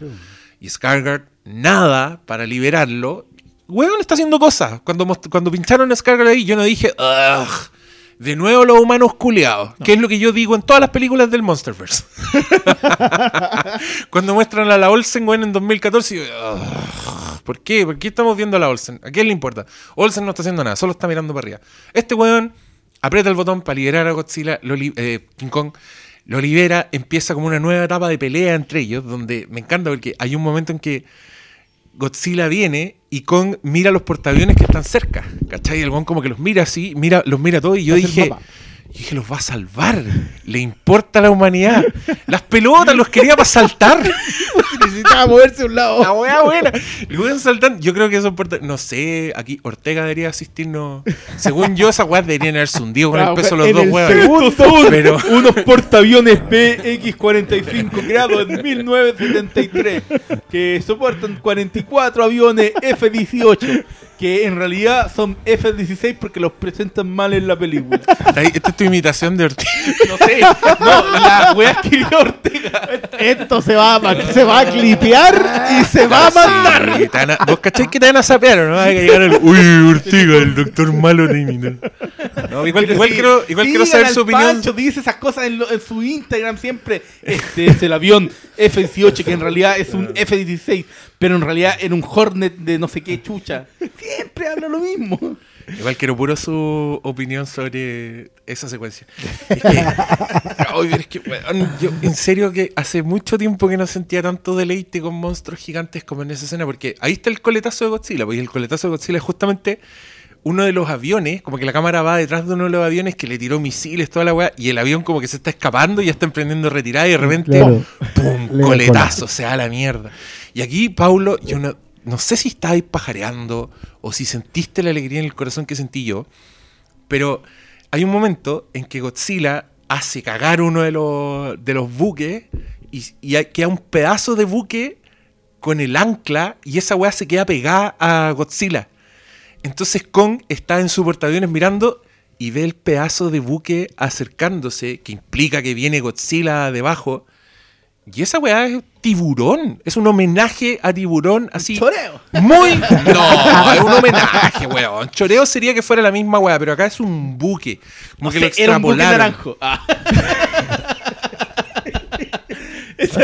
Y Skargard nada para liberarlo. Weón está haciendo cosas. Cuando, cuando pincharon a Skargard ahí, yo no dije, "Ugh, de nuevo los humanos culeados. Que es lo que yo digo en todas las películas del Monsterverse. cuando muestran a la Olsen, weón, en 2014, yo, "Ugh, ¿por qué? ¿Por qué estamos viendo a la Olsen? ¿A quién le importa? Olsen no está haciendo nada, solo está mirando para arriba. Este weón aprieta el botón para liberar a Godzilla, lo eh, King Kong, lo libera, empieza como una nueva etapa de pelea entre ellos, donde me encanta porque hay un momento en que Godzilla viene y Kong mira los portaaviones que están cerca, ¿cachai? El weón como que los mira así, mira, los mira todos y yo Hace dije... yo dije, los va a salvar. Le importa a la humanidad. Las pelotas los quería para saltar. Necesitaba moverse a un lado. La weá buena. El weón saltando. Yo creo que eso importa. No sé, aquí Ortega debería asistirnos. Según yo, esas weas deberían haberse hundido con el peso de los dos huevos. Pero. unos portaaviones PX-45 grados en 1973 que soportan 44 aviones F-18 que en realidad son F-16 porque los presentan mal en la película. Esta es tu imitación de Ortega. No sé, no, la wea escribió Ortega. Esto se va, a, se va a clipear y se va a mandar. Sí, a- ¿Vos cacháis que te van a sapear o no? Hay que llegar al. Uy, Ortega, el doctor malo imita. No, igual, igual Sí, quiero, igual quiero saber su opinión. Pancho, dice esas cosas en, lo- en su Instagram siempre. Este es el avión F-18, que en realidad es un F-16, pero en realidad era un Hornet de no sé qué chucha. Siempre habla lo mismo. Igual quiero puro su opinión sobre esa secuencia. Es que, es que, yo en serio que hace mucho tiempo que no sentía tanto deleite con monstruos gigantes como en esa escena, porque ahí está el coletazo de Godzilla, pues y el coletazo de Godzilla es justamente uno de los aviones, como que la cámara va detrás de uno de los aviones que le tiró misiles, toda la weá, y el avión como que se está escapando y ya está emprendiendo retirada y de repente, Claro. ¡pum! Le coletazo, se da la mierda. Y aquí, Paulo, yo no, no sé si estabais pajareando o si sentiste la alegría en el corazón que sentí yo, pero hay un momento en que Godzilla hace cagar uno de los, de los buques y, y queda un pedazo de buque con el ancla y esa weá se queda pegada a Godzilla. Entonces Kong está en su portaaviones mirando y ve el pedazo de buque acercándose, que implica que viene Godzilla debajo. Y esa weá es tiburón. Es un homenaje a tiburón así. Choreo. Muy. No, es un homenaje, weón. Choreo sería que fuera la misma weá, pero acá es un buque. Como No que sé, lo era un buque extrapolaron. naranjo. Ah.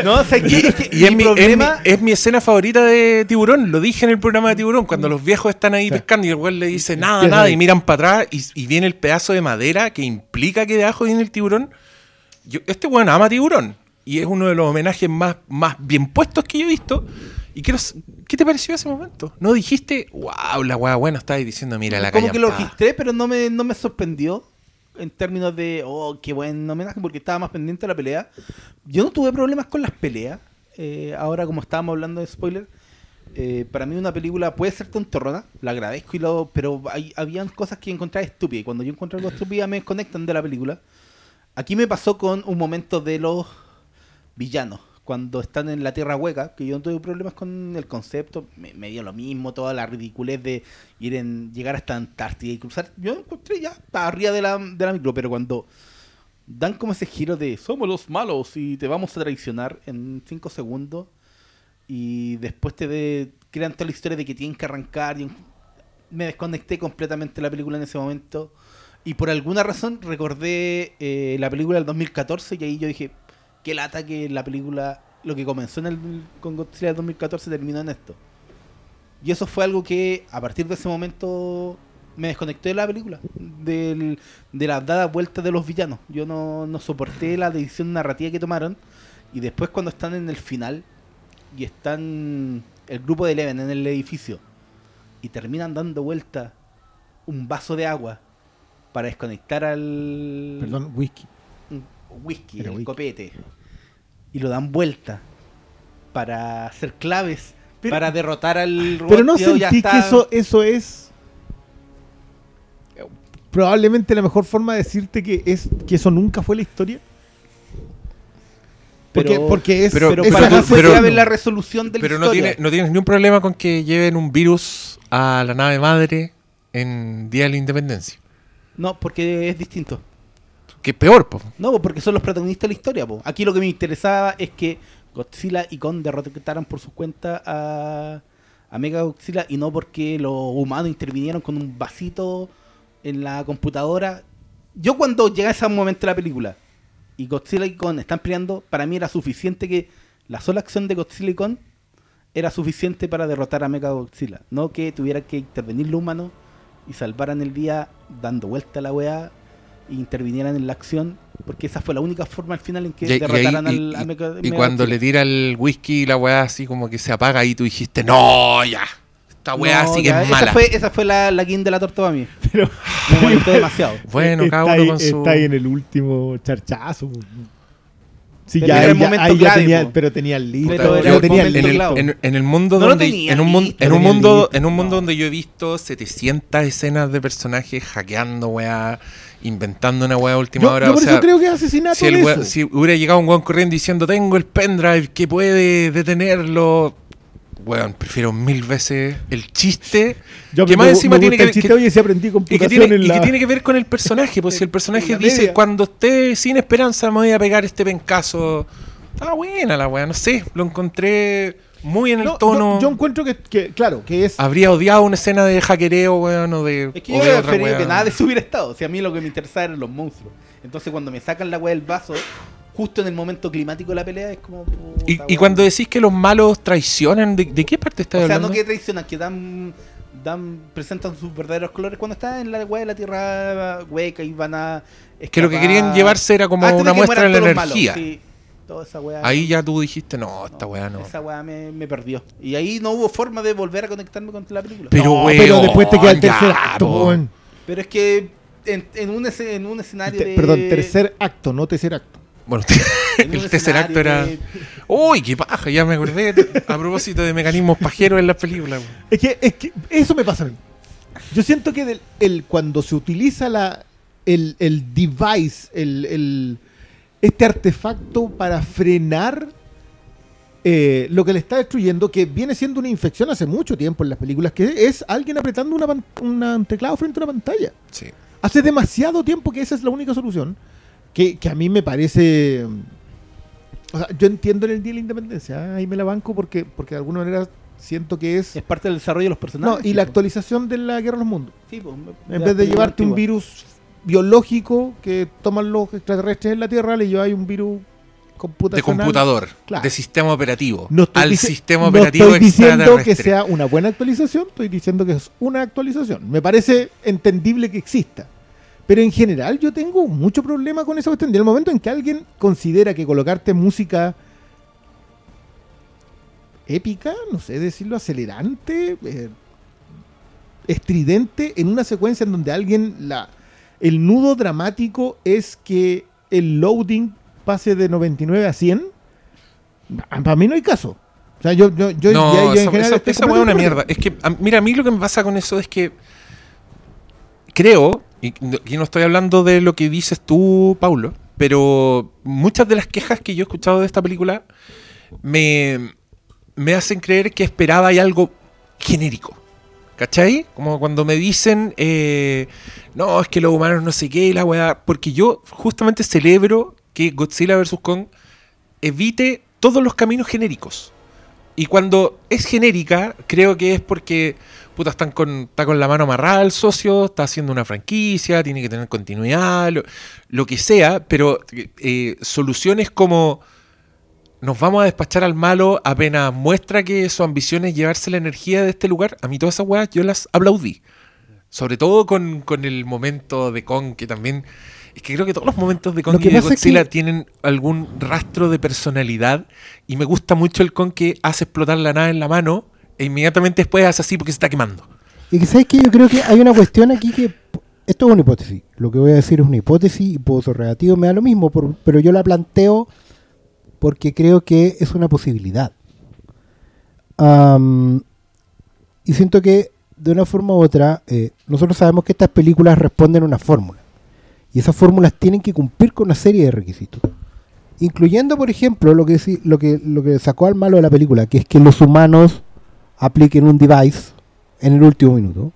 no, o sea, que, Y es mi mi, es, mi, problema... es mi escena favorita de Tiburón. Lo dije en el programa de Tiburón. Cuando los viejos están ahí pescando y el weón le dice nada, nada. ahí. Y miran para atrás y, y viene el pedazo de madera que implica que debajo viene el tiburón. Yo- este weón ama Tiburón. Y es uno de los homenajes más, más bien puestos que yo he visto. Y quiero, s- ¿Qué te pareció ese momento? ¿No dijiste, wow, la weá bueno, estabas diciendo, mira la calle? como que lo registré, pero no me, no me sorprendió. en términos de, oh, qué buen homenaje, porque estaba más pendiente de la pelea. Yo no tuve problemas con las peleas. Eh, ahora, como estábamos hablando de spoiler, eh, para mí una película puede ser tontorrona, la agradezco, y lo, pero hay, habían cosas que encontraba estúpidas. Y cuando yo encuentro algo estúpido, me desconectan de la película. Aquí me pasó con un momento de los villanos. Cuando están en la tierra hueca, que yo no tuve problemas con el concepto, me, dio lo mismo, toda la ridiculez de ir en, llegar hasta Antártida y cruzar. Yo encontré ya para arriba de la, de la micro, pero cuando dan como ese giro de somos los malos y te vamos a traicionar en 5 segundos y después te de- crean toda la historia de que tienen que arrancar. y me desconecté completamente de la película en ese momento. Y por alguna razón recordé eh, la película del 2014 y ahí yo dije, qué lata que la película, lo que comenzó en el, con Godzilla del 2014 terminó en esto. Y eso fue algo que a partir de ese momento me desconecté de la película, del- de las dadas vueltas de los villanos. Yo no, no soporté la decisión narrativa que tomaron. Y después cuando están en el final y están el grupo de Eleven en el edificio y terminan dando vuelta un vaso de agua para desconectar al Perdón, whisky. un whisky, Era el whisky. copete y lo dan vuelta para hacer claves Pero- para derrotar al robot. Pero no ya sentí que eso, eso es probablemente la mejor forma de decirte que es que eso nunca fue la historia. Porque, Pero- porque es pero- pero es para la resolución de la Pero no, tiene, no tienes ni un problema con que lleven un virus a la nave madre en Día de la Independencia. No, porque es distinto. Que peor, po. No, po, porque son los protagonistas de la historia. po. Aquí lo que me interesaba es que Godzilla y Kong derrotaran por su cuenta a, a Mega Godzilla y no porque los humanos intervinieron con un vasito en la computadora. Yo cuando llega ese momento de la película y Godzilla y Kong están peleando, para mí era suficiente que la sola acción de Godzilla y Kong era suficiente para derrotar a Mega Godzilla. No que tuviera que intervenir los humanos y salvaran el día dando vuelta a la weá intervinieran en la acción, porque esa fue la única forma al final en que Y, y ahí- derrotaran y- al, a y- cuando le tira el whisky y la weá así como que se apaga y tú dijiste, no, ya. Esta weá No, sí que ya, es esa mala. Fue, esa fue la, la guinda de la torta para mí. Pero- Me molestó demasiado. Bueno, está, cada uno ahí, con su... está ahí en el último charchazo. Sí, Pero ya, era el ya- momento ahí ya tenía, pero tenía el listo. Pero yo- tenía el en, el, en- en el mundo No donde en un, listo, en un mundo listo. en un mundo No. donde yo he visto 700 escenas de personajes hackeando weá inventando una weá a última Yo, hora yo o por sea eso creo que es asesinato si, el weá- eso. si hubiera llegado un weón corriendo diciendo tengo el pendrive que puede detenerlo weón prefiero mil veces el chiste Yo que me- más me encima tiene el que, chiste, que- oye, si aprendí y que, tiene, en y que tiene que ver con el personaje, pues si el personaje dice, media. cuando esté sin esperanza me voy a pegar este pencazo. Está buena la weá, no sé, lo encontré muy en el No, tono. yo, yo encuentro que, que, claro, que es... Habría odiado una escena de hackereo, weón, o de. Es que yo de otra que nada de eso hubiera estado. O sea, a mí lo que me interesaba eran los monstruos. Entonces cuando me sacan la weá del vaso, justo en el momento climático de la pelea, es como. puta, Y, cuando decís que los malos traicionan, ¿de, de qué parte estás O sea, hablando? no que traicionan, que dan, dan, presentan sus verdaderos colores cuando están en la weá de la tierra hueca y van a. Que lo que escapar. querían llevarse era como Antes una muestra de la energía. malos, sí. Toda esa weá. Ahí ya tú dijiste, no, esta weá no. Esa weá me, me perdió. Y ahí no hubo forma de volver a conectarme con la película. Pero, No, weón, pero después te queda el ya, tercer acto, po. weón. Pero es que en, en un, en un escenario Te- de... Perdón, tercer acto, no tercer acto. Bueno, el tercer acto era. Uy, qué paja, ya me acordé a propósito de mecanismos pajeros en las películas. Es que, es que eso me pasa a mí. Yo siento que del- el, cuando se utiliza la, el, el device, el, el- este artefacto para frenar eh, lo que le está destruyendo, que viene siendo una infección hace mucho tiempo en las películas, que es alguien apretando una, una- un teclado frente a una pantalla. Sí. Hace demasiado tiempo que esa es la única solución. Que, que a mí me parece. O sea, yo entiendo en el Día de la Independencia. ¿eh? Ahí me la banco porque, porque de alguna manera siento que es. Es parte del desarrollo de los No, personajes. y la actualización de la guerra de los mundos. Sí, pues, En vez de llevarte un virus biológico que toman los extraterrestres en la Tierra, le lleváis un virus De computador, Claro. de sistema operativo. No estoy al sistema no operativo estoy diciendo que sea una buena actualización, estoy diciendo que es una actualización. Me parece entendible que exista. Pero en general yo tengo mucho problema con esa cuestión. Y el momento en que alguien considera que colocarte música épica, no sé decirlo, acelerante, eh, estridente, en una secuencia en donde alguien la, el nudo dramático es que el loading pase de 99 a 100. Para mí no hay caso. O sea, yo, yo, yo, no, ya- yo en esa, general esa- es una mierda. Es que, a- mira, a mí lo que me pasa con eso es que creo, y no- y estoy hablando de lo que dices tú, Paulo, pero muchas de las quejas que yo he escuchado de esta película me, me hacen creer que esperaba hay algo genérico. ¿Cachai? Como cuando me dicen, eh, no, es que los humanos no sé qué, y la weá. Porque yo justamente celebro que Godzilla vs. Kong evite todos los caminos genéricos. Y cuando es genérica, creo que es porque puta, están con, está con la mano amarrada el socio, está haciendo una franquicia, tiene que tener continuidad, lo, lo que sea, pero eh, soluciones como nos vamos a despachar al malo apenas muestra que su ambición es llevarse la energía de este lugar, a mí todas esas weas yo las aplaudí. Sobre todo con, con el momento de Kong, que también... Es que creo que todos los momentos de Kong y de Godzilla que- tienen algún rastro de personalidad. Y me gusta mucho el Kong que hace explotar la nave en la mano e inmediatamente después hace así porque se está quemando. Y que sabes que yo creo que hay una cuestión aquí que esto es una hipótesis. Lo que voy a decir es una hipótesis y puedo ser relativo, me da lo mismo, pero yo la planteo porque creo que es una posibilidad. Y siento que de una forma u otra, eh, nosotros sabemos que estas películas responden a una fórmula. Y esas fórmulas tienen que cumplir con una serie de requisitos. Incluyendo, por ejemplo, lo que, lo que, lo que sacó al malo de la película, que es que los humanos apliquen un device en el último minuto.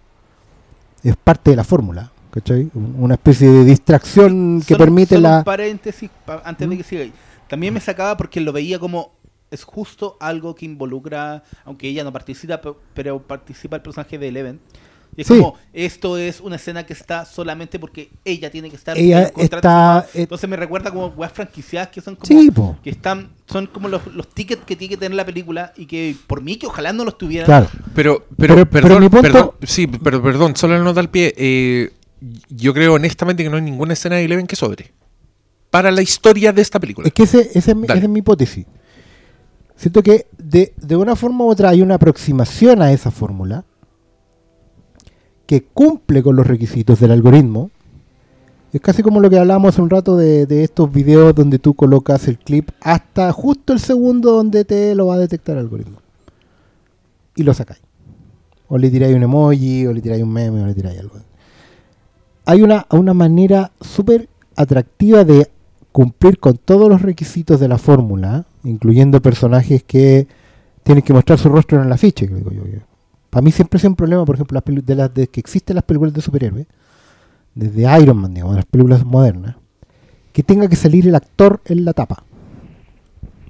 Es parte de la fórmula, ¿cachai? Un- Una especie de distracción que Solo- permite solo la... Un paréntesis pa- antes de que siga. ahí. También me sacaba porque lo veía como es justo algo que involucra, aunque ella no participa, pe- pero participa el personaje de Eleven. Y es Sí. como, esto es una escena que está solamente porque ella tiene que estar Ella en contrato está- firmado. Entonces me recuerda como weas franquiciadas que son como Sí, que están, son como los, los tickets que tiene que tener la película y que por mí que ojalá no los tuvieran. Claro. Pero, pero, Pero- perdón, punto- perdón, sí, pero perdón, solo la nota al pie. eh, yo creo honestamente que no hay ninguna escena de Eleven que sobre. Para la historia de esta película. Es que ese, ese es, mi- esa es mi hipótesis. Siento que de, de una forma u otra hay una aproximación a esa fórmula que cumple con los requisitos del algoritmo. Es casi como lo que hablábamos hace un rato de, de estos videos donde tú colocas el clip hasta justo el segundo donde te lo va a detectar el algoritmo. Y lo sacáis. O le tiráis un emoji, o le tiráis un meme, o le tiráis algo. Hay una, una manera súper atractiva de cumplir con todos los requisitos de la fórmula, incluyendo personajes que tienen que mostrar su rostro en el afiche. que digo yo, Para mí siempre ha sido un problema, por ejemplo, las de las de que existen las películas de superhéroes, desde Iron Man, digamos, las películas modernas, que tenga que salir el actor en la tapa.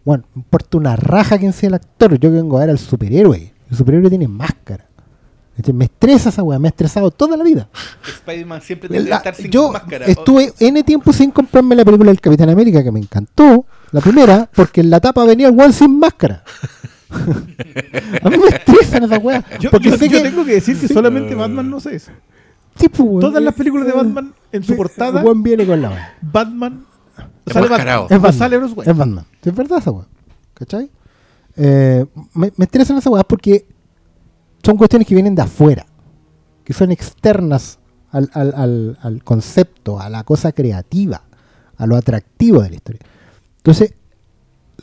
Bueno, no importa una raja quién sea el actor, yo vengo a ver al superhéroe. El superhéroe tiene máscara. Me estresa esa weá, me ha estresado toda la vida. Spider-Man siempre tiene que estar sin yo máscara. estuve N tiempo sin comprarme la película del Capitán América, que me encantó, la primera, porque en la tapa venía el one sin máscara. a mí me estresan esas weas. Yo, porque yo- sé yo que tengo que decir que solamente Batman no sé eso. Sí, pues, Todas las películas de eh, Batman, en su portada, weón viene con la wea. Batman. Es Sale. Batman, Es Batman. sale Bruce Wayne. Es Batman. Es verdad esa weá. ¿Cachai? Eh, me, me estresan esas weas porque son cuestiones que vienen de afuera, que son externas al, al- al- al concepto, a la cosa creativa, a lo atractivo de la historia. Entonces,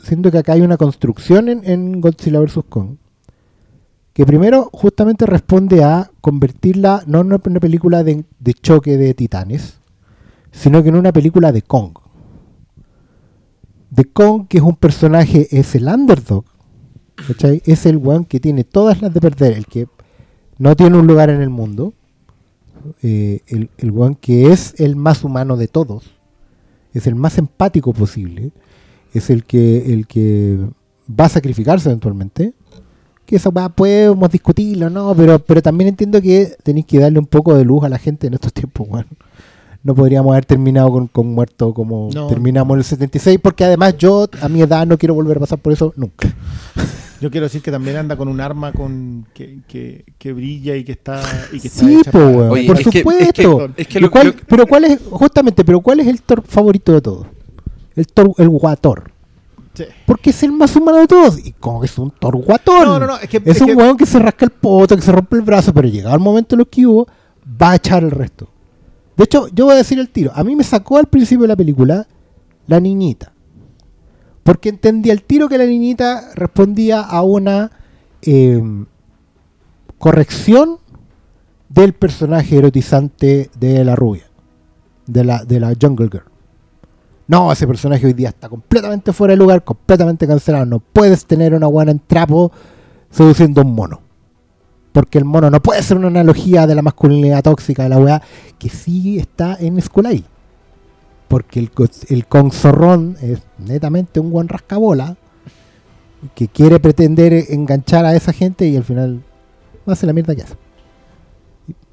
siento que acá hay una construcción en, Godzilla vs. Kong que primero justamente responde a convertirla no en una, película de, choque de titanes, sino que en una película de Kong. De Kong, que es un personaje, es el underdog, ¿cachai? Es el weón que tiene todas las de perder, el que no tiene un lugar en el mundo, eh, el, el weón que es el más humano de todos, es el más empático posible, es el que, el que va a sacrificarse eventualmente. Que weá podemos discutirlo, ¿no? Pero, pero también entiendo que tenéis que darle un poco de luz a la gente en estos tiempos, weón. No podríamos haber terminado con, con muerto como No. terminamos en el 76, porque además yo, a mi edad, no quiero volver a pasar por eso nunca. Yo quiero decir que también anda con un arma con que, que, que brilla y que está y que está Sí, hecha po, para- weón, Oye, por es que- es supuesto. que- es que ¿Y lo- cuál- lo- pero cuál es, justamente, pero cuál es el Thor favorito de todos? El Thor, el guator. Sí. Porque es el más humano de todos. Y como que es un Thor guatón. No, no, no, es que- es es un que- weón que se rasca el poto, que se rompe el brazo, pero llegado el momento en los que hubo, va a echar el resto. De hecho, yo voy a decir el tiro. A mí me sacó al principio de la película la niñita. Porque entendí al tiro que la niñita respondía a una eh, corrección del personaje erotizante de la rubia. De la, de la Jungle Girl. No, ese personaje hoy día está completamente fuera de lugar, completamente cancelado. No puedes tener una buena en trapo seduciendo a un mono. Porque el mono no puede ser una analogía de la masculinidad tóxica de la weá, que sí está en Skulai. Porque el, el conzorrón es netamente un buen rascabola que quiere pretender enganchar a esa gente y al final hace la mierda que hace.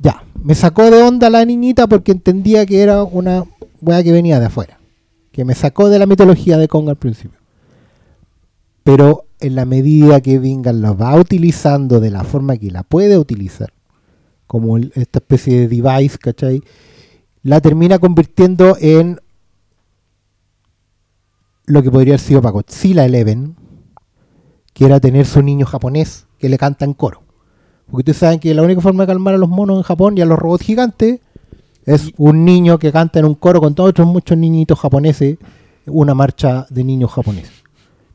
Ya, me sacó de onda la niñita porque entendía que era una weá que venía de afuera. Que me sacó de la mitología de Kong al principio. Pero en la medida que Vingan la va utilizando de la forma que la puede utilizar, como el- esta especie de device, ¿cachai? La termina convirtiendo en lo que podría haber sido para Godzilla Eleven, que era tener su niño japonés que le canta en coro. Porque ustedes saben que la única forma de calmar a los monos en Japón y a los robots gigantes es un niño que canta en un coro con todos otros muchos niñitos japoneses, una marcha de niños japoneses.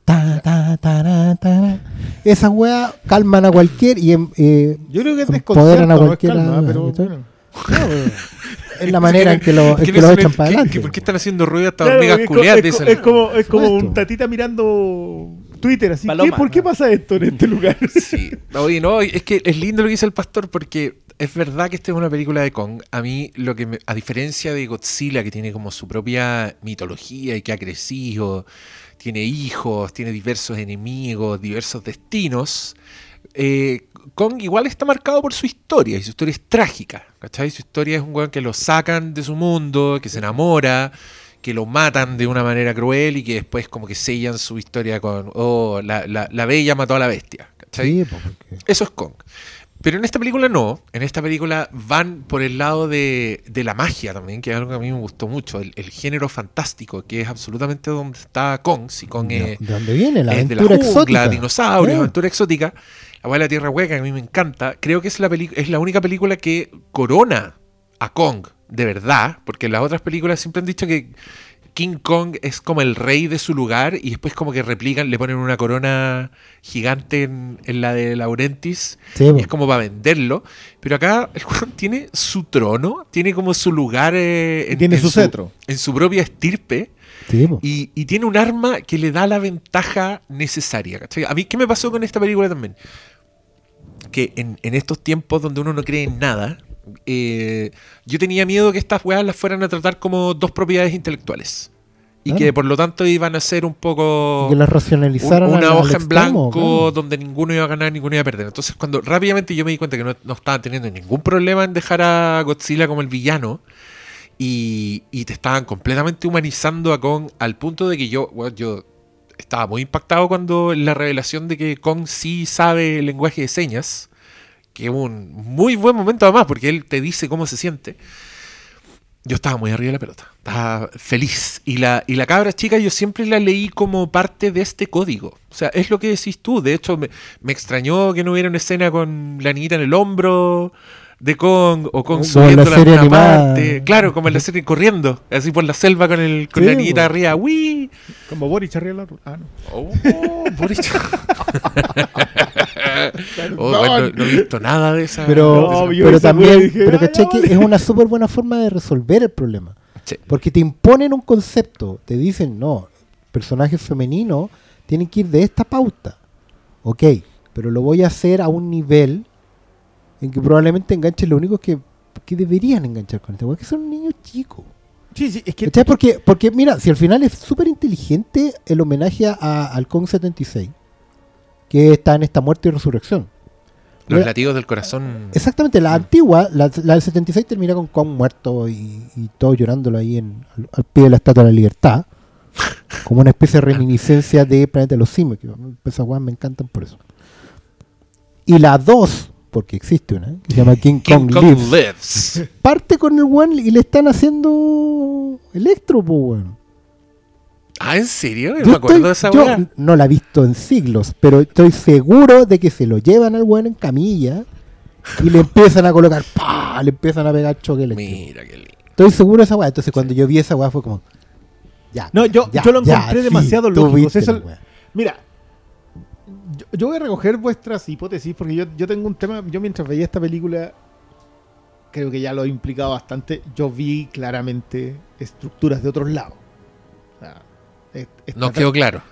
Ta, ta, tará. Esas weas calman a cualquier y em, eh, Yo creo que es Empoderan a no es cualquiera, calma, pero bueno. es la manera en que lo, en ¿Qué que lo echan para adelante. ¿Por qué están haciendo ruido estas Claro, hormigas culiadas? es co- es como, es como un tatita mirando Twitter, así. Paloma, ¿qué? ¿Por qué pasa esto en este lugar? Sí. Oye, no, es que es lindo lo que dice el pastor porque es verdad que esta es una película de Kong. A mí, lo que me- a diferencia de Godzilla, que tiene como su propia mitología y que ha crecido, tiene hijos, tiene diversos enemigos, diversos destinos, eh, Kong igual está marcado por su historia y su historia es trágica. ¿Cachai? Su historia es un weón que lo sacan de su mundo, que se enamora, que lo matan de una manera cruel y que después como que sellan su historia con, oh, la, la- la bella mató a la bestia. ¿cachai? Sí, po, porque- Eso es Kong. Pero en esta película no. En esta película van por el lado de, de la magia también, que es algo que a mí me gustó mucho. El, el género fantástico, que es absolutamente donde está Kong. Si Kong ¿De, es, de dónde viene la es de la aventura jungla, exótica? dinosaurios, Eh. aventura exótica. La Abuela Tierra Hueca, que a mí me encanta. Creo que es la, es la única película que corona a Kong, de verdad. Porque las otras películas siempre han dicho que King Kong es como el rey de su lugar y después como que replican, le ponen una corona gigante en, en la de Laurentis Sí, y es como para venderlo. Pero acá el juego tiene su trono, tiene como su lugar eh, Y tiene su su cetro. en su propia estirpe. Sí. Y, y tiene un arma que le da la ventaja necesaria. ¿cachai? A mí, ¿qué me pasó con esta película también? Que en, en estos tiempos donde uno no cree en nada, eh, yo tenía miedo que estas weas las fueran a tratar como dos propiedades intelectuales. Y que por lo tanto iban a ser un poco que las un- una hoja en extremo, blanco claro. donde ninguno iba a ganar, ninguno iba a perder. Entonces, cuando rápidamente yo me di cuenta que no, no estaban teniendo ningún problema en dejar a Godzilla como el villano y, y te estaban completamente humanizando a Kong al punto de que yo, bueno, yo estaba muy impactado cuando la revelación de que Kong sí sabe el lenguaje de señas, que es un muy buen momento además, porque él te dice cómo se siente. Yo estaba muy arriba de la pelota, estaba feliz. Y la, y la cabra chica yo siempre la leí como parte de este código. O sea, es lo que decís tú. De hecho, me, me extrañó que no hubiera una escena con la niñita en el hombro de Kong o Kong Como subiendo la serie parte. Claro, como en la serie corriendo, así por la selva con, el, con Sí, la niñita arriba. ¡Uy! Como Boris arriba la Ah, no. Oh, Boris. Oh, No, bueno, no, no he visto nada de esa. Pero, de esa- también, dije, pero "Ah, que vale". es una súper buena forma de resolver el problema. Sí. Porque te imponen un concepto, te dicen, no, personajes femeninos tienen que ir de esta pauta. Ok, pero lo voy a hacer a un nivel en que probablemente enganchen lo único que, que deberían enganchar con este weón, que son niños chicos. Sí, sí, es que. ¿Cachai? Porque, porque, mira, si al final es súper inteligente el homenaje a, al Kong 76, que está en esta muerte y resurrección. Los latidos del corazón. Exactamente, la antigua, la, la del 76 termina con Kong muerto y, y todo llorándolo ahí en, al, al pie de la Estatua de la Libertad, como una especie de reminiscencia de Planeta de los Simios, que esas weas me encantan por eso. Y la 2, porque existe una, que se llama King, King Kong, Kong Lives, lives. parte con el one y le están haciendo electro, po, weón. Ah, ¿en serio? Yo Yo me acuerdo estoy- de esa yo no la he visto en siglos, pero estoy seguro de que se lo llevan al weón en camilla y le empiezan a colocar, ¡pah! le empiezan a pegar choque eléctrico. Mira qué lindo. Estoy seguro de esa weá. Entonces cuando yo vi esa weá fue como. Ya. No, yo- ya, yo lo encontré sí, demasiado tú lógico, viste. Mira, yo, yo voy a recoger vuestras hipótesis porque yo, yo tengo un tema. Yo mientras veía esta película, creo que ya lo he implicado bastante. Yo vi claramente estructuras de otros lados. Nos quedó claro.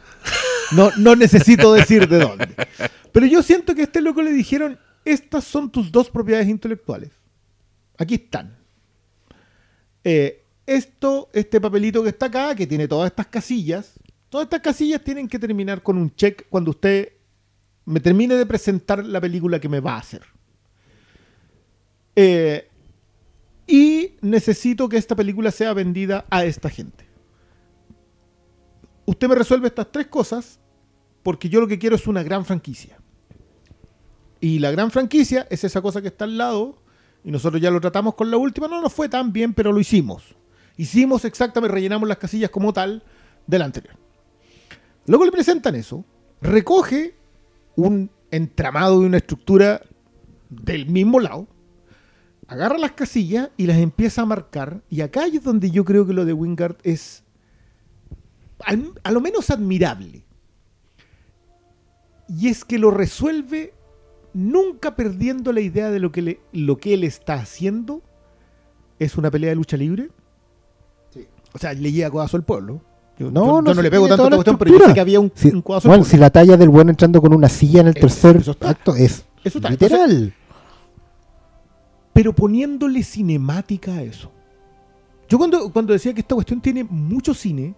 No, no necesito decir de dónde. Pero yo siento que a este loco le dijeron, estas son tus dos propiedades intelectuales. Aquí están. Eh, esto, este papelito que está acá, que tiene todas estas casillas, todas estas casillas tienen que terminar con un check cuando usted me termine de presentar la película que me va a hacer. Eh, y necesito que esta película sea vendida a esta gente. Usted me resuelve estas tres cosas porque yo lo que quiero es una gran franquicia. Y la gran franquicia es esa cosa que está al lado y nosotros ya lo tratamos con la última. No nos fue tan bien, pero lo hicimos. Hicimos exactamente, rellenamos las casillas como tal de la anterior. Luego le presentan eso, recoge un entramado de una estructura del mismo lado, agarra las casillas y las empieza a marcar. Y acá es donde yo creo que lo de Wingard es al- a lo menos admirable. Y es que lo resuelve nunca perdiendo la idea de lo que, le- lo que él está haciendo es una pelea de lucha libre. O sea, le llega codazo al pueblo. Yo No, yo- yo no, no, le pego tanto a cuestión, pero yo sé que había un, Sí, un codazo al bueno, pueblo. si la talla del bueno entrando con una silla en el Eso- tercer eso está. acto es Eso está. literal. pero poniéndole cinemática a eso. Yo cuando, cuando decía que esta cuestión tiene mucho cine,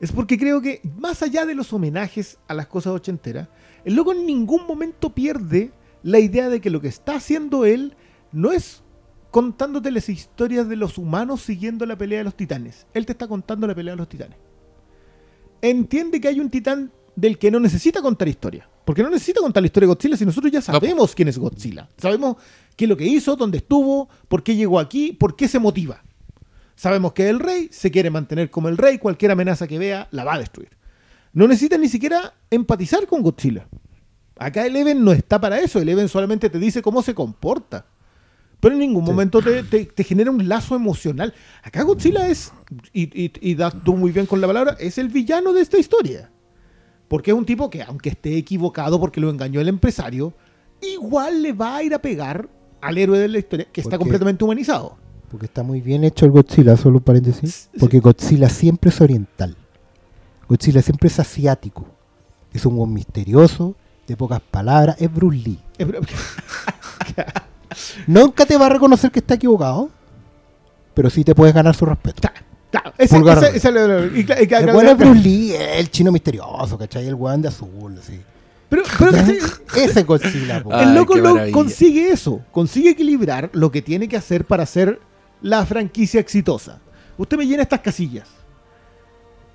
es porque creo que más allá de los homenajes a las cosas ochenteras, el loco en ningún momento pierde la idea de que lo que está haciendo él no es contándote las historias de los humanos siguiendo la pelea de los titanes. Él te está contando la pelea de los titanes. Entiende que hay un titán del que no necesita contar historia. Porque no necesita contar la historia de Godzilla si nosotros ya sabemos quién es Godzilla. Sabemos qué es lo que hizo, dónde estuvo, por qué llegó aquí, por qué se motiva. Sabemos que el rey se quiere mantener como el rey, cualquier amenaza que vea la va a destruir. No necesita ni siquiera empatizar con Godzilla. Acá Eleven no está para eso, Eleven solamente te dice cómo se comporta. Pero en ningún momento te, te- te genera un lazo emocional. Acá Godzilla es, y, y, y das tú muy bien con la palabra, es el villano de esta historia. Porque es un tipo que, aunque esté equivocado porque lo engañó el empresario, igual le va a ir a pegar al héroe de la historia, que está completamente humanizado. Porque está muy bien hecho el Godzilla, solo un paréntesis. Porque Godzilla siempre es oriental. Godzilla siempre es asiático. Es un buen misterioso, de pocas palabras. Es Bruce Lee. Nunca te va a reconocer que está equivocado, pero sí te puedes ganar su respeto. El bueno es Bruce Lee, el chino misterioso, ¿cachai? El weón de azul, así. Pero, pero. Ese Godzilla. Ah, el loco lo consigue eso, consigue equilibrar lo que tiene que hacer para hacer la franquicia exitosa. Usted me llena estas casillas,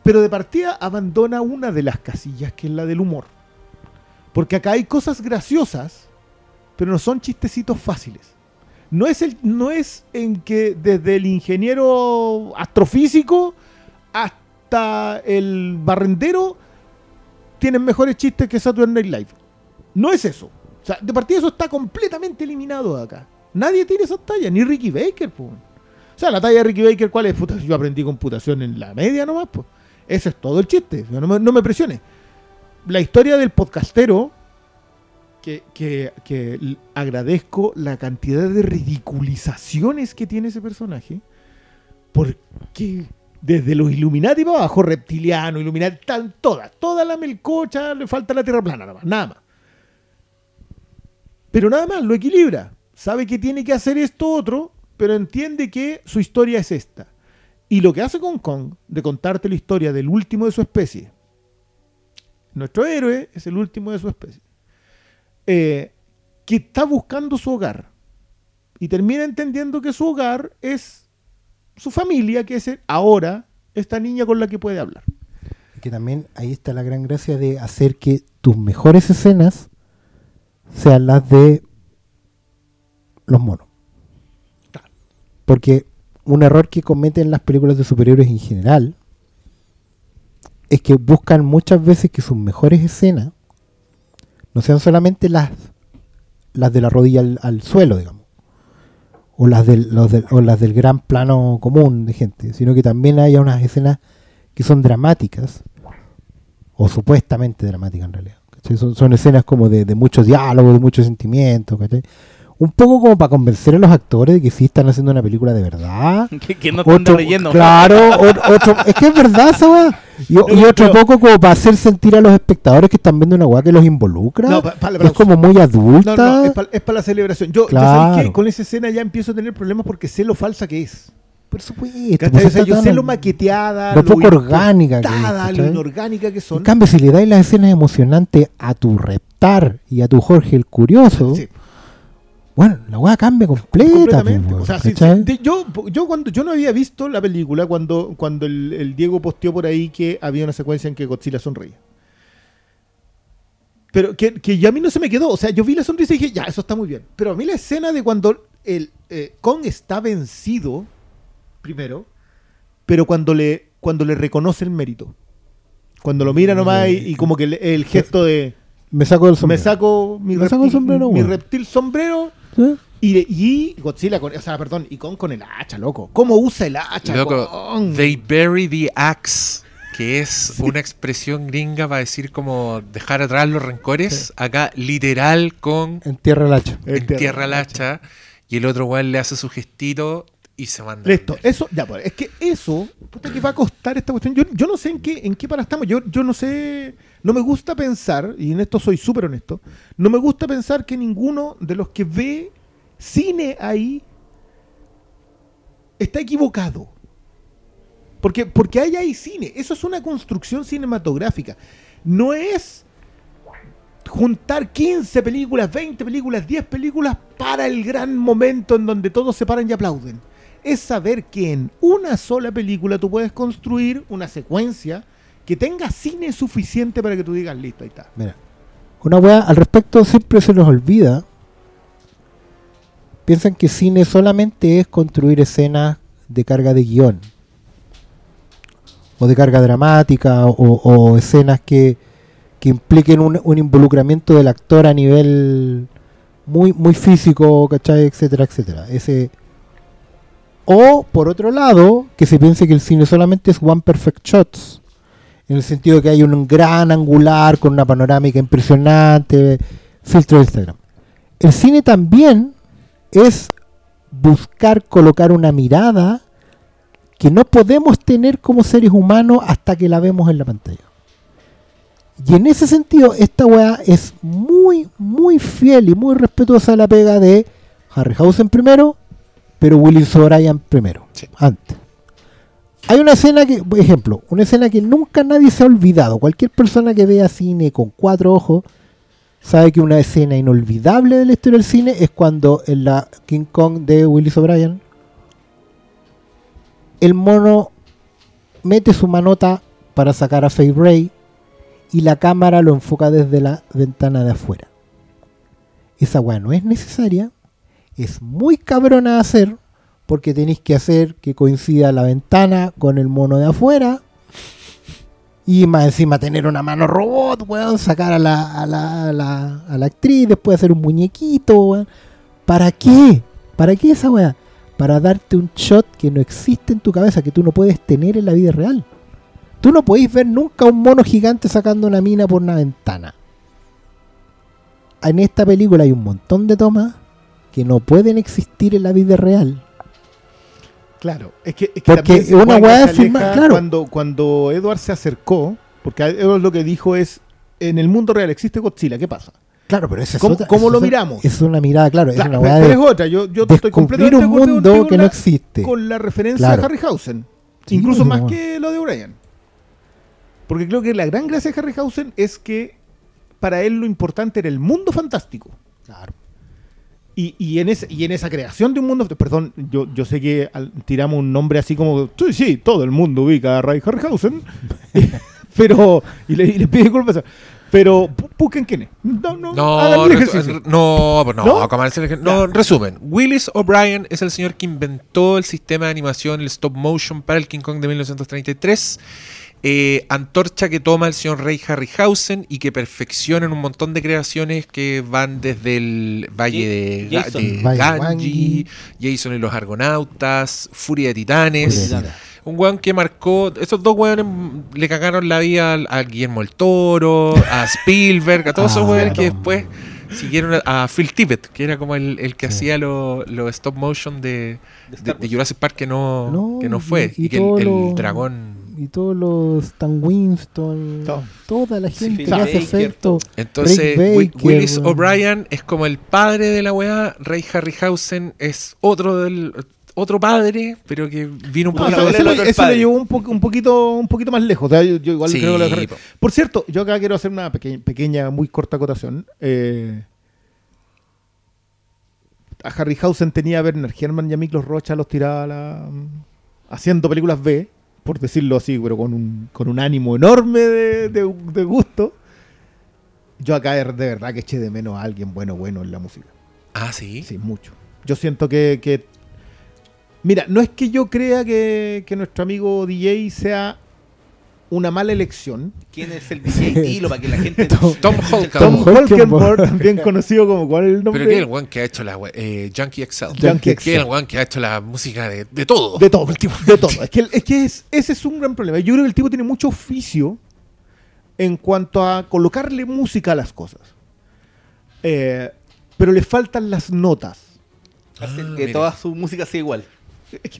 pero de partida abandona una de las casillas, que es la del humor. Porque acá hay cosas graciosas, pero no son chistecitos fáciles. No es, el, no es en que desde el ingeniero astrofísico hasta el barrendero tienen mejores chistes que Saturday Night Live. No es eso. O sea, de partida eso está completamente eliminado de acá. Nadie tiene esas tallas, ni Ricky Baker, po. O sea, la talla de Ricky Baker, ¿cuál es? Yo aprendí computación en la media nomás, pues. Ese es todo el chiste. No me, no me presione. La historia del podcastero, que, que- que agradezco la cantidad de ridiculizaciones que tiene ese personaje, porque desde los Illuminati para abajo, reptiliano, Illuminati, están todas, toda la melcocha, le falta la tierra plana, nada más, nada más. Pero nada más, lo equilibra. Sabe que tiene que hacer esto otro, pero entiende que su historia es esta. Y lo que hace con Kong, de contarte la historia del último de su especie, nuestro héroe es el último de su especie, eh, que está buscando su hogar. Y termina entendiendo que su hogar es su familia, que es ahora esta niña con la que puede hablar. Que también ahí está la gran gracia de hacer que tus mejores escenas sean las de los monos. Porque un error que cometen las películas de superhéroes en general es que buscan muchas veces que sus mejores escenas no sean solamente las, las de la rodilla al, suelo, digamos. o las del, los del- o las del gran plano común de gente, sino que también haya unas escenas que son dramáticas, o supuestamente dramáticas en realidad. Son, son escenas como de, de mucho diálogo, de mucho sentimiento, ¿cachai? Un poco como para convencer a los actores de que sí están haciendo una película de verdad. que, que no están Otro- leyendo. Claro, o- otro, es que es verdad esa weá. Y, otro poco como para hacer sentir a los espectadores que están viendo una weá que los involucra. No, pa- pa- es como muy adulta. No, no, es para la celebración. Yo, Claro. que con esa escena ya empiezo a tener problemas porque sé lo falsa que es. Por supuesto. Pues O sea, yo sé lo maqueteada, lo poco orgánica que es, importada, lo inorgánica que En son. cambio, si le dais las escenas emocionantes a tu Reptar y a tu Jorge el Curioso, Sí, bueno, la weá cambia completa. completamente. pues, O sea, sí, sí. Yo, yo cuando yo no había visto la película cuando, cuando el, el Diego posteó por ahí que había una secuencia en que Godzilla sonreía. Pero que, que ya a mí no se me quedó. O sea, yo vi la sonrisa y dije, ya, eso está muy bien. Pero a mí la escena de cuando el eh, Kong está vencido, primero, pero cuando le, cuando le reconoce el mérito. Cuando lo mira nomás y, y como que el, el gesto de Me saco del sombrero. me saco mi, Me saco el reptil- sombrero, mi reptil sombrero ¿Sí? y, de- y Godzilla con, o sea, perdón, y Kong con el hacha, loco. ¿Cómo usa el hacha? Loco, Kong? they bury the axe, que es una expresión gringa para decir como dejar atrás los rencores. Acá, literal, con Entierra el hacha. Entierra el hacha. Y el otro weón le hace su gestito y se manda. Listo, eso, ya, pues, es que eso, puta que va a costar esta cuestión. Yo, yo no sé en qué, en qué para estamos. Yo, yo no sé, no me gusta pensar, y en esto soy súper honesto, no me gusta pensar que ninguno de los que ve cine ahí está equivocado. Porque, porque hay ahí cine. Eso es una construcción cinematográfica. No es juntar 15 películas, 20 películas, 10 películas para el gran momento en donde todos se paran y aplauden. Es saber que en una sola película tú puedes construir una secuencia que tenga cine suficiente para que tú digas, listo, ahí está. Mira, una weá al respecto siempre se los olvida. Piensan que cine solamente es construir escenas de carga de guion. O de carga dramática, o, o escenas que, que impliquen un, un involucramiento del actor a nivel muy, muy físico, ¿cachai? Etcétera, etcétera. Ese, o, por otro lado, que se piense que el cine solamente es one perfect shots en el sentido que hay un gran angular con una panorámica impresionante, filtro de Instagram. El cine también es buscar colocar una mirada que no podemos tener como seres humanos hasta que la vemos en la pantalla. Y en ese sentido, esta weá es muy, muy fiel y muy respetuosa de la pega de Harryhausen primero, pero Willis O'Brien primero, Sí. antes. Hay una escena que, por ejemplo, una escena que nunca nadie se ha olvidado. Cualquier persona que vea cine con cuatro ojos sabe que una escena inolvidable de la historia del cine es cuando en la King Kong de Willis O'Brien el mono mete su manota para sacar a Faye Ray y la cámara lo enfoca desde la ventana de afuera. Esa weá no es necesaria, es muy cabrona de hacer porque tenéis que hacer que coincida la ventana con el mono de afuera. Y más encima tener una mano robot, weón, sacar a la, a la, a la, a la actriz, después hacer un muñequito, weón. ¿Para qué? ¿Para qué esa weá? Para darte un shot que no existe en tu cabeza, que tú no puedes tener en la vida real. Tú no podéis ver nunca un mono gigante sacando una mina por una ventana. En esta película hay un montón de tomas que no pueden existir en la vida real. Claro, es que, es que Porque una weá claro. Cuando, cuando Edward se acercó, porque Edward lo que dijo es, en el mundo real existe Godzilla, ¿qué pasa? Claro, pero esa es ¿Cómo- otra- cómo esa lo miramos? Es una mirada, claro, Claro, es una de es otra, yo, yo estoy completamente un de acuerdo mundo que con no la- existe. Con la referencia Claro. a Harryhausen. Sí, Incluso más que lo de O'Brien. Porque creo que la gran gracia de Harryhausen es que para él lo importante era el mundo fantástico. Claro. Y, y en ese, y en esa creación de un mundo, perdón, yo, yo sé que al- tiramos un nombre así como, sí, sí, todo el mundo ubica a Ray Harryhausen, pero, y le, y le pido disculpas, pero bu- busquen quién es. No, no, No, no, pues no, ¿No? ej- no, resumen. Willis O'Brien es el señor que inventó el sistema de animación, el stop motion para el King Kong de 1933. Eh, antorcha que toma el señor Rey Harryhausen y que perfecciona en un montón de creaciones que van desde el Valle de, Ga- Jason. de Valle de Ganji, Wangi. Jason y los Argonautas, Furia de Titanes. Furia de Un weón que marcó. Esos dos weones le cagaron la vida al, a Guillermo el Toro, a Spielberg, a todos esos Ah, weones que después siguieron a, a Phil Tippett, que era como el, el que hacía los lo stop motion de, De de, Star de Wars. Jurassic Park que no, No, que no fue. y- Y, y que el, dragón. Y todos los Stan Winston, toda la gente que hace efecto. Entonces, Baker, Willis. O'Brien es como el padre de la weá. Rey Harryhausen es otro del otro padre, pero que vino un No, poquito o sea, ese, lo, ese llevó un, po- un poquito un poquito más lejos. O sea, yo, yo igual Sí, creo que lo- po. Por cierto, yo acá quiero hacer una pequeña, pequeña muy corta acotación. Eh, a Harryhausen tenía a Werner Hermann y a Miklos Rocha, los tiraba la- haciendo películas B, por decirlo así, pero con un, con un ánimo enorme de, de- de gusto. Yo acá de, de verdad que eché de menos a alguien bueno, bueno en la música. Ah, sí. Sí, mucho. Yo siento que, que- Mira, no es que yo crea que, que nuestro amigo DJ sea una mala elección. ¿Quién es el DJ Dilo para que la gente Tom- Tom Tom Holcomb. Tom Holkenborg, Holkenborg. también conocido como ¿cuál es el nombre? Pero que es el weón que ha hecho la eh, Junkie XL. Junkie Que es el weón que ha hecho la música de, de todo. De todo, de todo. Es que, es que es- ese es un gran problema. Yo creo que el tipo tiene mucho oficio en cuanto a colocarle música a las cosas. Eh, pero le faltan las notas. hace Ah, que mira. toda su música sea igual.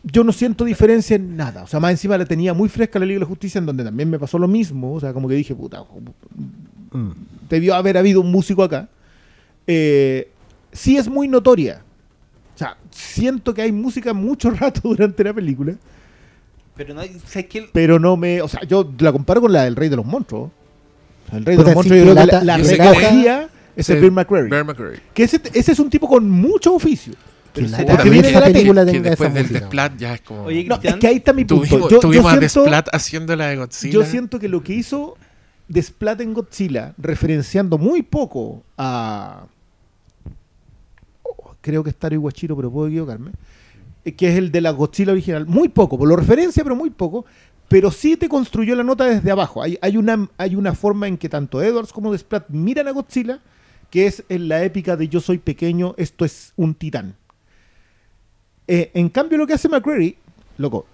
Yo no siento diferencia en nada. O sea, más encima la tenía muy fresca la Liga de la Justicia, en donde también me pasó lo mismo. O sea, como que dije, puta, debió haber habido un músico acá. Eh, sí es muy notoria. O sea, siento que hay música mucho rato durante la película, Pero no hay, ¿sabes qué? pero no me. O sea, yo la comparo con la del Rey de los Monstruos. O sea, el Rey de los Monstruos, yo creo que lata- la, la recogía es el Bill McCreary. Bear McCreary. Que ese, ese es un tipo con mucho oficio. Que de esa la tele. película que tenga después esa del música. Desplat ya es como. Oye, No, Cristian, es que ahí está mi punto. tuvimos Yo- yo tuvimos a siento- Desplat haciendo la de Godzilla. Yo siento que lo que hizo Desplat en Godzilla, referenciando muy poco a. oh, creo que es Taro Iwachiro, pero puedo equivocarme. eh, Que es el de la Godzilla original. Muy poco, por lo referencia, pero muy poco. Pero sí te construyó la nota desde abajo. Hay, hay, una, hay una forma en que tanto Edwards como Desplat miran a Godzilla, que es en la épica de Yo soy pequeño, esto es un titán. Eh, en cambio, lo que hace McCreary, loco,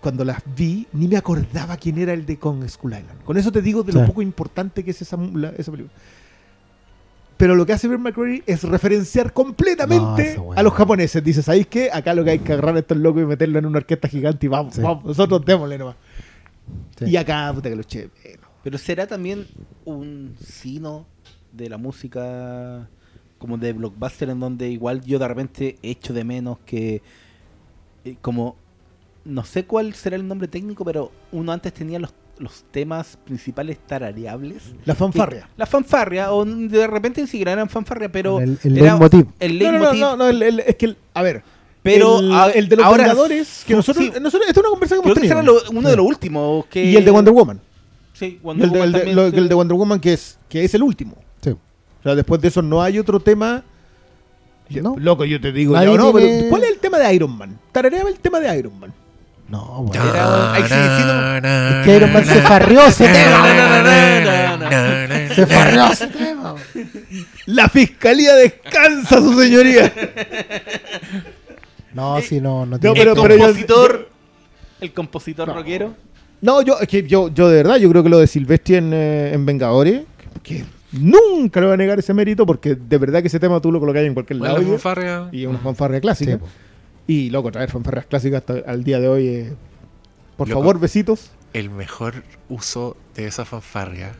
cuando las vi, ni me acordaba quién era el de Kong Skull Island. Con eso te digo de lo Sí. poco importante que es esa, la- esa película. Pero lo que hace Bill McCreary es referenciar completamente a los japoneses. Dice, ¿sabéis qué? Acá lo que hay que agarrar a estos locos y meterlo en una orquesta gigante y vamos, Sí. vamos, nosotros démosle nomás. Sí. Y acá, puta que lo menos. Pero será también un sino de la música como de blockbuster en donde igual yo de repente echo de menos que eh, como no sé cuál será el nombre técnico, pero uno antes tenía los, los temas principales tarareables. La fanfarria. Que- La fanfarria, o de repente ni siquiera eran fanfarria, pero El- el era leitmotiv. El No, no, no, leitmotiv. no, no, el- el- es que, el- a ver, Pero el, a- el de los ahora- Vengadores, que nosotros, sí. nosotros, esta es una conversación que hemos que tenido. era lo- uno de los últimos. Que... Y el de Wonder Woman. Sí, Wonder el de, Woman el de- también lo- se- el de Wonder Woman que es, que es el último. Sea, después de eso no hay otro tema. No. Loco, yo te digo, Nadie ya, no, tiene- pero ¿cuál es el tema de Iron Man? Tarareaba el tema de Iron Man. No, bueno. Era- ahí sí, sí, no. Es que Iron Man se farrió ese tema. Se farrió ese tema. La fiscalía descansa, su señoría. No, si no, no No, tiene- pero- el compositor, el compositor No. rockero. No, yo, es que yo, yo de verdad, yo creo que lo de Silvestri en, eh, en Vengadores, que nunca le voy a negar ese mérito, porque de verdad que ese tema tú lo colocas en cualquier Bueno, lado. la y- fanfarria. y es una fanfarria clásica. Sí. Y loco, traer fanfarrias clásicas hasta al día de hoy. eh, por Loco. favor, besitos. El mejor uso de esa fanfarria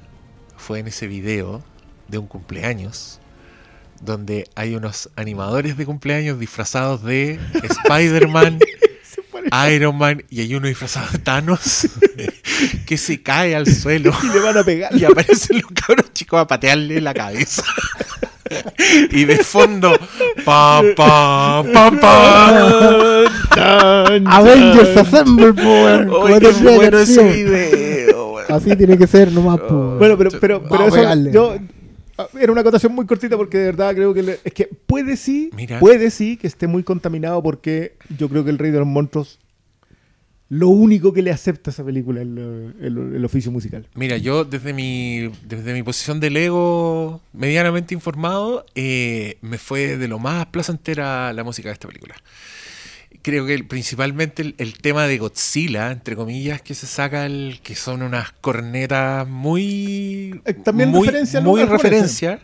fue en ese video de un cumpleaños donde hay unos animadores de cumpleaños disfrazados de Spider-Man, Iron Man y hay uno disfrazado de Thanos que se cae al suelo Y le van a pegar. y aparecen los cabros chicos a patearle la cabeza. y de fondo, pa, pa, pa, pa. Tan, Avengers. Assemble, Oye, qué bueno ese video. Así tiene que ser nomás, weón. Bueno, pero, pero, pero eso, yo, era una acotación muy cortita porque de verdad creo que le- es que puede sí, Mira. puede sí que esté muy contaminado porque yo creo que el rey de los monstruos lo único que le acepta a esa película es el, el oficio musical. Mira, yo desde mi, desde mi posición de Lego medianamente informado, eh, me fue de lo más placentera la música de esta película. Creo que principalmente el, el tema de Godzilla, entre comillas, que se saca, el, que son unas cornetas muy... Eh, también muy, referencia muy referencia,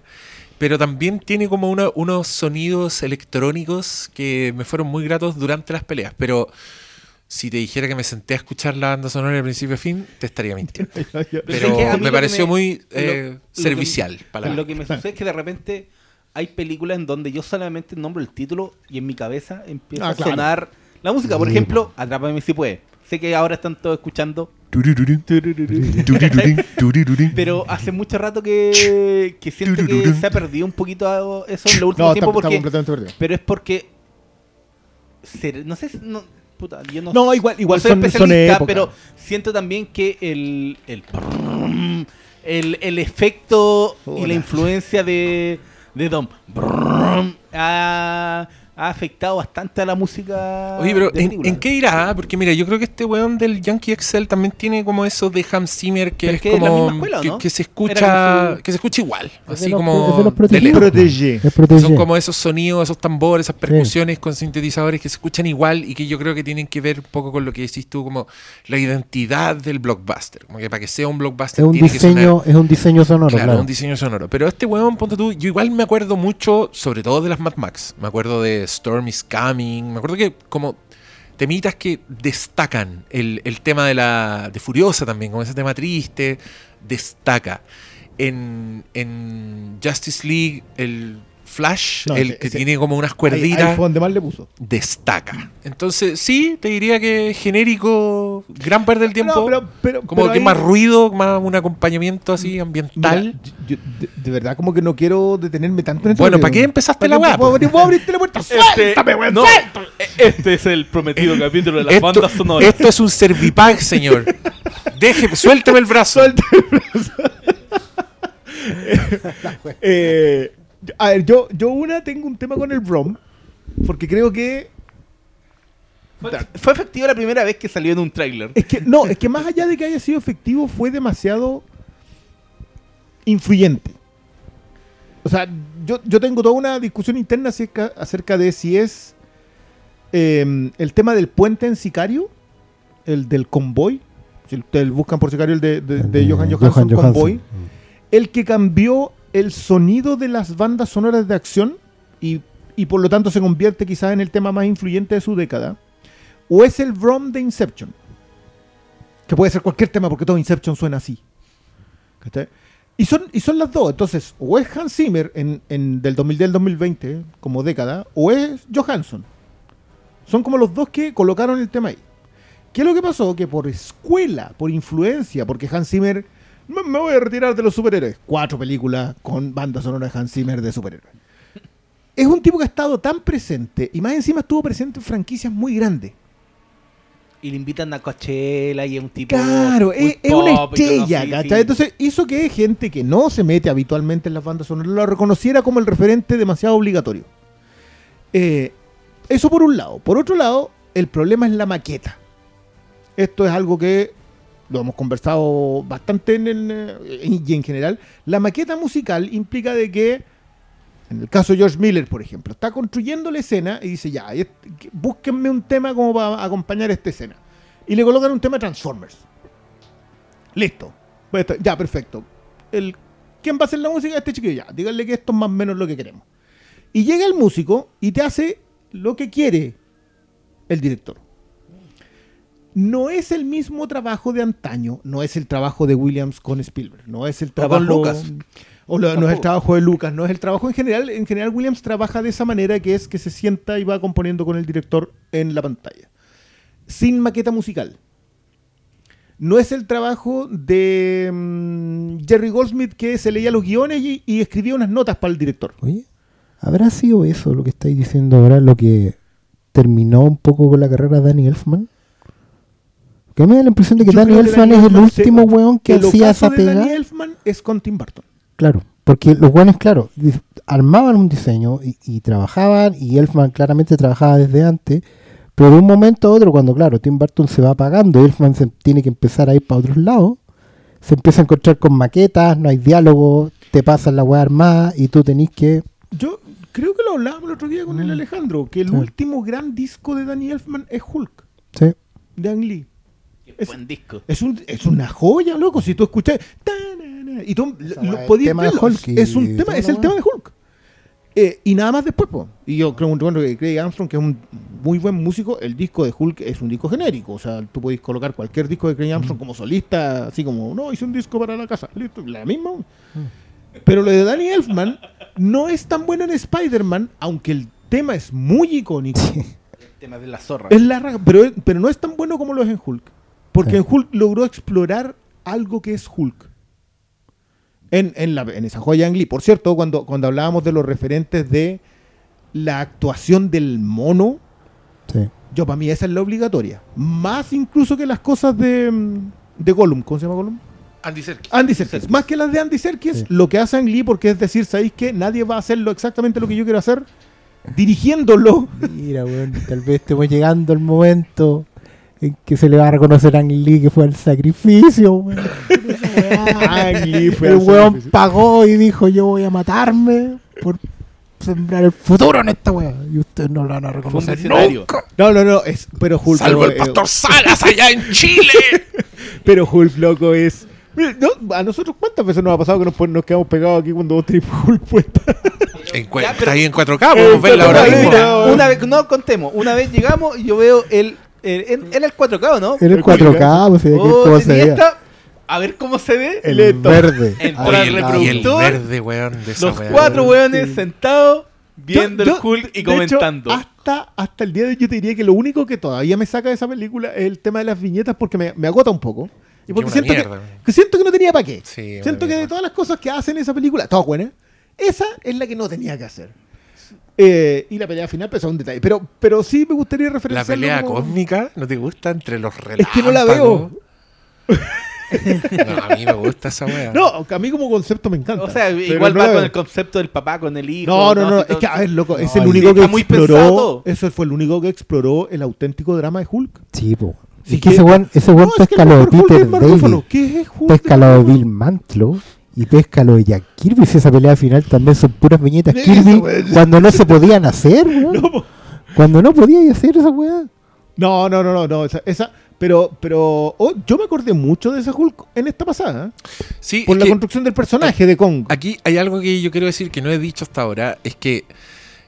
pero también tiene como una- unos sonidos electrónicos que me fueron muy gratos durante las peleas. Pero si te dijera que me senté a escuchar la banda sonora de principio a fin, te estaría mintiendo. Pero me pareció me- muy eh, lo servicial. Lo que me sucede es que de repente hay películas en donde yo solamente nombro el título y en mi cabeza empieza Ah, a claro. sonar la música. Por ejemplo, Atrápame si puede. Sé que ahora están todos escuchando, pero hace mucho rato que, que siento que se ha perdido un poquito eso en los últimos No, está, completamente pero es porque no sé no, puta, yo no, No, igual, igual no soy son, especialista, pero siento también que el el el, el efecto y la influencia de de Dom. Ha, ha afectado bastante a la música Oye, pero de ¿en, en qué irá? Porque mira, yo creo que este weón del Yankee Excel también tiene como eso de Hans Zimmer que Pero es que es la como misma escuela, ¿o que, no? que se escucha como su- que se escucha igual, Es de así los- como los. Protégé. Es proteger. Son como esos sonidos, esos tambores, esas percusiones con sintetizadores que se escuchan igual y que yo creo que tienen que ver un poco con lo que decís tú, como la identidad del blockbuster. Como que para que sea un blockbuster Es un tiene que sonar diseño, es un diseño sonoro, Claro, claro. un diseño sonoro. Pero este weón, ponte tú, yo igual me acuerdo mucho, sobre todo de las Mad Max. Me acuerdo de Storm is Coming. Me acuerdo que como temitas que destacan. El, el tema de la de Furiosa también, como ese tema triste, destaca. En, en Justice League, el Flash, No, el ese- que ese- tiene como unas Ahí, ahí cuerditas, fue donde más le puso. destaca. Entonces, sí, te diría que genérico, gran parte del tiempo. No, pero- pero- como pero que ahí- más ruido, más un acompañamiento así ambiental. Mira, yo- de, de verdad como que no quiero detenerme tanto en esto. Bueno, ¿para qué empezaste la ¿Para weá, puedo puedo abrirte la puerta? ¡Suéltame, weón! no, suéltame! este es el prometido capítulo de las Esto, bandas sonoras. esto es un servipack, señor. Deje, suélteme el brazo. Eh, a ver, yo, yo una tengo un tema con el Brom, porque creo que Fue, fue efectivo la primera vez que salió en un tráiler. Es que, no, es que más allá de que haya sido efectivo, fue demasiado influyente. O sea, yo, yo tengo toda una discusión interna acerca, acerca de si es eh, el tema del puente en Sicario, el del convoy. Si ustedes buscan por Sicario el de, de- de Johan Johansson, Convoy, el que cambió el sonido de las bandas sonoras de acción y, y por lo tanto se convierte quizás en el tema más influyente de su década. O es el Brom de Inception. Que puede ser cualquier tema porque todo Inception suena así. Y son, y son las dos. Entonces, o es Hans Zimmer en, en del 2010 al 2020 como década, o es Johansson. Son como los dos que colocaron el tema ahí. ¿Qué es lo que pasó? Que por escuela, por influencia, porque Hans Zimmer, me, me voy a retirar de los superhéroes. Cuatro películas con banda sonora de Hans Zimmer de superhéroes. Es un tipo que ha estado tan presente y más encima estuvo presente en franquicias muy grandes. Y le invitan a Coachella y es un tipo. Claro, es, es una estrella, sí. Entonces hizo que gente que no se mete habitualmente en las bandas sonoras lo reconociera como el referente demasiado obligatorio. Eh, eso por un lado. Por otro lado, el problema es la maqueta. Esto es algo que lo hemos conversado bastante en eh, y en general. La maqueta musical implica de que, en el caso de George Miller, por ejemplo, está construyendo la escena y dice, ya, búsquenme un tema como para acompañar esta escena. Y le colocan un tema Transformers. Listo. Pues Ya, perfecto. ¿Quién va a hacer la música? Este chiquillo. Ya, díganle que esto es más o menos lo que queremos. Y llega el músico y te hace lo que quiere el director. No es el mismo trabajo de antaño, no es el trabajo de Williams con Spielberg, no es el con trabajo Lucas. o lo- no es el trabajo de Lucas, no es el trabajo en general. En general Williams trabaja de esa manera que es que se sienta y va componiendo con el director en la pantalla, sin maqueta musical. No es el trabajo de mm, Jerry Goldsmith que se leía los guiones y, y escribía unas notas para el director. Oye, ¿habrá sido eso lo que estáis diciendo ahora lo que terminó un poco con la carrera de Danny Elfman? Que a mí me da la impresión de que Danny Elfman es el último weón que hacía esa de Danny pega. Elfman es con Tim Burton. Claro, porque los weones, claro, armaban un diseño y, y trabajaban, y Elfman claramente trabajaba desde antes, Pero de un momento a otro, cuando claro, Tim Burton se va apagando, Elfman se tiene que empezar a ir para otros lados, se empieza a encontrar con maquetas, no hay diálogo, te pasan la weá armada y tú tenés que... Yo creo que lo hablábamos el otro día con el Alejandro, que el Sí. último gran disco de Danny Elfman es Hulk, Sí, de Ang Lee. Es- Buen disco. Es, un, es una joya, loco. Si tú escuchas. Y tú lo es podías tema de verlo, Hulk y Es, un tema, es el tema de Hulk. Eh, y nada más después, po. Y yo creo bueno, que Craig Armstrong, que es un muy buen músico, el disco de Hulk es un disco genérico. O sea, tú podés colocar cualquier disco de Craig Armstrong como solista, así como, no, hice un disco para la casa. Listo, la misma. Pero lo de Danny Elfman no es tan bueno en Spider-Man, aunque el tema es muy icónico. El tema de la zorra. Es la pero, pero no es tan bueno como lo es en Hulk. Porque en Hulk logró explorar algo que es Hulk. En, en, la, en esa joya Ang Lee. Por cierto, cuando, cuando hablábamos de los referentes de la actuación del mono, sí. yo para mí esa es la obligatoria. Más incluso que las cosas de, mm, de Gollum. ¿Cómo se llama Gollum? Andy Serkis. Andy Serkis. Más que las de Andy Serkis, Sí. lo que hace Ang Lee, porque es decir, ¿sabéis que Nadie va a hacerlo exactamente lo que yo quiero hacer, dirigiéndolo. Mira, weón, tal vez estemos llegando al momento en que se le va a reconocer a Ang Lee que fue el sacrificio, weón. Ang Lee fue el weón sacrificio. pagó y dijo yo voy a matarme por sembrar el futuro en esta weá. Y ustedes no lo van a reconocer nunca. No, no, no, es, pero Hulk. Salvo el eh, pastor Salas allá en Chile. Pero Hulk, loco, es. Mira, no, a nosotros, ¿cuántas veces nos ha pasado que nos, quedamos pegados aquí cuando vos tenés Hulk puesta? En Ya, pero- está ahí en 4K, podemos verla ahora mismo. Una vez, no contemos, una vez llegamos y yo veo el. El, el- era el 4K, ¿o ¿no? En el El 4K, pues, de que Oh, cómo se esta- A ver cómo se ve. El Leto. verde. Entra el reproductor, verde, weón, de esa Los cuatro weones sentados viendo Yo- el Hulk y hecho, comentando. hasta, hasta el día de hoy yo te diría que lo único que todavía me saca de esa película es el tema de las viñetas porque me, me agota un poco. Y porque siento que, mierda. que siento que no tenía para qué. Sí, siento que de todas las cosas que hacen esa película, todas buenas, esa es la que no tenía que hacer. Eh, y la pelea final, es un detalle. Pero, pero sí me gustaría La referenciarlo pelea como- cósmica, ¿no te gusta? Entre los Es relámpagos. que no la veo. No, a mí me gusta esa weá. No, a mí como concepto me encanta. O sea, igual no va la con el concepto del papá con el hijo. No, no, no, es que a ver, loco, es el único que exploró, eso fue el único que exploró el auténtico drama de Hulk. Sí, po. Sí, es que que- ese weón, ese weón No, es que pesca lo de Peter es Mark Ruffalo. Daly, ¿Qué es pesca lo de Bill Mantlo y pesca lo de Jack Kirby. Si esa pelea final también son puras viñetas Kirby cuando no se podían hacer, weón. No. Cuando no podías hacer esa weá. no, no, no, no, no, esa, esa- pero, pero oh, yo me acordé mucho de ese Hulk en esta pasada, ¿eh? Sí, por la que construcción del personaje de Kong. aquí hay algo que yo quiero decir que no he dicho hasta ahora, es que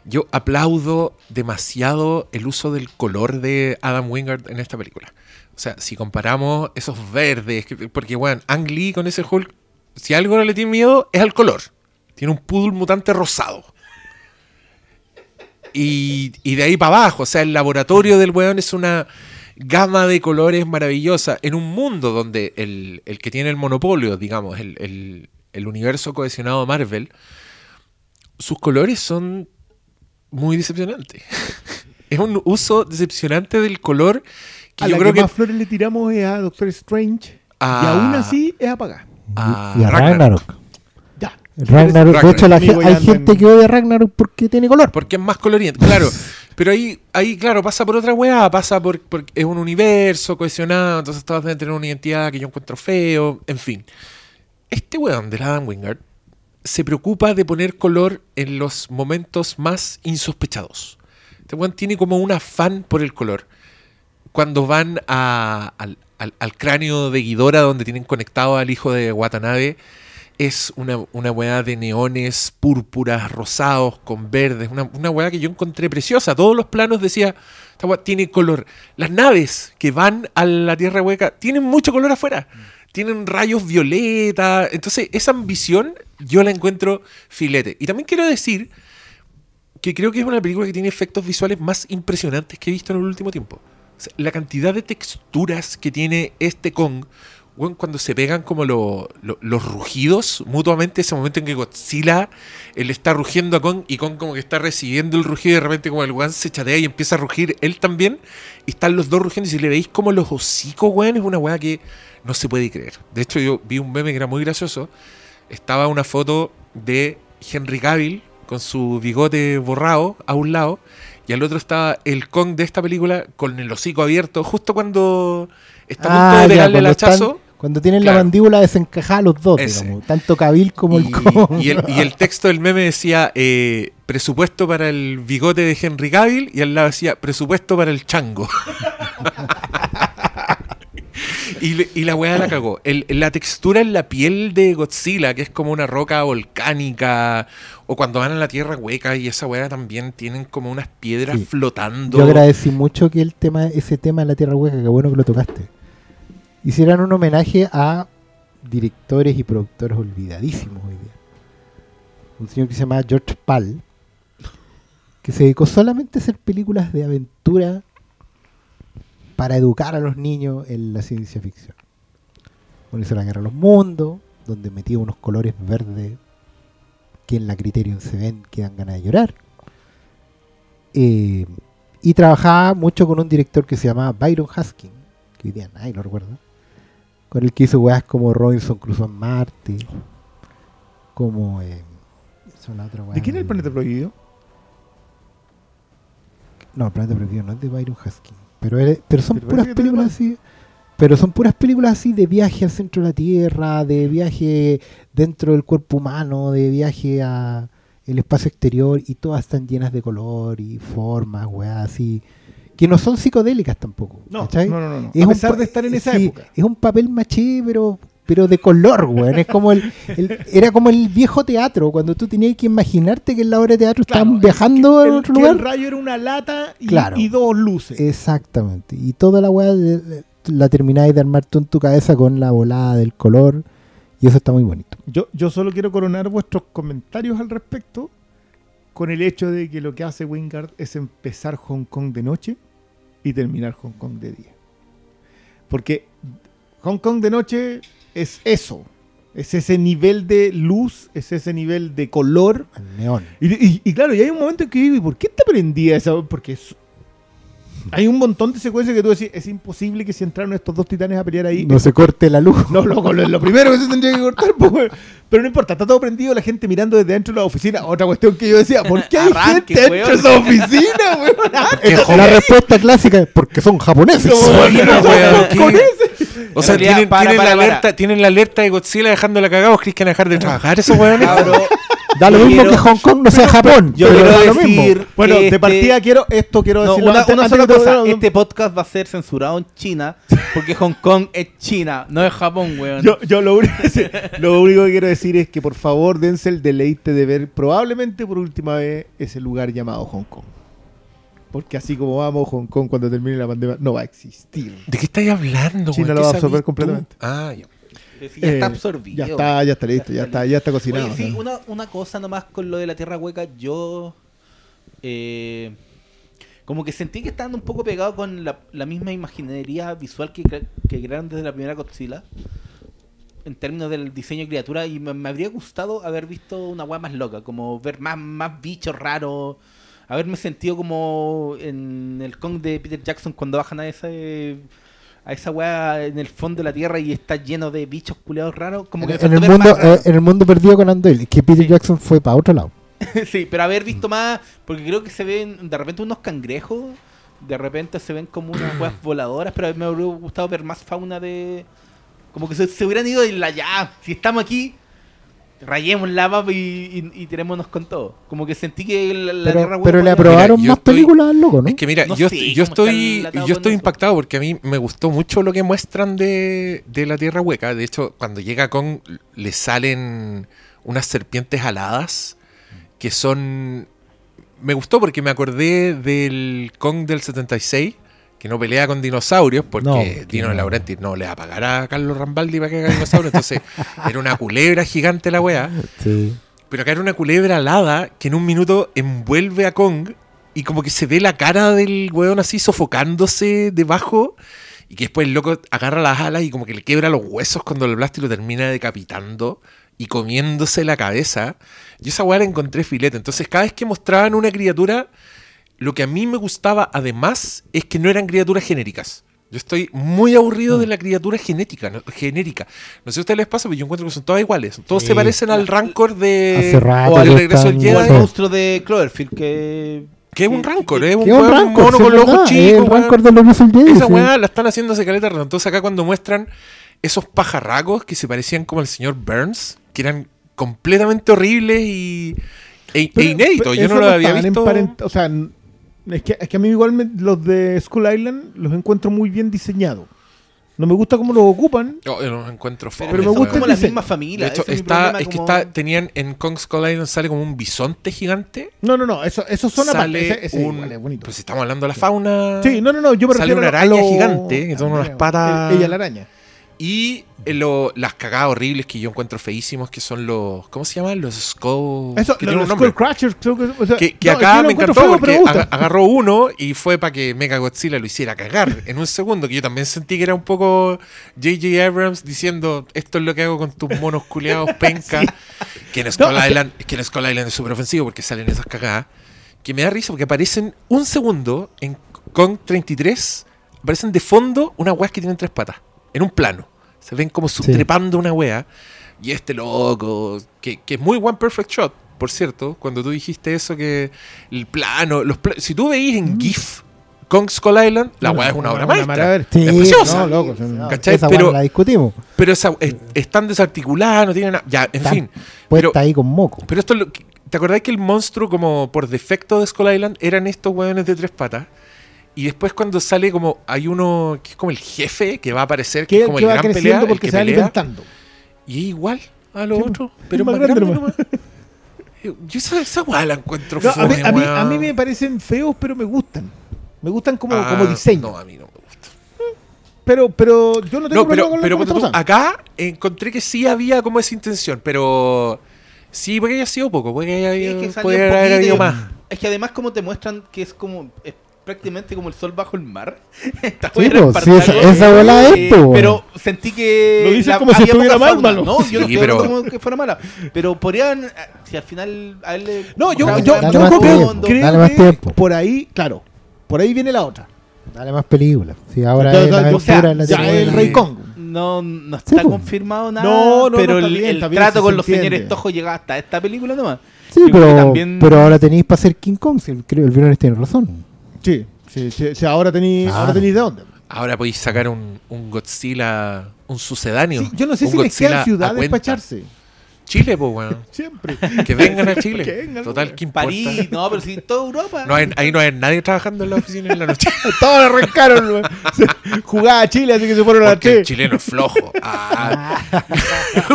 yo aplaudo demasiado el uso del color de Adam Wingard en esta película. O sea, si comparamos esos verdes, que- porque bueno, Ang Lee con ese Hulk, si algo no le tiene miedo es al color. Tiene un poodle mutante rosado. Y, y de ahí para abajo, o sea, el laboratorio del weón es una gama de colores maravillosa en un mundo donde el, el que tiene el monopolio, digamos, el, el- el universo cohesionado Marvel, sus colores son muy decepcionantes. es un uso decepcionante del color que a yo la creo que, que... más flores le tiramos es a Doctor Strange. Ah. Y aún así es apagada. A y a Ragnarok. Ragnarok. Ya. Ragnarok, de hecho, la hay gente que odia a Ragnarok porque tiene color. Porque es más coloriente, claro. Pero ahí, ahí, claro, pasa por otra weá, pasa por, por- es un universo cohesionado, entonces todas deben tener una identidad que yo encuentro feo, en fin. Este weón del Adam Wingard se preocupa de poner color en los momentos más insospechados. Este weón tiene como un afán por el color. Cuando van a- al, al- cráneo de Guidora, donde tienen conectado al hijo de Watanabe, es una, una de neones púrpuras, rosados, con verdes. Una, una que yo encontré preciosa. Todos los planos decía, esta weá tiene color. Las naves que van a la Tierra Hueca tienen mucho color afuera. Tienen rayos violeta. Entonces, esa ambición yo la encuentro filete. Y también quiero decir que creo que es una película que tiene efectos visuales más impresionantes que he visto en el último tiempo. La cantidad de texturas que tiene este Kong, weón, cuando se pegan como lo- lo- los rugidos mutuamente, ese momento en que Godzilla él está rugiendo a Kong y Kong como que está recibiendo el rugido y de repente como el weón se chatea y empieza a rugir él también, y están los dos rugiendo y si le veis como los hocicos, weón, es una weá que no se puede creer. De hecho, yo vi un meme que era muy gracioso. Estaba una foto de Henry Cavill con su bigote borrado a un lado y al otro estaba el Kong de esta película con el hocico abierto, justo cuando está a Ah, punto de ya, pegarle el están- hachazo. Cuando tienen Claro. la mandíbula desencajada los dos, digamos, tanto Cabil como el Kong. y el, y el texto del meme decía eh, presupuesto para el bigote de Henry Cavill y al lado decía presupuesto para el chango. y, le- y la weá la cagó. El- la textura en la piel de Godzilla, que es como una roca volcánica, o cuando van a la tierra hueca y esa weá también tienen como unas piedras Sí. flotando. Yo agradecí mucho que el tema, ese tema de la Tierra Hueca, que bueno que lo tocaste, hicieran un homenaje a directores y productores olvidadísimos hoy día. Un señor que se llama George Pal, que se dedicó solamente a hacer películas de aventura para educar a los niños en la ciencia ficción. Bueno, hizo la Guerra de los Mundos, donde metía unos colores verdes que en la Criterion se ven que dan ganas de llorar. Eh, y trabajaba mucho con un director que se llamaba Byron Haskin, que hoy día nadie lo recuerda, con el que hizo weas como Robinson Crusoe en Marte, como... Eh, la otra ¿De quién es el planeta prohibido? No, el planeta prohibido no es de Byron Haskin, pero, es- pero son Pero puras películas así... Pero son puras películas así de viaje al centro de la Tierra, de viaje dentro del cuerpo humano, de viaje a el espacio exterior y todas están llenas de color y formas, weas así, que no son psicodélicas tampoco. No, no, no, no, no. Es a pesar de estar en esa sí, época. Es un papel maché, pero, pero de color, weón. Es como el, el- era como el viejo teatro, cuando tú tenías que imaginarte que en la obra de teatro Claro, estaban viajando a otro lugar. el rayo era una lata y, Claro. y dos luces. Exactamente. Y toda la weá la termináis de armar tú en tu cabeza con la volada del color. Y eso está muy bonito. Yo, yo solo quiero coronar vuestros comentarios al respecto con el hecho de que lo que hace Wingard es empezar Hong Kong de noche y terminar Hong Kong de día. Porque Hong Kong de noche es eso. Es ese nivel de luz, es ese nivel de color. El neón. Y, y- y claro, y hay un momento en que digo, ¿y por qué te prendía esa? Porque es- hay un montón de secuencias que tú decís, es imposible que si entraron estos dos titanes a pelear ahí, No se corte la luz. no, loco, lo, lo primero que se tendría que cortar, pues, pero no importa, está todo prendido, la gente mirando desde dentro de la oficina. Otra cuestión que yo decía, ¿por qué hay Arranque, gente dentro de esa oficina, weón? La respuesta clásica es porque son japoneses. O sea, realidad, tienen, para, tienen para, la para. alerta, tienen la alerta de Godzilla dejando la cagada. ¿Vos crees que van a dejar de trabajar esos weones? Da lo mismo que Hong Kong no sea Japón. Yo pero quiero da lo mismo. decir Bueno, de este- partida quiero, esto quiero No, decirlo. una, antes- una antes sola cosa, este podcast va a ser censurado en China porque Hong Kong es China, no es Japón, weón. Yo, yo lo, único, lo único que quiero decir es que por favor dense el deleite de ver probablemente por última vez ese lugar llamado Hong Kong. Porque así como vamos, Hong Kong cuando termine la pandemia no va a existir. ¿De qué estáis hablando, China lo ¿Qué va a absorber completamente. Ah, ya. Ya está Eh, absorbido. Ya está, ya está listo, ya está, ya está cocinado. Oye, sí, una, una cosa nomás con lo de la tierra hueca, yo eh, como que sentí que estaban un poco pegados con la, la misma imaginería visual que, cre- que crearon desde la primera Godzilla en términos del diseño de criatura y me, me habría gustado haber visto una weá más loca, como ver más, más bichos raros, haberme sentido como en el Kong de Peter Jackson cuando bajan a ese a esa weá en el fondo de la tierra y está lleno de bichos culeados raros, como que En el, mundo, eh, en el mundo perdido con Andoyle, que Peter Sí. Jackson fue para otro lado. sí, pero haber visto más, porque creo que se ven de repente unos cangrejos, de repente se ven como unas weas voladoras, pero me hubiera gustado ver más fauna de... Como que se, se hubieran ido de la ya, si estamos aquí, rayemos la papa y, y, y tirémonos con todo. Como que sentí que la, la tierra Pero, pero le aprobaron Mira, más estoy- películas al loco, ¿no? Es que mira, No yo, sé yo estoy, yo con estoy eso. impactado porque a mí me gustó mucho lo que muestran de, de la Tierra Hueca. De hecho, cuando llega Kong, le salen unas serpientes aladas que son... Me gustó porque me acordé del Kong del 76, que no pelea con dinosaurios, porque No, Dino no. Laurenti no le va a pagar a Carlos Rambaldi para que haga dinosaurios. Entonces, era una culebra gigante la weá. Sí. Pero acá era una culebra alada que en un minuto envuelve a Kong y como que se ve la cara del weón así sofocándose debajo y que después el loco agarra las alas y como que le quiebra los huesos cuando y lo termina decapitando y comiéndose la cabeza. Yo esa weá la encontré filete. Entonces cada vez que mostraban una criatura, lo que a mí me gustaba además es que no eran criaturas genéricas. Yo estoy muy aburrido de la criatura genética, no- genérica. No sé si a ustedes les pasa, pero yo encuentro que son todas iguales. Todos Sí. se parecen al Rancor de Hace rato o al que regreso del el Jedi. Monstruo de Cloverfield que Que es un rancor, es un, un rancor, mono con los ojos chicos. rancor de los Russell J. Esa sí. weá la están haciendo hace caleta. Entonces acá cuando muestran esos pajarracos que se parecían como al señor Burns, que eran completamente horribles y e, e inéditos. Yo no lo había visto. O sea, es que, es que a mí igual me- los de Skull Island los encuentro muy bien diseñados. No me gusta cómo los ocupan. Oh, yo los encuentro Pero, fome, me gusta como el la diseño. misma De familia. hecho, es mi está, es que como- está, tenían en Kong Skull Island sale como un bisonte gigante. No, no, no, eso, esos son aparte. sale Ese, ese un. igual es bonito. Pues si estamos hablando de la fauna. Sí, no, no, no, yo me Sale refiero una a lo- a araña lo- gigante, que son unas patas- Ella la araña. Y lo- las cagadas horribles que yo encuentro feísimos, que son los. ¿Cómo se llaman? Los Skull. Eso, que los. Skull Crashers, que. o sea, Que, que no, acá me encantó feo, porque aga- agarró uno y fue para que Mega Godzilla lo hiciera cagar en un segundo. Que yo también sentí que era un poco J.J. Abrams diciendo: Esto es lo que hago con tus monos culiados penca. Que en Skull No, Island, que en Skull Island es súper ofensivo porque salen esas cagadas. Que me da risa porque aparecen un segundo en Kong 33. Aparecen de fondo unas weas que tienen tres patas. En un plano. Se ven como subtrepando una wea. Y este loco, que, que es muy One Perfect Shot, por cierto, cuando tú dijiste eso, que el plano, los pla- si tú veís en GIF Kong Skull Island, la No, weá es no, una obra una maestra. Sí, es preciosa. No, loco. ¿Cachai? Esa Pero- la discutimos. Pero esa, es, es tan desarticulada, no tiene nada. Ya, en Tan fin. Puesta Pero, ahí con moco. pero esto ¿Te acordás que el monstruo, como por defecto de Skull Island, eran estos hueones de tres patas? Y después cuando sale como, hay uno que es como el jefe, que va a aparecer, que, Que, es como que el va gran creciendo pelea, el porque que se va pelea, alimentando. y es igual a lo Sí, otro, es pero más más grande grande nomás. Yo esa, esa weá la encuentro No, a, mí, a, mí, weón. a mí me parecen feos, pero me gustan. Me gustan como, Ah, como diseño. No, a mí no me gusta. Pero, pero yo no tengo No, pero, problema con pero que tú, pasando. acá encontré que sí había como esa intención, pero sí, porque haya sido poco, porque haya Sí, es habido, que puede haber habido más. Es que además como te muestran que es como es prácticamente como el sol bajo el mar. Esta Sí, era pues, sí, esa- esa bola es, eh, weón. Pero sentí que Lo dices la- como si estuviera mal, fauna. malo. No, yo no Sí, pero- como que fuera mala. Pero podrían, eh, si al final a él le No, yo, yo, Dale yo más creo, tiempo, creo dale más que tiempo. por ahí, claro, por ahí viene la otra. Dale más películas. Sí, ahora Ya, es la o sea, la ya el Rey Kong. No, no Sí, está pues. confirmado nada. No, no, pero no, está el, bien, trato sí con se los entiende. señores Tojo llega hasta esta película nomás. Sí, pero, también- pero ahora tenéis para hacer King Kong. Si el, creo, el Briones tiene razón. Sí, sí, sí, sí, ahora tenéis Claro. ahora tenéis de dónde. Ahora podéis sacar un, un Godzilla, un sucedáneo. Sí, yo no sé si les quedan a ciudades para echarse. Chile, pues, weón. Siempre. Que vengan a Chile. Que vengan, Total. ¿qué importa? París, no, pero sí, toda Europa. No hay, ahí no hay nadie trabajando en la oficina en la noche. Todos arrancaron. weón. Jugaba a Chile, así que se fueron a la el chileno es flojo. Ah.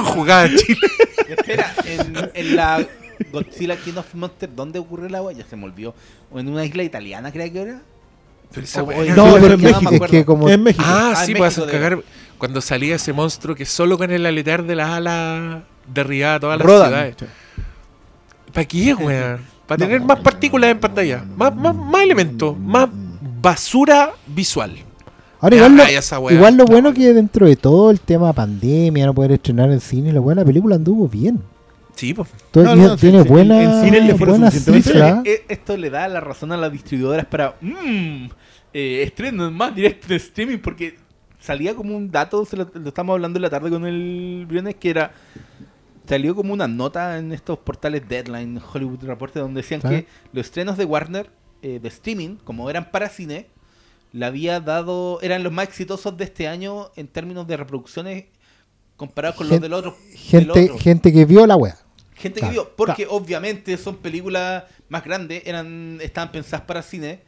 Jugaba en Chile. Espera, en, en la Godzilla King of Monsters, ¿dónde ocurre la agua? Ya se me olvidó. ¿O en una isla italiana, creo que era? Pero esa O- en- No, porque en México. Es que como En México. Ah, Ah, sí, pues cagar. Cuando salía ese monstruo que solo con el aletear de las alas derribaba todas las Rodan. ciudades. ¿Para qué, weón? Para tener no, más partículas en pantalla. no, no, Más, no, más, no, más elementos. Más basura visual. Ahora Ya, igual lo, igual lo No. bueno que dentro de todo el tema pandemia, no poder estrenar en cine, la buena película anduvo bien. Sí, pues. Todo- No, tiene no, sí, tiene sí, buena, en cine le fue lo buena suficientemente cifra. Esto le da la razón a las distribuidoras para mmm, eh, estrenos más directo de streaming porque salía como un dato, se lo, lo estamos hablando en la tarde con el Briones, que era salió como una nota en estos portales Deadline, Hollywood Report, donde decían Claro. que los estrenos de Warner eh, de streaming, como eran para cine, le había dado, eran los más exitosos de este año en términos de reproducciones comparados con los del otro. del Gente, otro. gente que vio la wea. Gente Claro, que vio, porque obviamente son películas más grandes, eran estaban pensadas para cine.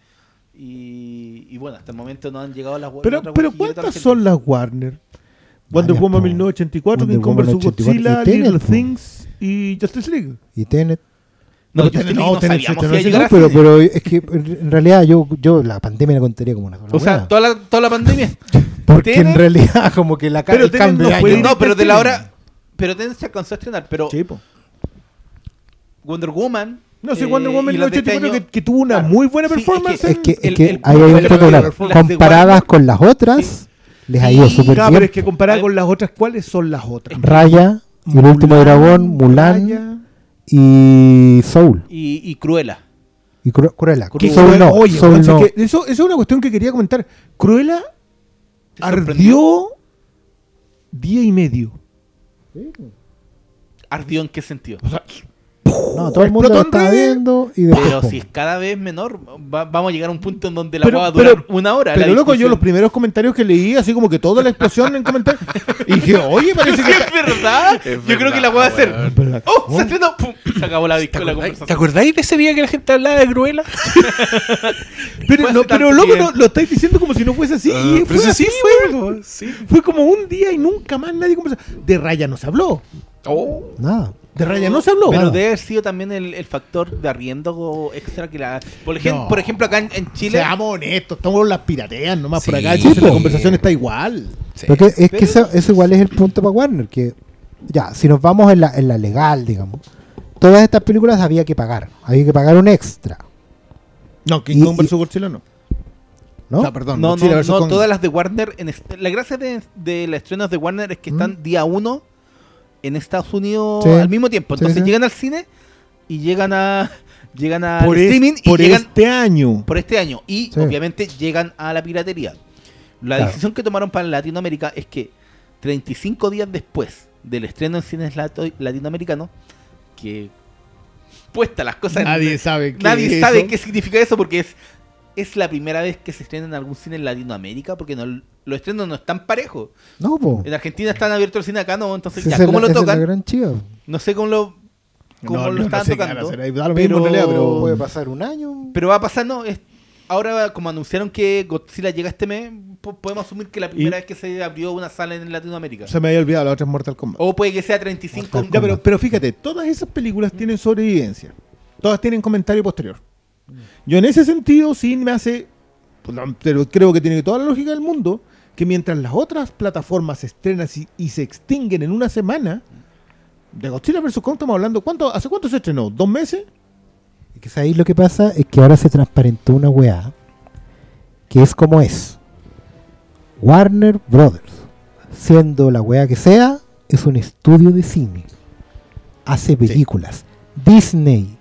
Y, y bueno, hasta el momento no han llegado a las Pero, pero ¿cuántas son las Warner? Wonder Varias, Woman po. 1984, Wonder King Kong vs. 84 Godzilla, Little po. Things y Justice League. Y Tenet. No, No, Tenet- no, no, no Tenet si No, a pero, pero es que en realidad yo, yo la pandemia la contaría como una sola O sea, wea. toda la, toda la pandemia. Porque en realidad como que la ca- Pero el Tenet cambio no no, pero de la hora. Pero Tenet se alcanzó a estrenar. Pero Sí, po. Wonder Woman. No sé, eh, Wonder Woman y las de este 1984 año- que, que tuvo una Claro. muy buena Sí, es que- performance. Es que, es El- que el- hay un el- el- Comparadas con las otras, Sí. les ha ido súper bien. pero es que comparada con las otras, ¿cuáles son las otras? Raya, y el último dragón, Mulan Raya. y Soul. Y, y Cruella. Y Cru- Cruella. Que Soul Cruella- no. Oye, Soul no. que eso, eso es una cuestión que quería comentar. Cruella ardió día y medio. ¿Ardió en qué sentido? O sea, No, todo el mundo lo redes. viendo y después. Pero pum. si es cada vez menor, va- vamos a llegar a un punto en donde la Pero- va a durar pero- una hora. Pero loco, yo discusión. los primeros comentarios que leí, así como que toda la explosión en comentarios, y dije, oye, parece que. Sí, es verdad. Es Yo creo que la voy a hacer. ¡Oh! Se estrenó. ¡Pum! Se acabó la, ¿Te disco- la conversación. ¿Te acordáis de ese día que la gente hablaba de Cruella? Pero, Fue no, hace pero tanto loco, tiempo. lo estáis diciendo como si no fuese así. y Ah, fue así, sí. Fue como un día y nunca más nadie conversó. De Raya no se habló. Oh. Nada. De Raya no se habló. Pero debe haber sido también el, el factor de arriendo extra que la. Por ejemplo, No. por ejemplo acá en, en Chile. Seamos honestos, estamos las piratean nomás por Sí, acá. entonces po. la conversación está igual. Sí. Porque es Pero- que eso, eso igual es el punto para Warner, que ya, si nos vamos en la, en la legal, digamos, todas estas películas había que pagar, había que pagar un extra, No, King Y- Kong vs Godzilla no. ¿no? O sea, perdón, No, no, todas las de Warner. En la gracia de, de las estrenos de Warner es que están ¿Mm? día uno en Estados Unidos Sí. al mismo tiempo. Entonces sí. llegan al cine y llegan a llegan al por, es- streaming y por llegan este año. por este año. Y Sí. obviamente llegan a la piratería. La Claro. decisión que tomaron para Latinoamérica es que 35 días después del estreno en cines lato- latinoamericanos, que puesta las cosas en- Nadie sabe qué nadie es sabe eso. qué significa eso porque es es la primera vez que se estrena en algún cine en Latinoamérica porque no, los estrenos no están parejos. No, po. En Argentina están abiertos el cine acá no, entonces ya, ¿cómo la- lo tocan? gran. No sé cómo lo cómo No, lo no, no están sé tocando. en pero- realidad, pero- Puede pasar un año. Pero va a pasar, no, es, ahora como anunciaron que Godzilla llega este mes, po- podemos asumir que la primera Y- vez que se abrió una sala en Latinoamérica. Se me había olvidado la otra es Mortal Kombat. o puede que sea 35. Mortal Ya, pero, pero fíjate, todas esas películas tienen sobrevivencia. Todas tienen comentario posterior. Yo en ese sentido sí me hace, pues, no, pero creo que tiene toda la lógica del mundo, que mientras las otras plataformas se estrenan y, y se extinguen en una semana, de Godzilla vs. Kong estamos hablando, ¿cuánto, ¿hace cuánto se estrenó? ¿Dos meses? Es que ahí lo que pasa es que ahora se transparentó una weá que es como es. Warner Brothers, siendo la weá que sea, es un estudio de cine. Hace películas. Disney,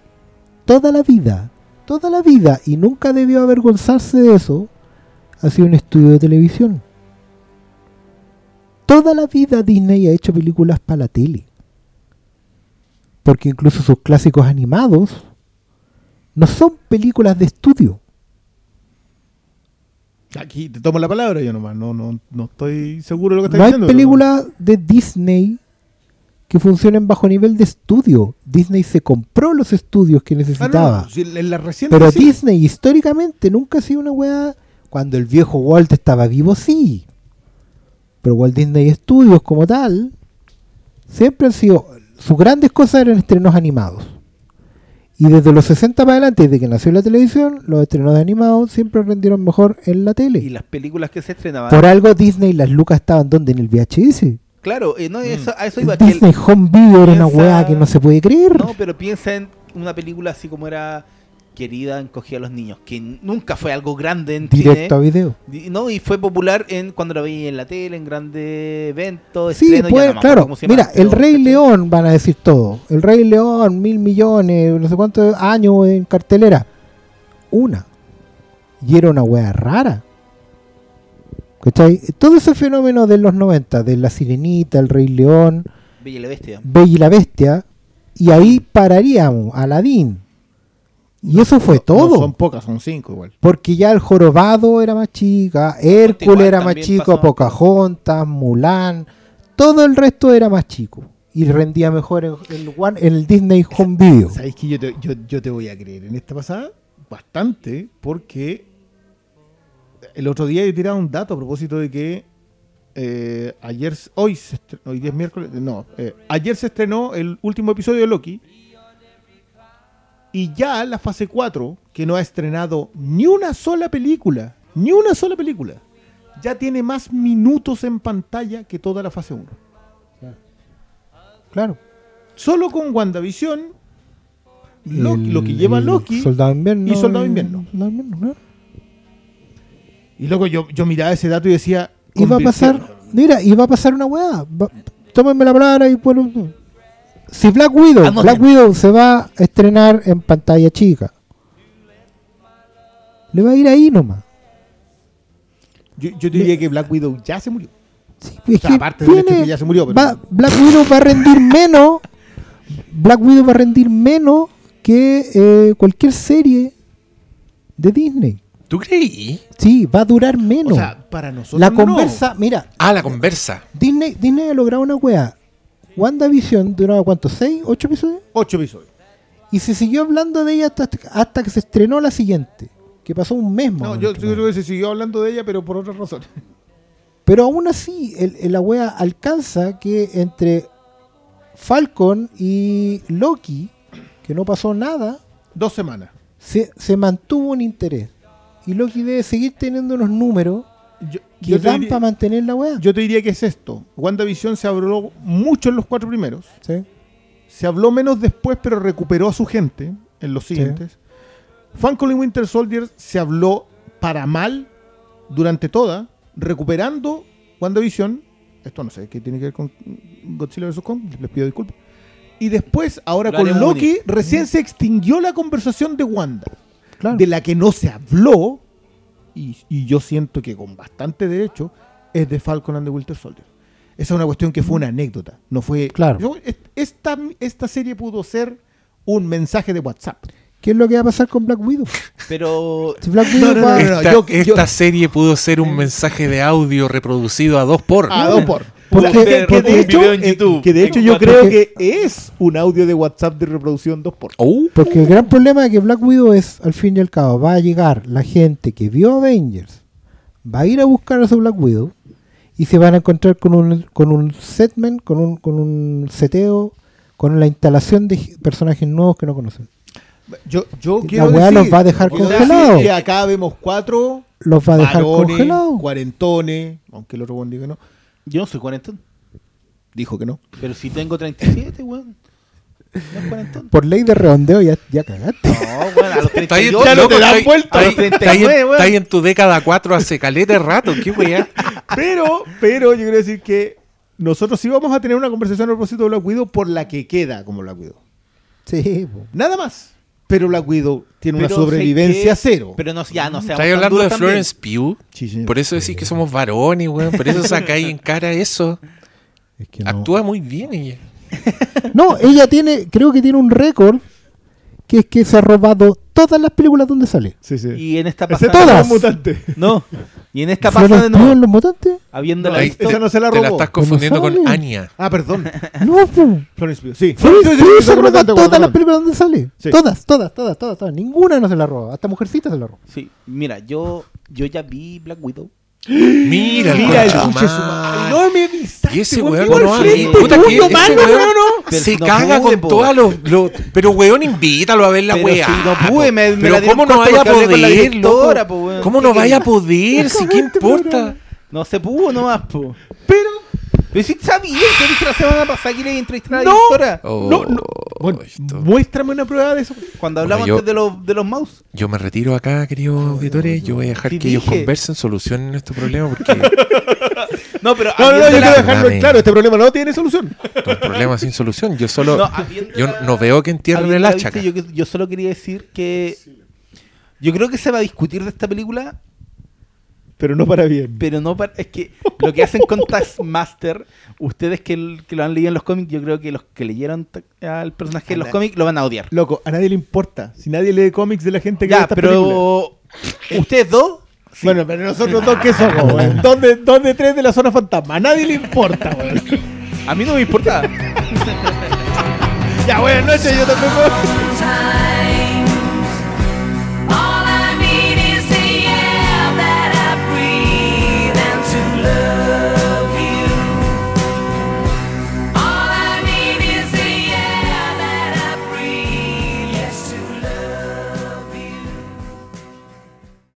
toda la vida, toda la vida, y nunca debió avergonzarse de eso, ha sido un estudio de televisión. Toda la vida Disney ha hecho películas para la tele. Porque incluso sus clásicos animados no son películas de estudio. Aquí te tomo la palabra yo nomás, no, no, no estoy seguro de lo que estás No hay diciendo. películas de Disney que funcionen bajo nivel de estudio. Disney se compró los estudios que Ah, no, necesitaba. no, si en la reciente Pero sí. Disney históricamente nunca ha sido una weá. Cuando el viejo Walt estaba vivo, sí. Pero Walt Disney Studios como tal, siempre han sido. Sus grandes cosas eran estrenos animados. Y desde los 60 para adelante, desde que nació la televisión, los estrenos de animados siempre rendieron mejor en la tele. Y las películas que se estrenaban. Por algo Disney las lucas estaban donde en el VHS. Claro, eh, no, eso, a eso El iba. que el- Disney Home Video era una weá que no se puede creer. no, pero piensa en una película así como era querida encogida a los niños, que nunca fue algo grande en Directo a cine. video. Di- No, y fue popular en cuando la veía en la tele, en grandes eventos, Sí, ya pues, no claro. llama, Mira, el Rey León van a decir todo. El Rey León, mil millones, no sé cuántos años en cartelera. Una. Y era una wea rara. ¿Cachai? Todo ese fenómeno de los 90, de la sirenita, el Rey León, Bella y la Bestia. Bella y la Bestia, y ahí pararíamos, Aladín. Y eso fue No, todo. no son pocas, son cinco igual. Porque ya el jorobado era más chica, Hércules igual era más chico, pasó. Pocahontas, Mulan, todo el resto era más chico. Y rendía mejor en el, One- en el Disney Home Video. ¿Sabéis que yo te, yo, yo te voy a creer en esta pasada? Bastante, porque el otro día yo tiraba un dato a propósito de que eh, ayer, hoy, se estre- hoy día es miércoles, no, eh, ayer se estrenó el último episodio de Loki y ya la fase 4, que no ha estrenado ni una sola película, ni una sola película, ya tiene más minutos en pantalla que toda la fase 1. Claro. Solo con WandaVision, Loki- El- lo que lleva el Loki Soldado Invierno. y Soldado Invierno. Invierno, claro. Y luego yo, yo miraba ese dato y decía. Y va a pasar, mira, y va a pasar una weá. Tómenme la palabra y bueno. Si Black Widow. Black Widow se va a estrenar en pantalla chica. Le va a ir ahí nomás. Yo, yo te diría que Black Widow ya se murió. Sí, O sea, que aparte del hecho que ya se murió, pero- va- Black Widow va a rendir menos Black Widow va a rendir menos que eh, cualquier serie de Disney. ¿Tú creí? Sí, va a durar menos. O sea, para nosotros la no. conversa, mira, Ah, la conversa. Disney, Disney ha logrado una wea. WandaVision duraba cuánto, ¿seis? ¿Ocho episodios? Ocho episodios. Y se siguió hablando de ella hasta, hasta que se estrenó la siguiente. Que pasó un mes más. No, yo, yo creo que se siguió hablando de ella, pero por otras razones. Pero aún así, el, el- la wea alcanza que entre Falcon y Loki, que no pasó nada, Dos semanas. se, se mantuvo un interés. Y Loki debe seguir teniendo unos números Yo, que yo dan diría, para mantener la wea. yo te diría que es esto. WandaVision se habló mucho en los cuatro primeros. Sí. Se habló menos después, pero recuperó a su gente en los siguientes. Falcon y Winter Soldier se habló para mal durante toda, recuperando WandaVision. Esto no sé qué tiene que ver con Godzilla vs. Kong, les pido disculpas. Y después, ahora Lo con Loki, recién se extinguió la conversación de Wanda. Claro. De la que no se habló, y, y yo siento que con bastante derecho, es de Falcon and the Winter Soldier. Esa es una cuestión que fue una anécdota. No fue. Claro. Yo- esta, esta serie pudo ser un mensaje de WhatsApp. ¿Qué es lo que va a pasar con Black Widow? Pero Si Black No, Widow no, no, va- no, no. Esta, yo- esta yo- serie pudo ser un mensaje de audio reproducido a dos por. A dos por. Porque- que, de hecho, video en eh, YouTube, que de hecho yo creo que es un audio de WhatsApp de reproducción 2 por. Oh, Porque el gran problema de que Black Widow es, al fin y al cabo, va a llegar la gente que vio Avengers, va a ir a buscar a su Black Widow y se van a encontrar con un, con un setment, con un, con un seteo, con la instalación de personajes nuevos que no conocen. Yo, yo La quiero decir, los va a dejar congelados. que acá vemos cuatro Los va a dejar varones, congelados. cuarentones, aunque el otro buen diga que no. Yo no soy cuarentón. Dijo que no. Pero si tengo 37, weón. No es cuarentón. Por ley de redondeo ya, ya cagaste. No, weón, a los está ahí, 38. Ya no loco, te dan vuelta. está ahí- A los está ahí 39, en- weón. está ahí en tu década 4 hace caleta de rato. ¿Qué weá? Pero, pero yo quiero decir que nosotros sí vamos a tener una conversación a propósito de Black Widow por la que queda como Black Widow. Sí, po. Nada más. Pero Black Widow tiene una Pero que- cero. Pero no, ya no seamos ¿Estáis hablando de también. Florence Pugh? Sí. Por eso decís que somos varones, weón. Por eso sacáis en cara eso. Es que no. Actúa muy bien ella. No, ella tiene, creo que tiene un récord que es que se ha robado todas las películas donde sale. Sí, sí. Y en esta pasada. todas. los mutantes. No. Y en esta ¿Florence pasada de nuevo. los mutantes? Habiendo No, visto. esa no se la Te la robó. estás confundiendo con? Anya. Ah, perdón. No. Florence Pugh. Sí. Florence Pugh se roba todas las películas donde sale. Sí. Todas, todas, todas, todas, todas. Ninguna no se la roba. Hasta Mujercita se la roba. Sí, mira, yo, yo ya vi Black Widow. Mira, el Mira el madre. No me avisaste. Y ese weón, weón no frente puta que tuyo, ese mano, weón weón, no. Se no caga pude, con todas los, los- Pero weón, invítalo a ver la weá. si no pude, me- me Pero ¿cómo no vaya a poder, loco? po. ¿Cómo ¿Qué no vaya a poder? Si qué importa. No se pudo nomás, po. Pero. Pero si sabía, te dije la semana pasada que le iba a entrevistar a la No. directora. Oh, No, no. Bueno, esto- muéstrame una prueba de eso. Cuando hablamos yo- antes de los, de los mouse. Yo me retiro acá, queridos auditores. Yo voy a dejar que ellos conversen, solucionen este problema porque No, pero No, no, no, yo quiero dejarlo Dame. claro. Este problema no tiene solución. un problema sin solución. Yo solo. No, yo no veo que entierren el hacha. Yo, yo solo quería decir que. Yo creo que se va a discutir de esta película, Pero no para bien. pero no para. Es que lo que hacen con Taskmaster, ustedes que, que lo han leído en los cómics, yo creo que los que leyeron al personaje en los cómics lo van a odiar. Loco, a nadie le importa. Si nadie lee cómics de la gente que Ya, pero. Ustedes dos. sí. Bueno, pero nosotros dos, ¿qué somos, weón? ¿Dos de, dos de tres de la zona fantasma? A nadie le importa, weón. A mí no me importa. ya, buenas noches, yo también. weón.